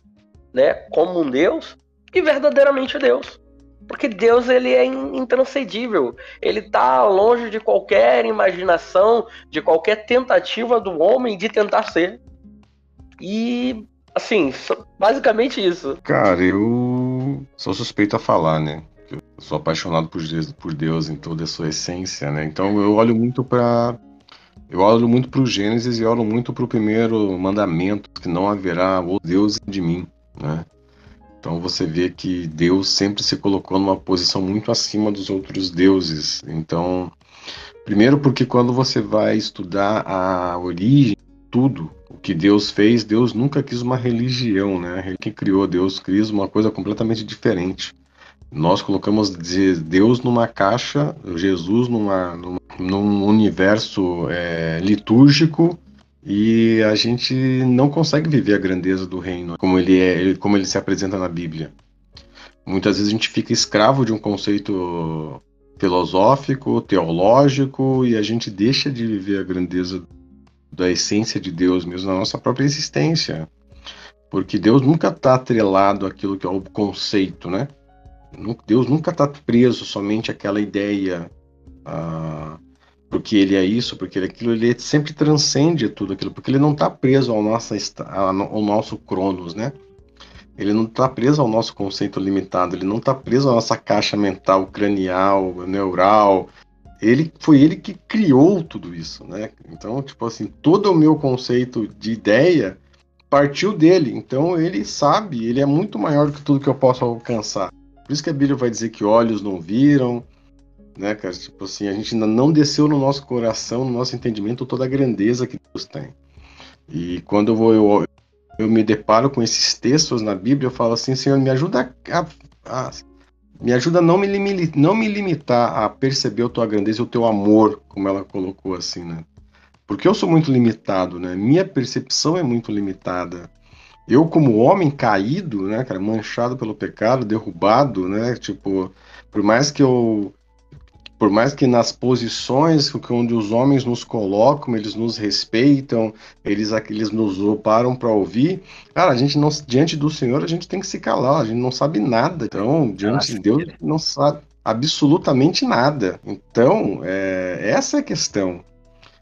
né, como um Deus e verdadeiramente Deus. Porque Deus ele é intranscendível, ele está longe de qualquer imaginação, de qualquer tentativa do homem de tentar ser. E assim, basicamente isso. Cara, eu sou suspeito a falar, né? Eu sou apaixonado por Deus, por Deus em toda a sua essência, né? Então eu olho muito para eu olho muito para o Gênesis e olho muito para o primeiro mandamento, que não haverá o Deus de mim, né? Então você vê que Deus sempre se colocou numa posição muito acima dos outros deuses. Então, primeiro porque quando você vai estudar a origem, tudo, o que Deus fez, Deus nunca quis uma religião, né? Quem criou Deus quis uma coisa completamente diferente. Nós colocamos Deus numa caixa, Jesus numa, numa num universo é, litúrgico e a gente não consegue viver a grandeza do reino como ele é, como ele se apresenta na Bíblia. Muitas vezes a gente fica escravo de um conceito filosófico, teológico e a gente deixa de viver a grandeza da essência de Deus mesmo na nossa própria existência. Porque Deus nunca está atrelado àquilo que é o conceito, né? Deus nunca está preso somente àquela ideia, ah, porque ele é isso, porque ele é aquilo, ele sempre transcende tudo aquilo, porque ele não está preso ao nosso, ao nosso cronos, né? Ele não está preso ao nosso conceito limitado, ele não está preso à nossa caixa mental, cranial, neural. Ele foi ele que criou tudo isso, né? Então, tipo assim, todo o meu conceito de ideia partiu dele. Então, ele sabe, ele é muito maior do que tudo que eu posso alcançar. Por isso que a Bíblia vai dizer que olhos não viram, né, cara? Tipo assim, a gente ainda não desceu no nosso coração, no nosso entendimento, toda a grandeza que Deus tem. E quando eu vou, eu, eu me deparo com esses textos na Bíblia, eu falo assim, Senhor, me ajuda a, a me ajuda a não me, não me limitar a perceber a tua grandeza e o teu amor, como ela colocou assim, né? Porque eu sou muito limitado, né? Minha percepção é muito limitada. Eu, como homem caído, né, cara, manchado pelo pecado, derrubado, né? Tipo, por mais que eu por mais que nas posições onde os homens nos colocam, eles nos respeitam, eles, eles nos param para ouvir, cara, a gente não, diante do Senhor, a gente tem que se calar, a gente não sabe nada. Então, diante de Deus, não sabe absolutamente nada. Então, é, essa é a questão.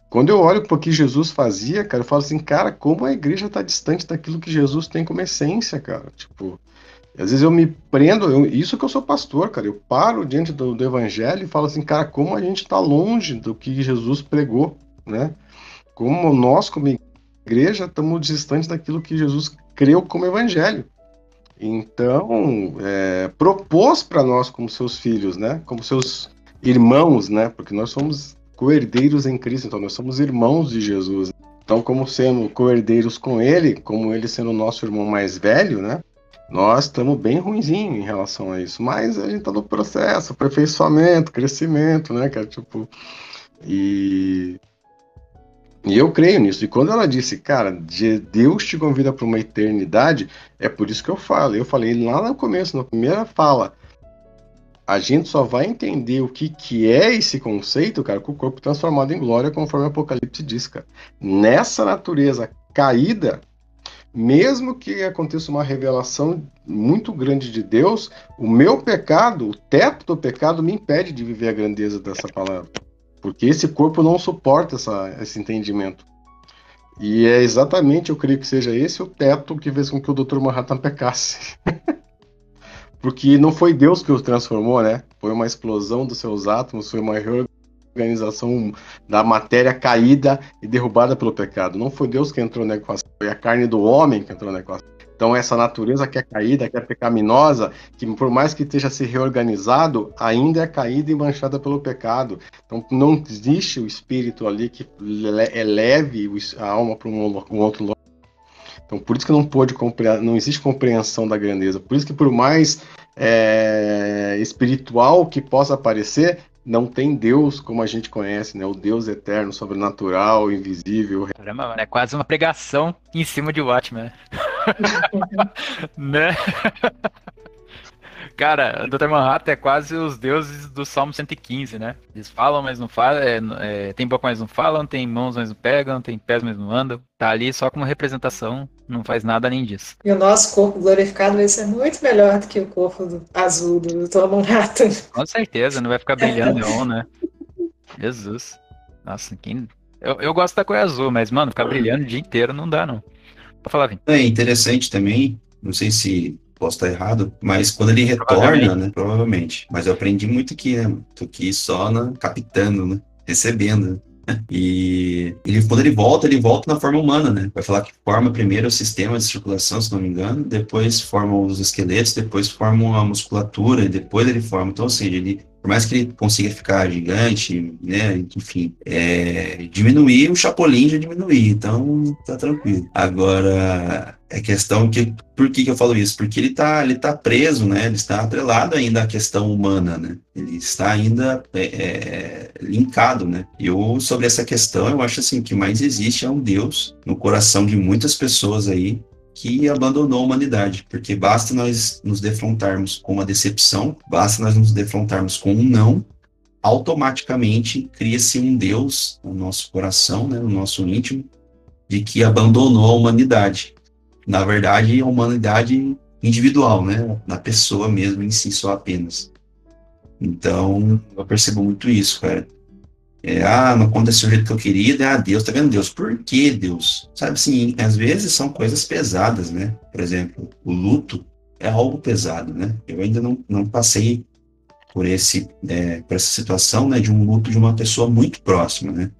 Quando eu olho para o que Jesus fazia, cara, eu falo assim, cara, como a igreja está distante daquilo que Jesus tem como essência, cara. Tipo, às vezes eu me prendo, eu, isso que eu sou pastor, cara. Eu paro diante do, do evangelho e falo assim, cara, como a gente está longe do que Jesus pregou, né? Como nós, como igreja, estamos distantes daquilo que Jesus creu como evangelho. Então, é, propôs para nós, como seus filhos, né? Como seus irmãos, né? Porque nós somos co-herdeiros em Cristo, então nós somos irmãos de Jesus. Então, como sendo co-herdeiros com Ele, como Ele sendo nosso irmão mais velho, né? Nós estamos bem ruimzinho em relação a isso, mas a gente está no processo, aperfeiçoamento, crescimento, né, cara? Tipo, e, e eu creio nisso. E quando ela disse, cara, Deus te convida para uma eternidade, é por isso que eu falo. Eu falei lá no começo, na primeira fala, a gente só vai entender o que, que é esse conceito, cara, com o corpo transformado em glória, conforme o Apocalipse diz, cara. Nessa natureza caída, mesmo que aconteça uma revelação muito grande de Deus, o meu pecado, o teto do pecado, me impede de viver a grandeza dessa palavra. Porque esse corpo não suporta essa, esse entendimento. E é exatamente, eu creio que seja esse o teto que fez com que o Dr. Manhattan pecasse. Porque não foi Deus que o transformou, né? Foi uma explosão dos seus átomos, foi uma organização da matéria caída e derrubada pelo pecado. Não foi Deus que entrou na equação, foi a carne do homem que entrou na equação. Então essa natureza que é caída, que é pecaminosa, que por mais que esteja se reorganizado, ainda é caída e manchada pelo pecado. Então não existe o espírito ali que eleve a alma para um, outro lugar. Então por isso que não pode não existe compreensão da grandeza. Por isso que por mais é, espiritual que possa parecer, não tem Deus como a gente conhece, né? O Deus eterno, sobrenatural, invisível. Caramba, mano, é quase uma pregação em cima de Watchmen. né? Cara, o Dr. Manhattan é quase os deuses do Salmo 115, né? Eles falam, mas não falam, é, é, tem boca, mas não falam, tem mãos, mas não pegam, tem pés, mas não andam. Tá ali só como representação, não faz nada além disso. E o nosso corpo glorificado vai ser muito melhor do que o corpo do, azul do Dr. Manhattan. Com certeza, não vai ficar brilhando neon, né? Jesus. Nossa, quem... Eu, eu gosto da cor azul, mas, mano, ficar brilhando o dia inteiro não dá, não. Pode falar, Vim. É interessante também, não sei se posso estar errado, mas quando ele retorna, né? Provavelmente. Mas eu aprendi muito aqui, né? Tô aqui só na, captando, né? Recebendo. Né? E ele, quando ele volta, ele volta na forma humana, né? Vai falar que forma primeiro o sistema de circulação, se não me engano, depois forma os esqueletos, depois forma a musculatura, e depois ele forma. Então, ou seja, ele por mais que ele consiga ficar gigante, né, enfim, é, diminuir, o Chapolin já diminuir, então tá tranquilo. Agora, é questão que, por que, que eu falo isso? Porque ele tá, ele tá preso, né, ele está atrelado ainda à questão humana, né, ele está ainda é, é, linkado, né. Eu, sobre essa questão, eu acho assim, que mais existe é um Deus no coração de muitas pessoas aí, que abandonou a humanidade, porque basta nós nos defrontarmos com uma decepção, basta nós nos defrontarmos com um não, automaticamente cria-se um Deus no nosso coração, né, no nosso íntimo, de que abandonou a humanidade. Na verdade, a humanidade individual, né? Da pessoa mesmo em si, só apenas. Então, eu percebo muito isso, cara. É, ah, não aconteceu do jeito que eu queria, ah, Deus, tá vendo Deus? Por que Deus? Sabe assim, às vezes são coisas pesadas, né? Por exemplo, o luto é algo pesado, né? Eu ainda não, não passei por, esse, é, por essa situação, né, de um luto de uma pessoa muito próxima, né?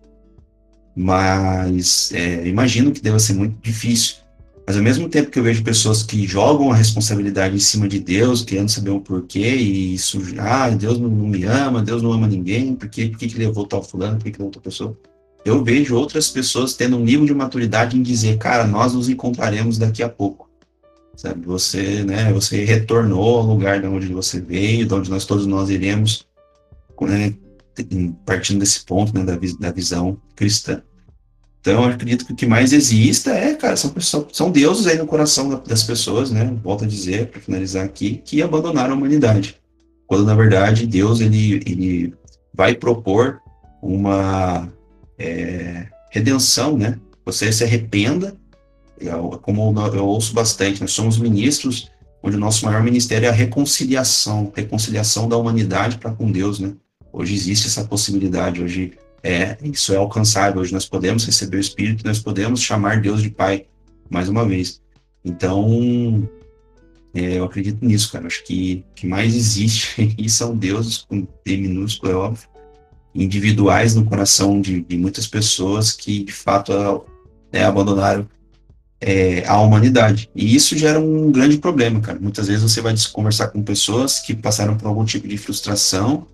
Mas é, imagino que deva ser muito difícil. Mas ao mesmo tempo que eu vejo pessoas que jogam a responsabilidade em cima de Deus, querendo saber o porquê, e isso, ah, Deus não, me ama, Deus não ama ninguém, por que, por que levou tal fulano, por que, que levou tal pessoa? Eu vejo outras pessoas tendo um nível de maturidade em dizer, cara, nós nos encontraremos daqui a pouco. Sabe, você, né, você retornou ao lugar de onde você veio, de onde nós todos nós iremos, né, partindo desse ponto, né, da, da visão cristã. Então, acredito que o que mais exista é, cara, são, são, são deuses aí no coração das pessoas, né? Volto a dizer, para finalizar aqui, que abandonaram a humanidade. Quando, na verdade, Deus ele, ele vai propor uma é, redenção, né? Você se arrependa, como eu ouço bastante, nós somos ministros onde o nosso maior ministério é a reconciliação, reconciliação da humanidade para com Deus, né? Hoje existe essa possibilidade, hoje é, isso é alcançável. Hoje nós podemos receber o Espírito, nós podemos chamar Deus de Pai, mais uma vez. Então, é, eu acredito nisso, cara. Acho que que mais existe e são deuses, com D minúsculo, é óbvio, individuais no coração de, de muitas pessoas que, de fato, é, abandonaram é, a humanidade. E isso gera um grande problema, cara. Muitas vezes você vai conversar com pessoas que passaram por algum tipo de frustração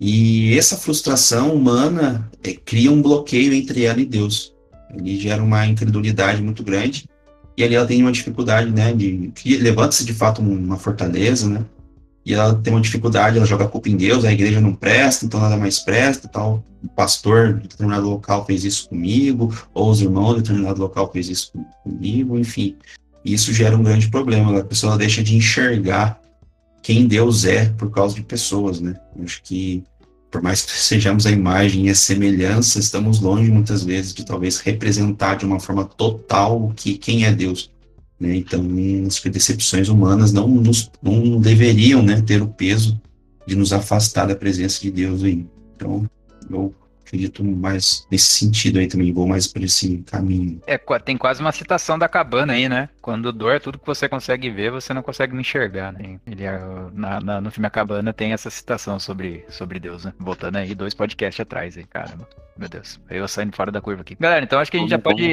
e essa frustração humana é, cria um bloqueio entre ela e Deus. Ele gera uma incredulidade muito grande. E ali ela tem uma dificuldade, né? De, levanta-se de fato uma fortaleza, né? E ela tem uma dificuldade, ela joga a culpa em Deus, a igreja não presta, então nada mais presta, tal. O pastor de determinado local fez isso comigo, ou os irmãos de determinado local fez isso comigo, enfim. Isso gera um grande problema, a pessoa deixa de enxergar quem Deus é por causa de pessoas, né? Acho que por mais que sejamos a imagem e a semelhança, estamos longe muitas vezes de talvez representar de uma forma total o que quem é Deus. Né? Então, as decepções humanas não, nos, não deveriam né, ter o peso de nos afastar da presença de Deus aí. Então, eu acredito mais nesse sentido aí também, vou mais por esse caminho. É, tem quase uma citação da cabana aí, né? Quando dor é tudo que você consegue ver, você não consegue me enxergar, né? Ele, é, na, na, no filme A Cabana tem essa citação sobre, sobre Deus, né? Voltando aí dois podcasts atrás aí, caramba. Meu Deus, eu saindo fora da curva aqui. Galera, então acho que a gente já pode.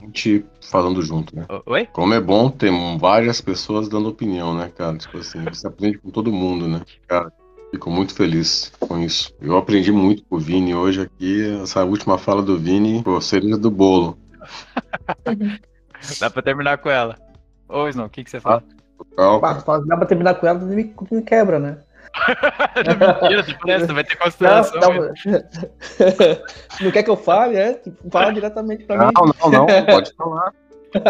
A gente falando junto, né? Oi? Como é bom ter várias pessoas dando opinião, né, cara? Tipo assim, você aprende com todo mundo, né? Cara, Fico muito feliz com isso. Eu aprendi muito com o Vini hoje aqui. Essa última fala do Vini, pô, cereja do bolo. Dá pra terminar com ela. Ô, Snow, o que, que você fala? Ah, dá pra terminar com ela, me, me quebra, né? Mentira, tipo, essa, vai ter consideração. Não, não, não, quer que eu fale, é? Fala diretamente pra não, mim. Não, não, não, pode falar.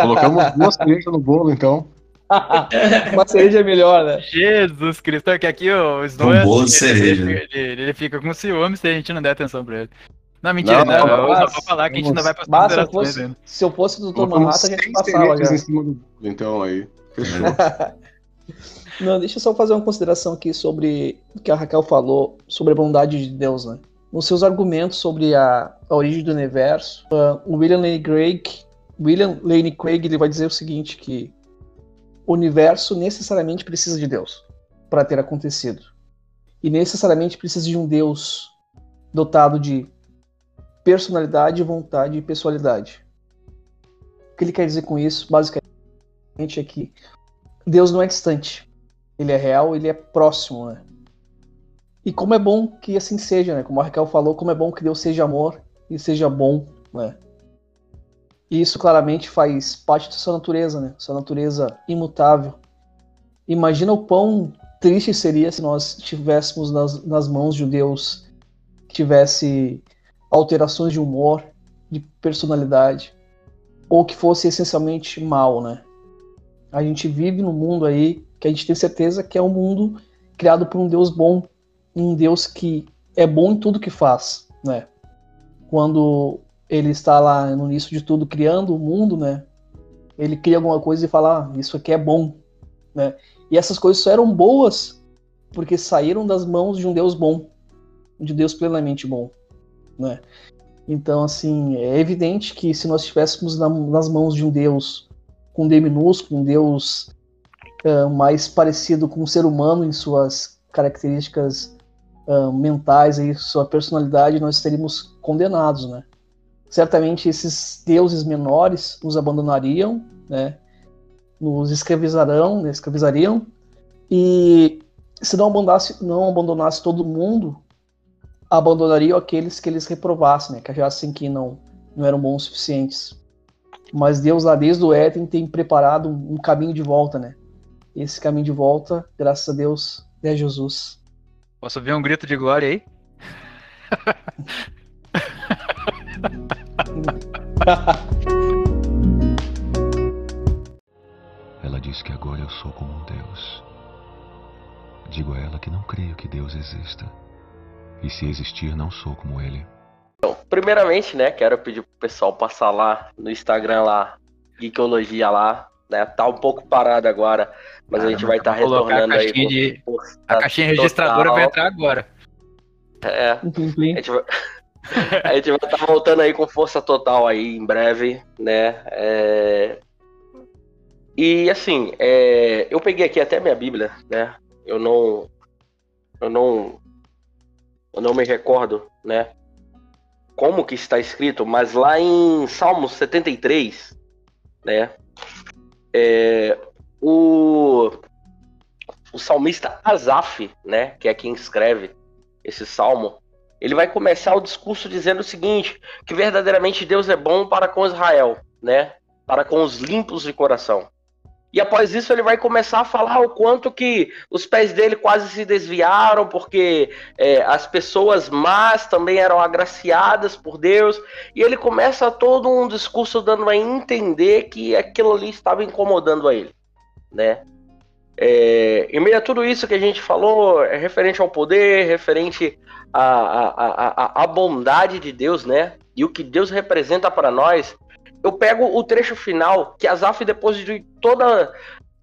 Colocamos duas cerejas no bolo, então. Uma cereja é melhor, né? Jesus Cristo, é que aqui o Snow é assim, cereja. Ele, ele, ele, fica com ciúme se a gente não der atenção pra ele. Não, mentira, não, não, não eu vou falar que a gente ainda vai passar mas, se, eu fosse, se eu fosse do Dr. Manhattan, a gente passava já. Em cima do... Então aí, fechou. não, deixa eu só fazer uma consideração aqui sobre o que a Raquel falou sobre a bondade de Deus, né? Nos seus argumentos sobre a, a origem do universo, uh, o William Lane Craig, William Lane Craig, ele vai dizer o seguinte, que o universo necessariamente precisa de Deus para ter acontecido. E necessariamente precisa de um Deus dotado de personalidade, vontade e pessoalidade. O que ele quer dizer com isso, basicamente, é que Deus não é distante. Ele é real, ele é próximo, né? E como é bom que assim seja, né? Como a Raquel falou, como é bom que Deus seja amor e seja bom, né? E isso claramente faz parte da sua natureza, né? Sua natureza imutável. Imagina o quão triste seria se nós tivéssemos nas, nas mãos de um Deus que tivesse alterações de humor, de personalidade, ou que fosse essencialmente mal, né? A gente vive num mundo aí que a gente tem certeza que é um mundo criado por um Deus bom, um Deus que é bom em tudo que faz, né? Quando ele está lá no início de tudo criando o mundo, né? Ele cria alguma coisa e fala, ah, isso aqui é bom, né? E essas coisas só eram boas porque saíram das mãos de um Deus bom, de Deus plenamente bom, né? Então, assim, é evidente que se nós estivéssemos na, nas mãos de um Deus com D minúsculo, um Deus uh, mais parecido com um ser humano em suas características uh, mentais e sua personalidade, nós estaríamos condenados, né? Certamente esses deuses menores nos abandonariam, né? Nos escravizarão, né? escravizariam e se não abandonasse, não abandonasse todo mundo, abandonariam aqueles que eles reprovassem, né? Que achassem que não, não eram bons o suficientes. Mas Deus lá desde o Éden tem preparado um, caminho de volta, né? esse caminho de volta, graças a Deus, é Jesus. Posso ouvir um grito de glória aí? ela diz que agora eu sou como um Deus. Digo a ela que não creio que Deus exista. E se existir, não sou como ele. Então, primeiramente, né, quero pedir pro pessoal passar lá no Instagram lá, Geekologia lá, né? Tá um pouco parado agora, mas a gente vai estar tá retornando a aí. De... A caixinha registradora vai entrar agora. É. A gente vai... a gente vai estar tá voltando aí com força total aí em breve, né? É... E assim, é... eu peguei aqui até minha Bíblia, né? Eu não, eu não, eu não me recordo, né? Como que está escrito, mas lá em Salmos 73, né? É, o, o salmista Asaf, né, que é quem escreve esse salmo, ele vai começar o discurso dizendo o seguinte: que verdadeiramente Deus é bom para com Israel, né, para com os limpos de coração. E após isso ele vai começar a falar o quanto que os pés dele quase se desviaram, porque é, as pessoas más também eram agraciadas por Deus. E ele começa todo um discurso dando a entender que aquilo ali estava incomodando a ele, né? É, em meio a tudo isso que a gente falou, é referente ao poder, referente à, à, à, à bondade de Deus, né? E o que Deus representa para nós, eu pego o trecho final, que depois de toda,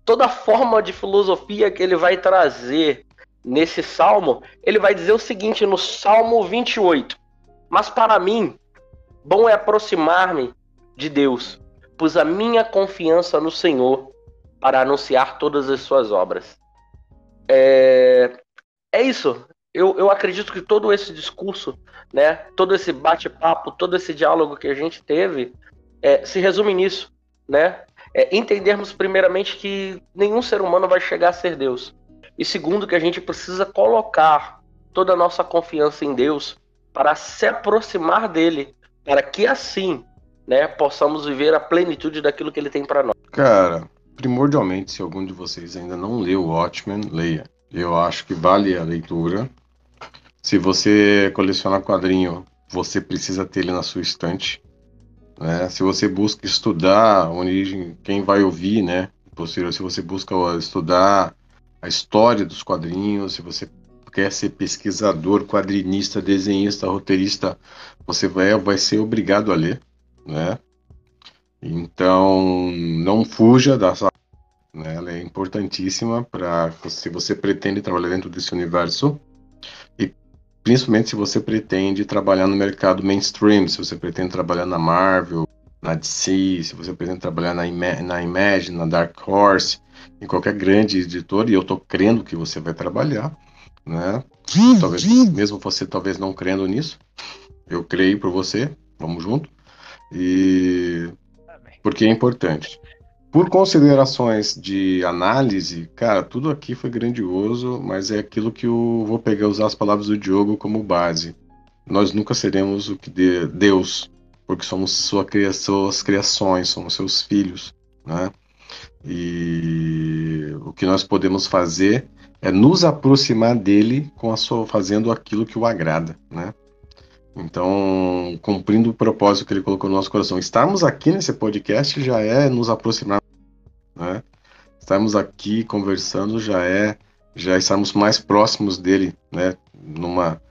toda forma de filosofia que ele vai trazer nesse salmo, ele vai dizer o seguinte no Salmo 28. Mas para mim, bom é aproximar-me de Deus, pus a minha confiança no Senhor para anunciar todas as suas obras. É, é isso. Eu, eu acredito que todo esse discurso, né, todo esse bate-papo, todo esse diálogo que a gente teve, é, se resume nisso, né? É entendermos primeiramente que nenhum ser humano vai chegar a ser Deus. E segundo, que a gente precisa colocar toda a nossa confiança em Deus para se aproximar dele, para que assim, né, possamos viver a plenitude daquilo que ele tem para nós. Cara, primordialmente, se algum de vocês ainda não leu Watchmen, leia. Eu acho que vale a leitura. Se você coleciona quadrinho, você precisa ter ele na sua estante. Né? Se você busca estudar a origem, quem vai ouvir, né? Se você busca estudar a história dos quadrinhos, se você quer ser pesquisador, quadrinista, desenhista, roteirista, você vai, vai ser obrigado a ler, né? Então, não fuja dessa. Né? Ela é importantíssima para se você pretende trabalhar dentro desse universo principalmente se você pretende trabalhar no mercado mainstream, se você pretende trabalhar na Marvel, na DC, se você pretende trabalhar na, Ima na Imagine, na Dark Horse, em qualquer grande editor, e eu estou crendo que você vai trabalhar, né? Talvez, mesmo você talvez não crendo nisso, eu creio por você, vamos junto, e porque é importante. Por considerações de análise, cara, tudo aqui foi grandioso, mas é aquilo que eu vou pegar usar as palavras do Diogo como base. Nós nunca seremos o que de Deus, porque somos sua suas criações, somos seus filhos, né? E o que nós podemos fazer é nos aproximar dele com a sua fazendo aquilo que o agrada, né? Então, cumprindo o propósito que ele colocou no nosso coração. Estarmos aqui nesse podcast já é nos aproximar né? Estarmos aqui conversando já é já estamos mais próximos dele, né? Numa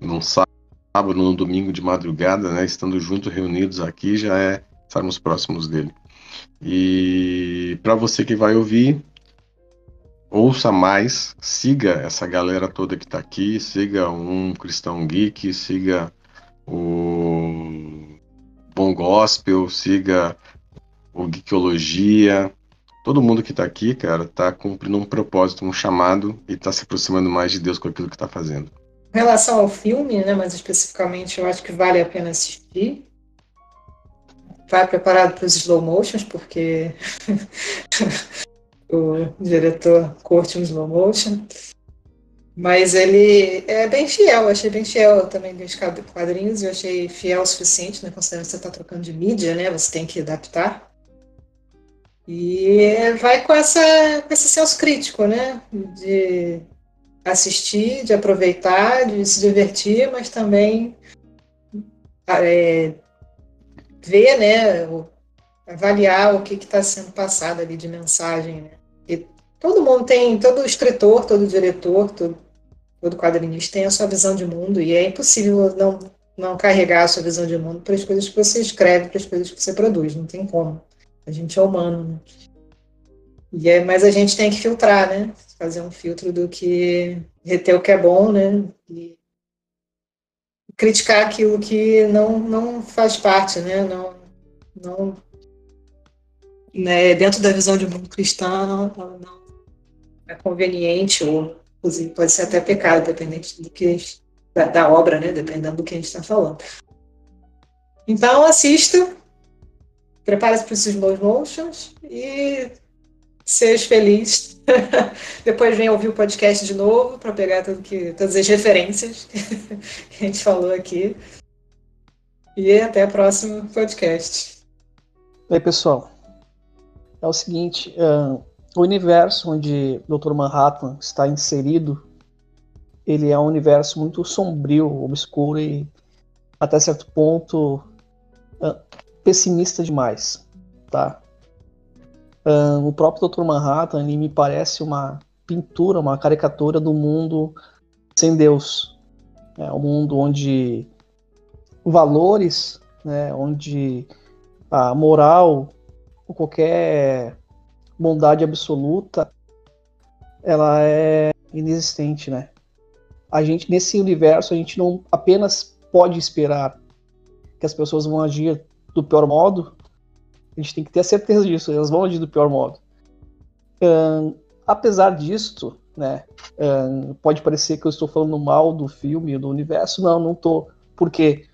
num sábado, num domingo de madrugada, né? Estando juntos reunidos aqui já é estarmos próximos dele. E para você que vai ouvir, ouça mais, siga essa galera toda que está aqui, siga um Cristão Geek, siga o Bom Gospel, siga o Geekologia. Todo mundo que está aqui, cara, está cumprindo um propósito, um chamado e está se aproximando mais de Deus com aquilo que está fazendo. Em relação ao filme, né, mais especificamente, eu acho que vale a pena assistir. Vai preparado para os slow motions, porque o diretor curte um slow motion. Mas ele é bem fiel, eu achei bem fiel também dos quadrinhos, eu achei fiel o suficiente, né? Considerando que você está trocando de mídia, né? Você tem que adaptar. E vai com, essa, com esse senso crítico, né? De assistir, de aproveitar, de se divertir, mas também é, ver, né, avaliar o que está sendo passado ali de mensagem. Né? E todo mundo tem, todo escritor, todo diretor, todo, todo quadrinista tem a sua visão de mundo e é impossível não, não carregar a sua visão de mundo para as coisas que você escreve, para as coisas que você produz, não tem como. A gente é humano, né? E é, mas a gente tem que filtrar, né? Fazer um filtro do que reter o que é bom, né? E criticar aquilo que não, não faz parte, né? Não, não né? dentro da visão de mundo cristão não, não é conveniente ou inclusive pode ser até pecado, dependente do que da, da obra, né? Dependendo do que a gente está falando. Então assista, prepare-se para os slow motions e seja feliz. Depois vem ouvir o podcast de novo para pegar tudo que, todas as referências que a gente falou aqui. E até o próximo podcast. Oi, pessoal. É o seguinte, uh, o universo onde Dr. Manhattan está inserido, ele é um universo muito sombrio, obscuro e até certo ponto uh, pessimista demais, tá? Uh, o próprio Dr. Manhattan ele me parece uma pintura, uma caricatura do mundo sem Deus. É um mundo onde valores, né, onde a moral ou qualquer bondade absoluta ela é inexistente, né? A gente nesse universo a gente não apenas pode esperar que as pessoas vão agir do pior modo, a gente tem que ter a certeza disso, elas vão agir do pior modo. Um, apesar disto, né, um, pode parecer que eu estou falando mal do filme, do universo, não, não estou. Por quê?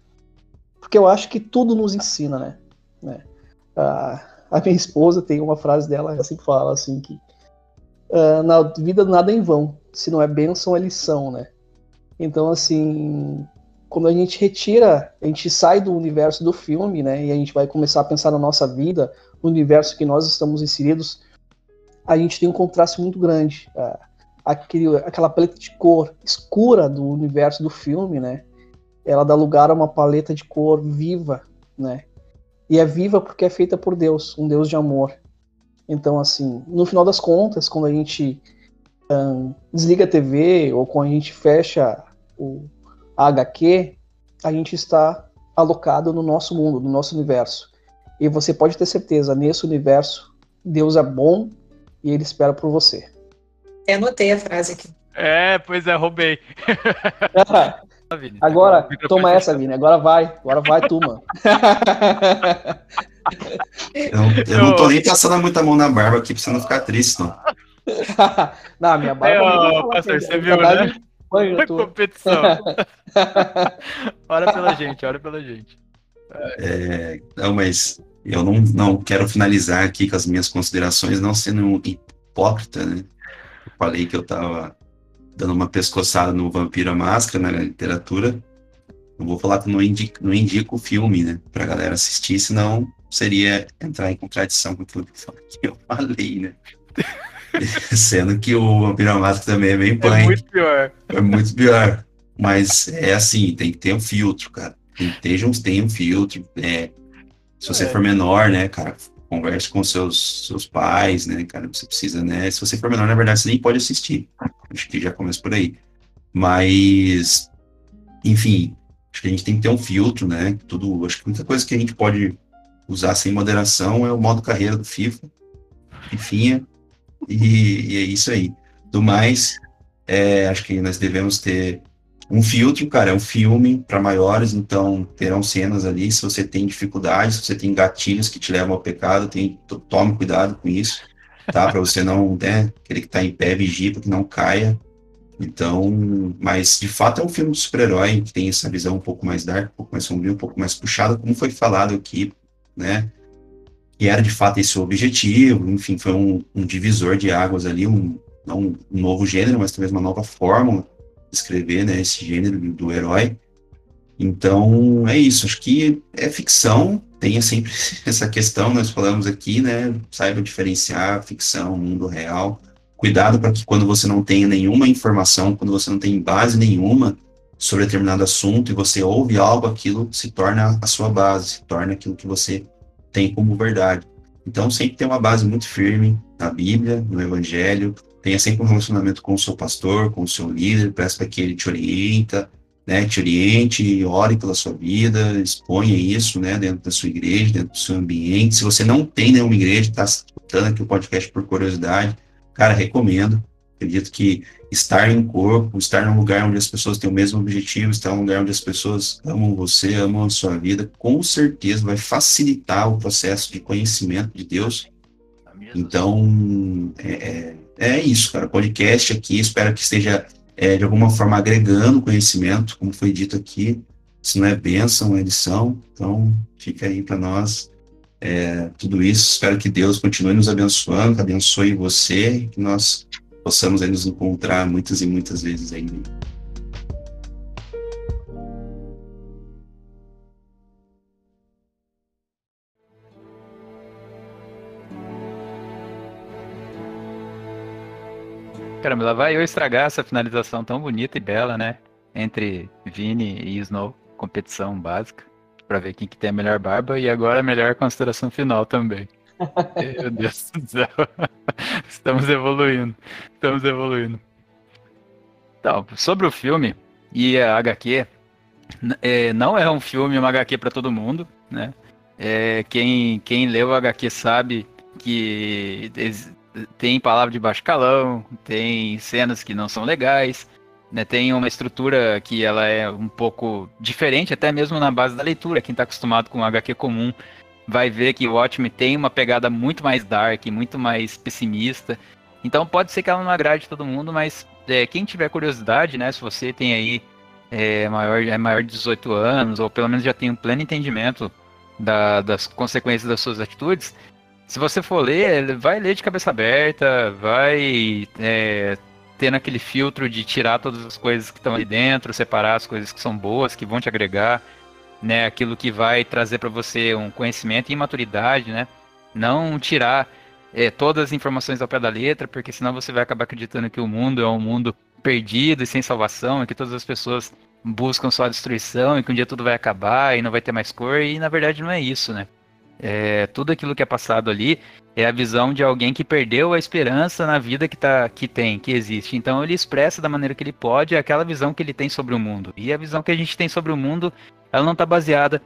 Porque eu acho que tudo nos ensina, né? né? Uh, a minha esposa tem uma frase dela, ela sempre fala assim que uh, na vida nada é em vão, se não é bênção é lição, né? Então, assim, quando a gente retira, a gente sai do universo do filme, né, e a gente vai começar a pensar na nossa vida, no universo que nós estamos inseridos, a gente tem um contraste muito grande. Uh, aquele, aquela paleta de cor escura do universo do filme, né, ela dá lugar a uma paleta de cor viva, né, e é viva porque é feita por Deus, um Deus de amor. Então, assim, no final das contas, quando a gente desliga a TV ou quando a gente fecha o, a HQ, a gente está alocado no nosso mundo, no nosso universo. E você pode ter certeza, nesse universo, Deus é bom e ele espera por você. Eu anotei a frase aqui. É, pois é, roubei. agora, toma essa, Vini. Agora vai. Agora vai tu, mano. Eu, eu não tô nem passando muita mão na barba aqui pra você não ficar triste, não. não, minha barba. É, ó, pastor, você viu, né? Banho, competição. ora pela gente, ora pela gente. É, não, mas eu não, não quero finalizar aqui com as minhas considerações, não sendo um hipócrita, né? Eu falei que eu tava dando uma pescoçada no Vampiro à Máscara na literatura. Não vou falar que não indico, não indico o filme, né? Pra galera assistir, senão seria entrar em contradição com tudo que eu falei, né? Sendo que o Vampiro Máscara também é bem é punk. É muito pior. É muito pior. Mas é assim, tem que ter um filtro, cara. Tem, tem, tem um filtro. É, se você é. for menor, né, cara, converse com seus, seus pais, né, cara, você precisa, né, se você for menor, na verdade, você nem pode assistir. Acho que já começa por aí. Mas, enfim, acho que a gente tem que ter um filtro, né, tudo, acho que muita coisa que a gente pode usar sem moderação é o modo carreira do FIFA, fifinha, e, e é isso aí. Do mais, é, acho que nós devemos ter um filtro, cara, é um filme para maiores, então terão cenas ali. Se você tem dificuldades, se você tem gatilhos que te levam ao pecado, tem, tome cuidado com isso, tá? Para você não, né, aquele que tá em pé, vigia para que não caia. Então, mas de fato é um filme de super-herói que tem essa visão um pouco mais dark, um pouco mais sombrio, um pouco mais puxada, como foi falado aqui, né? E era de fato esse o objetivo, enfim, foi um, um divisor de águas ali, um, não um novo gênero, mas talvez uma nova forma escrever né, esse gênero do herói. Então, é isso. Acho que é ficção, tenha sempre essa questão, nós falamos aqui, né? Saiba diferenciar ficção, mundo real. Cuidado para que quando você não tenha nenhuma informação, quando você não tem base nenhuma sobre determinado assunto e você ouve algo, aquilo se torna a sua base, se torna aquilo que você tem como verdade. Então, sempre tem uma base muito firme na Bíblia, no Evangelho, tenha sempre um relacionamento com o seu pastor, com o seu líder, peça para que ele te orienta, né, te oriente, ore pela sua vida, exponha isso, né, dentro da sua igreja, dentro do seu ambiente. Se você não tem nenhuma igreja, está escutando aqui o podcast por curiosidade, cara, recomendo. Acredito que estar em corpo, estar num lugar onde as pessoas têm o mesmo objetivo, estar num lugar onde as pessoas amam você, amam a sua vida, com certeza vai facilitar o processo de conhecimento de Deus. Então, é, é é isso, cara. Podcast aqui, espero que esteja é, de alguma forma agregando conhecimento, como foi dito aqui. Se não é bênção, é lição. Então, fica aí para nós é, tudo isso. Espero que Deus continue nos abençoando, que abençoe você, que nós possamos aí, nos encontrar muitas e muitas vezes ainda. Caramba, lá vai eu estragar essa finalização tão bonita e bela, né? Entre Vini e Snow, competição básica, para ver quem que tem a melhor barba e agora a melhor consideração final também. Meu Deus do céu. Estamos evoluindo. Estamos evoluindo. Então, sobre o filme e a HQ, é, não é um filme, uma HQ para todo mundo, né? É, quem, quem leu o HQ sabe que tem palavra de baixo calão, tem cenas que não são legais, né? Tem uma estrutura que ela é um pouco diferente, até mesmo na base da leitura. Quem está acostumado com HQ comum vai ver que o Watchmen tem uma pegada muito mais dark, muito mais pessimista. Então pode ser que ela não agrade todo mundo, mas é, quem tiver curiosidade, né? Se você tem aí é, maior, é maior de 18 anos, ou pelo menos já tem um pleno entendimento da, das consequências das suas atitudes, se você for ler, vai ler de cabeça aberta, vai é, tendo aquele filtro de tirar todas as coisas que estão ali dentro, separar as coisas que são boas, que vão te agregar, né? Aquilo que vai trazer para você um conhecimento e maturidade, né? Não tirar é, todas as informações ao pé da letra, porque senão você vai acabar acreditando que o mundo é um mundo perdido e sem salvação, e que todas as pessoas buscam só a destruição, e que um dia tudo vai acabar e não vai ter mais cor, e na verdade não é isso, né? É, tudo aquilo que é passado ali é a visão de alguém que perdeu a esperança na vida que, tá, que tem, que existe. Então ele expressa da maneira que ele pode aquela visão que ele tem sobre o mundo. E a visão que a gente tem sobre o mundo, ela não está baseada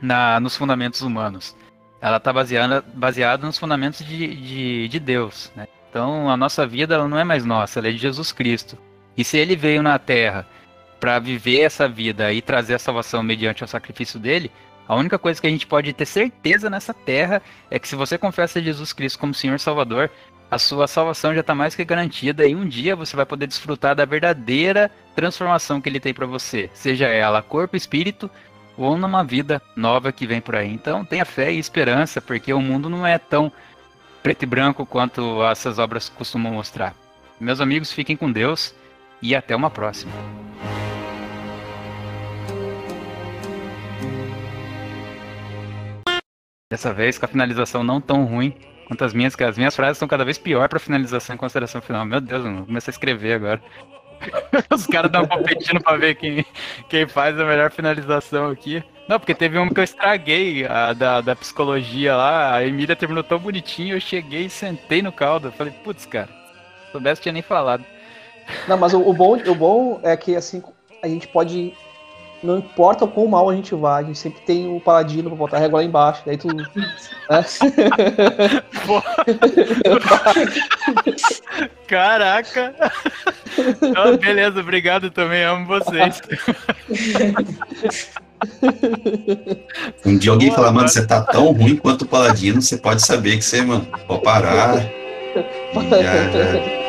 na, nos fundamentos humanos. Ela está baseada, baseada nos fundamentos de, de, de Deus. Né? Então a nossa vida ela não é mais nossa, ela é de Jesus Cristo. E se ele veio na Terra para viver essa vida e trazer a salvação mediante o sacrifício dele, a única coisa que a gente pode ter certeza nessa terra é que se você confessa Jesus Cristo como Senhor Salvador, a sua salvação já está mais que garantida e um dia você vai poder desfrutar da verdadeira transformação que ele tem para você, seja ela corpo, espírito ou numa vida nova que vem por aí. Então tenha fé e esperança, porque o mundo não é tão preto e branco quanto essas obras costumam mostrar. Meus amigos, fiquem com Deus e até uma próxima. Dessa vez com a finalização não tão ruim quanto as minhas, que as minhas frases são cada vez pior para finalização e consideração final. Meu Deus, eu vou começar a escrever agora. Os caras estão competindo para ver quem, quem faz a melhor finalização aqui. Não, porque teve uma que eu estraguei, a da, da psicologia lá. A Emília terminou tão bonitinho, eu cheguei e sentei no caldo. falei, putz, cara, se soubesse, tinha nem falado. Não, mas o, o, bom, o bom é que assim a gente pode não importa o quão mal a gente vai, a gente sempre tem o paladino pra botar a régua lá embaixo. Daí tu. Né? Caraca! Oh, beleza, obrigado também, amo vocês. Um dia alguém fala, mano, você tá tão ruim quanto o Paladino, você pode saber que você, mano, pode parar. E já, já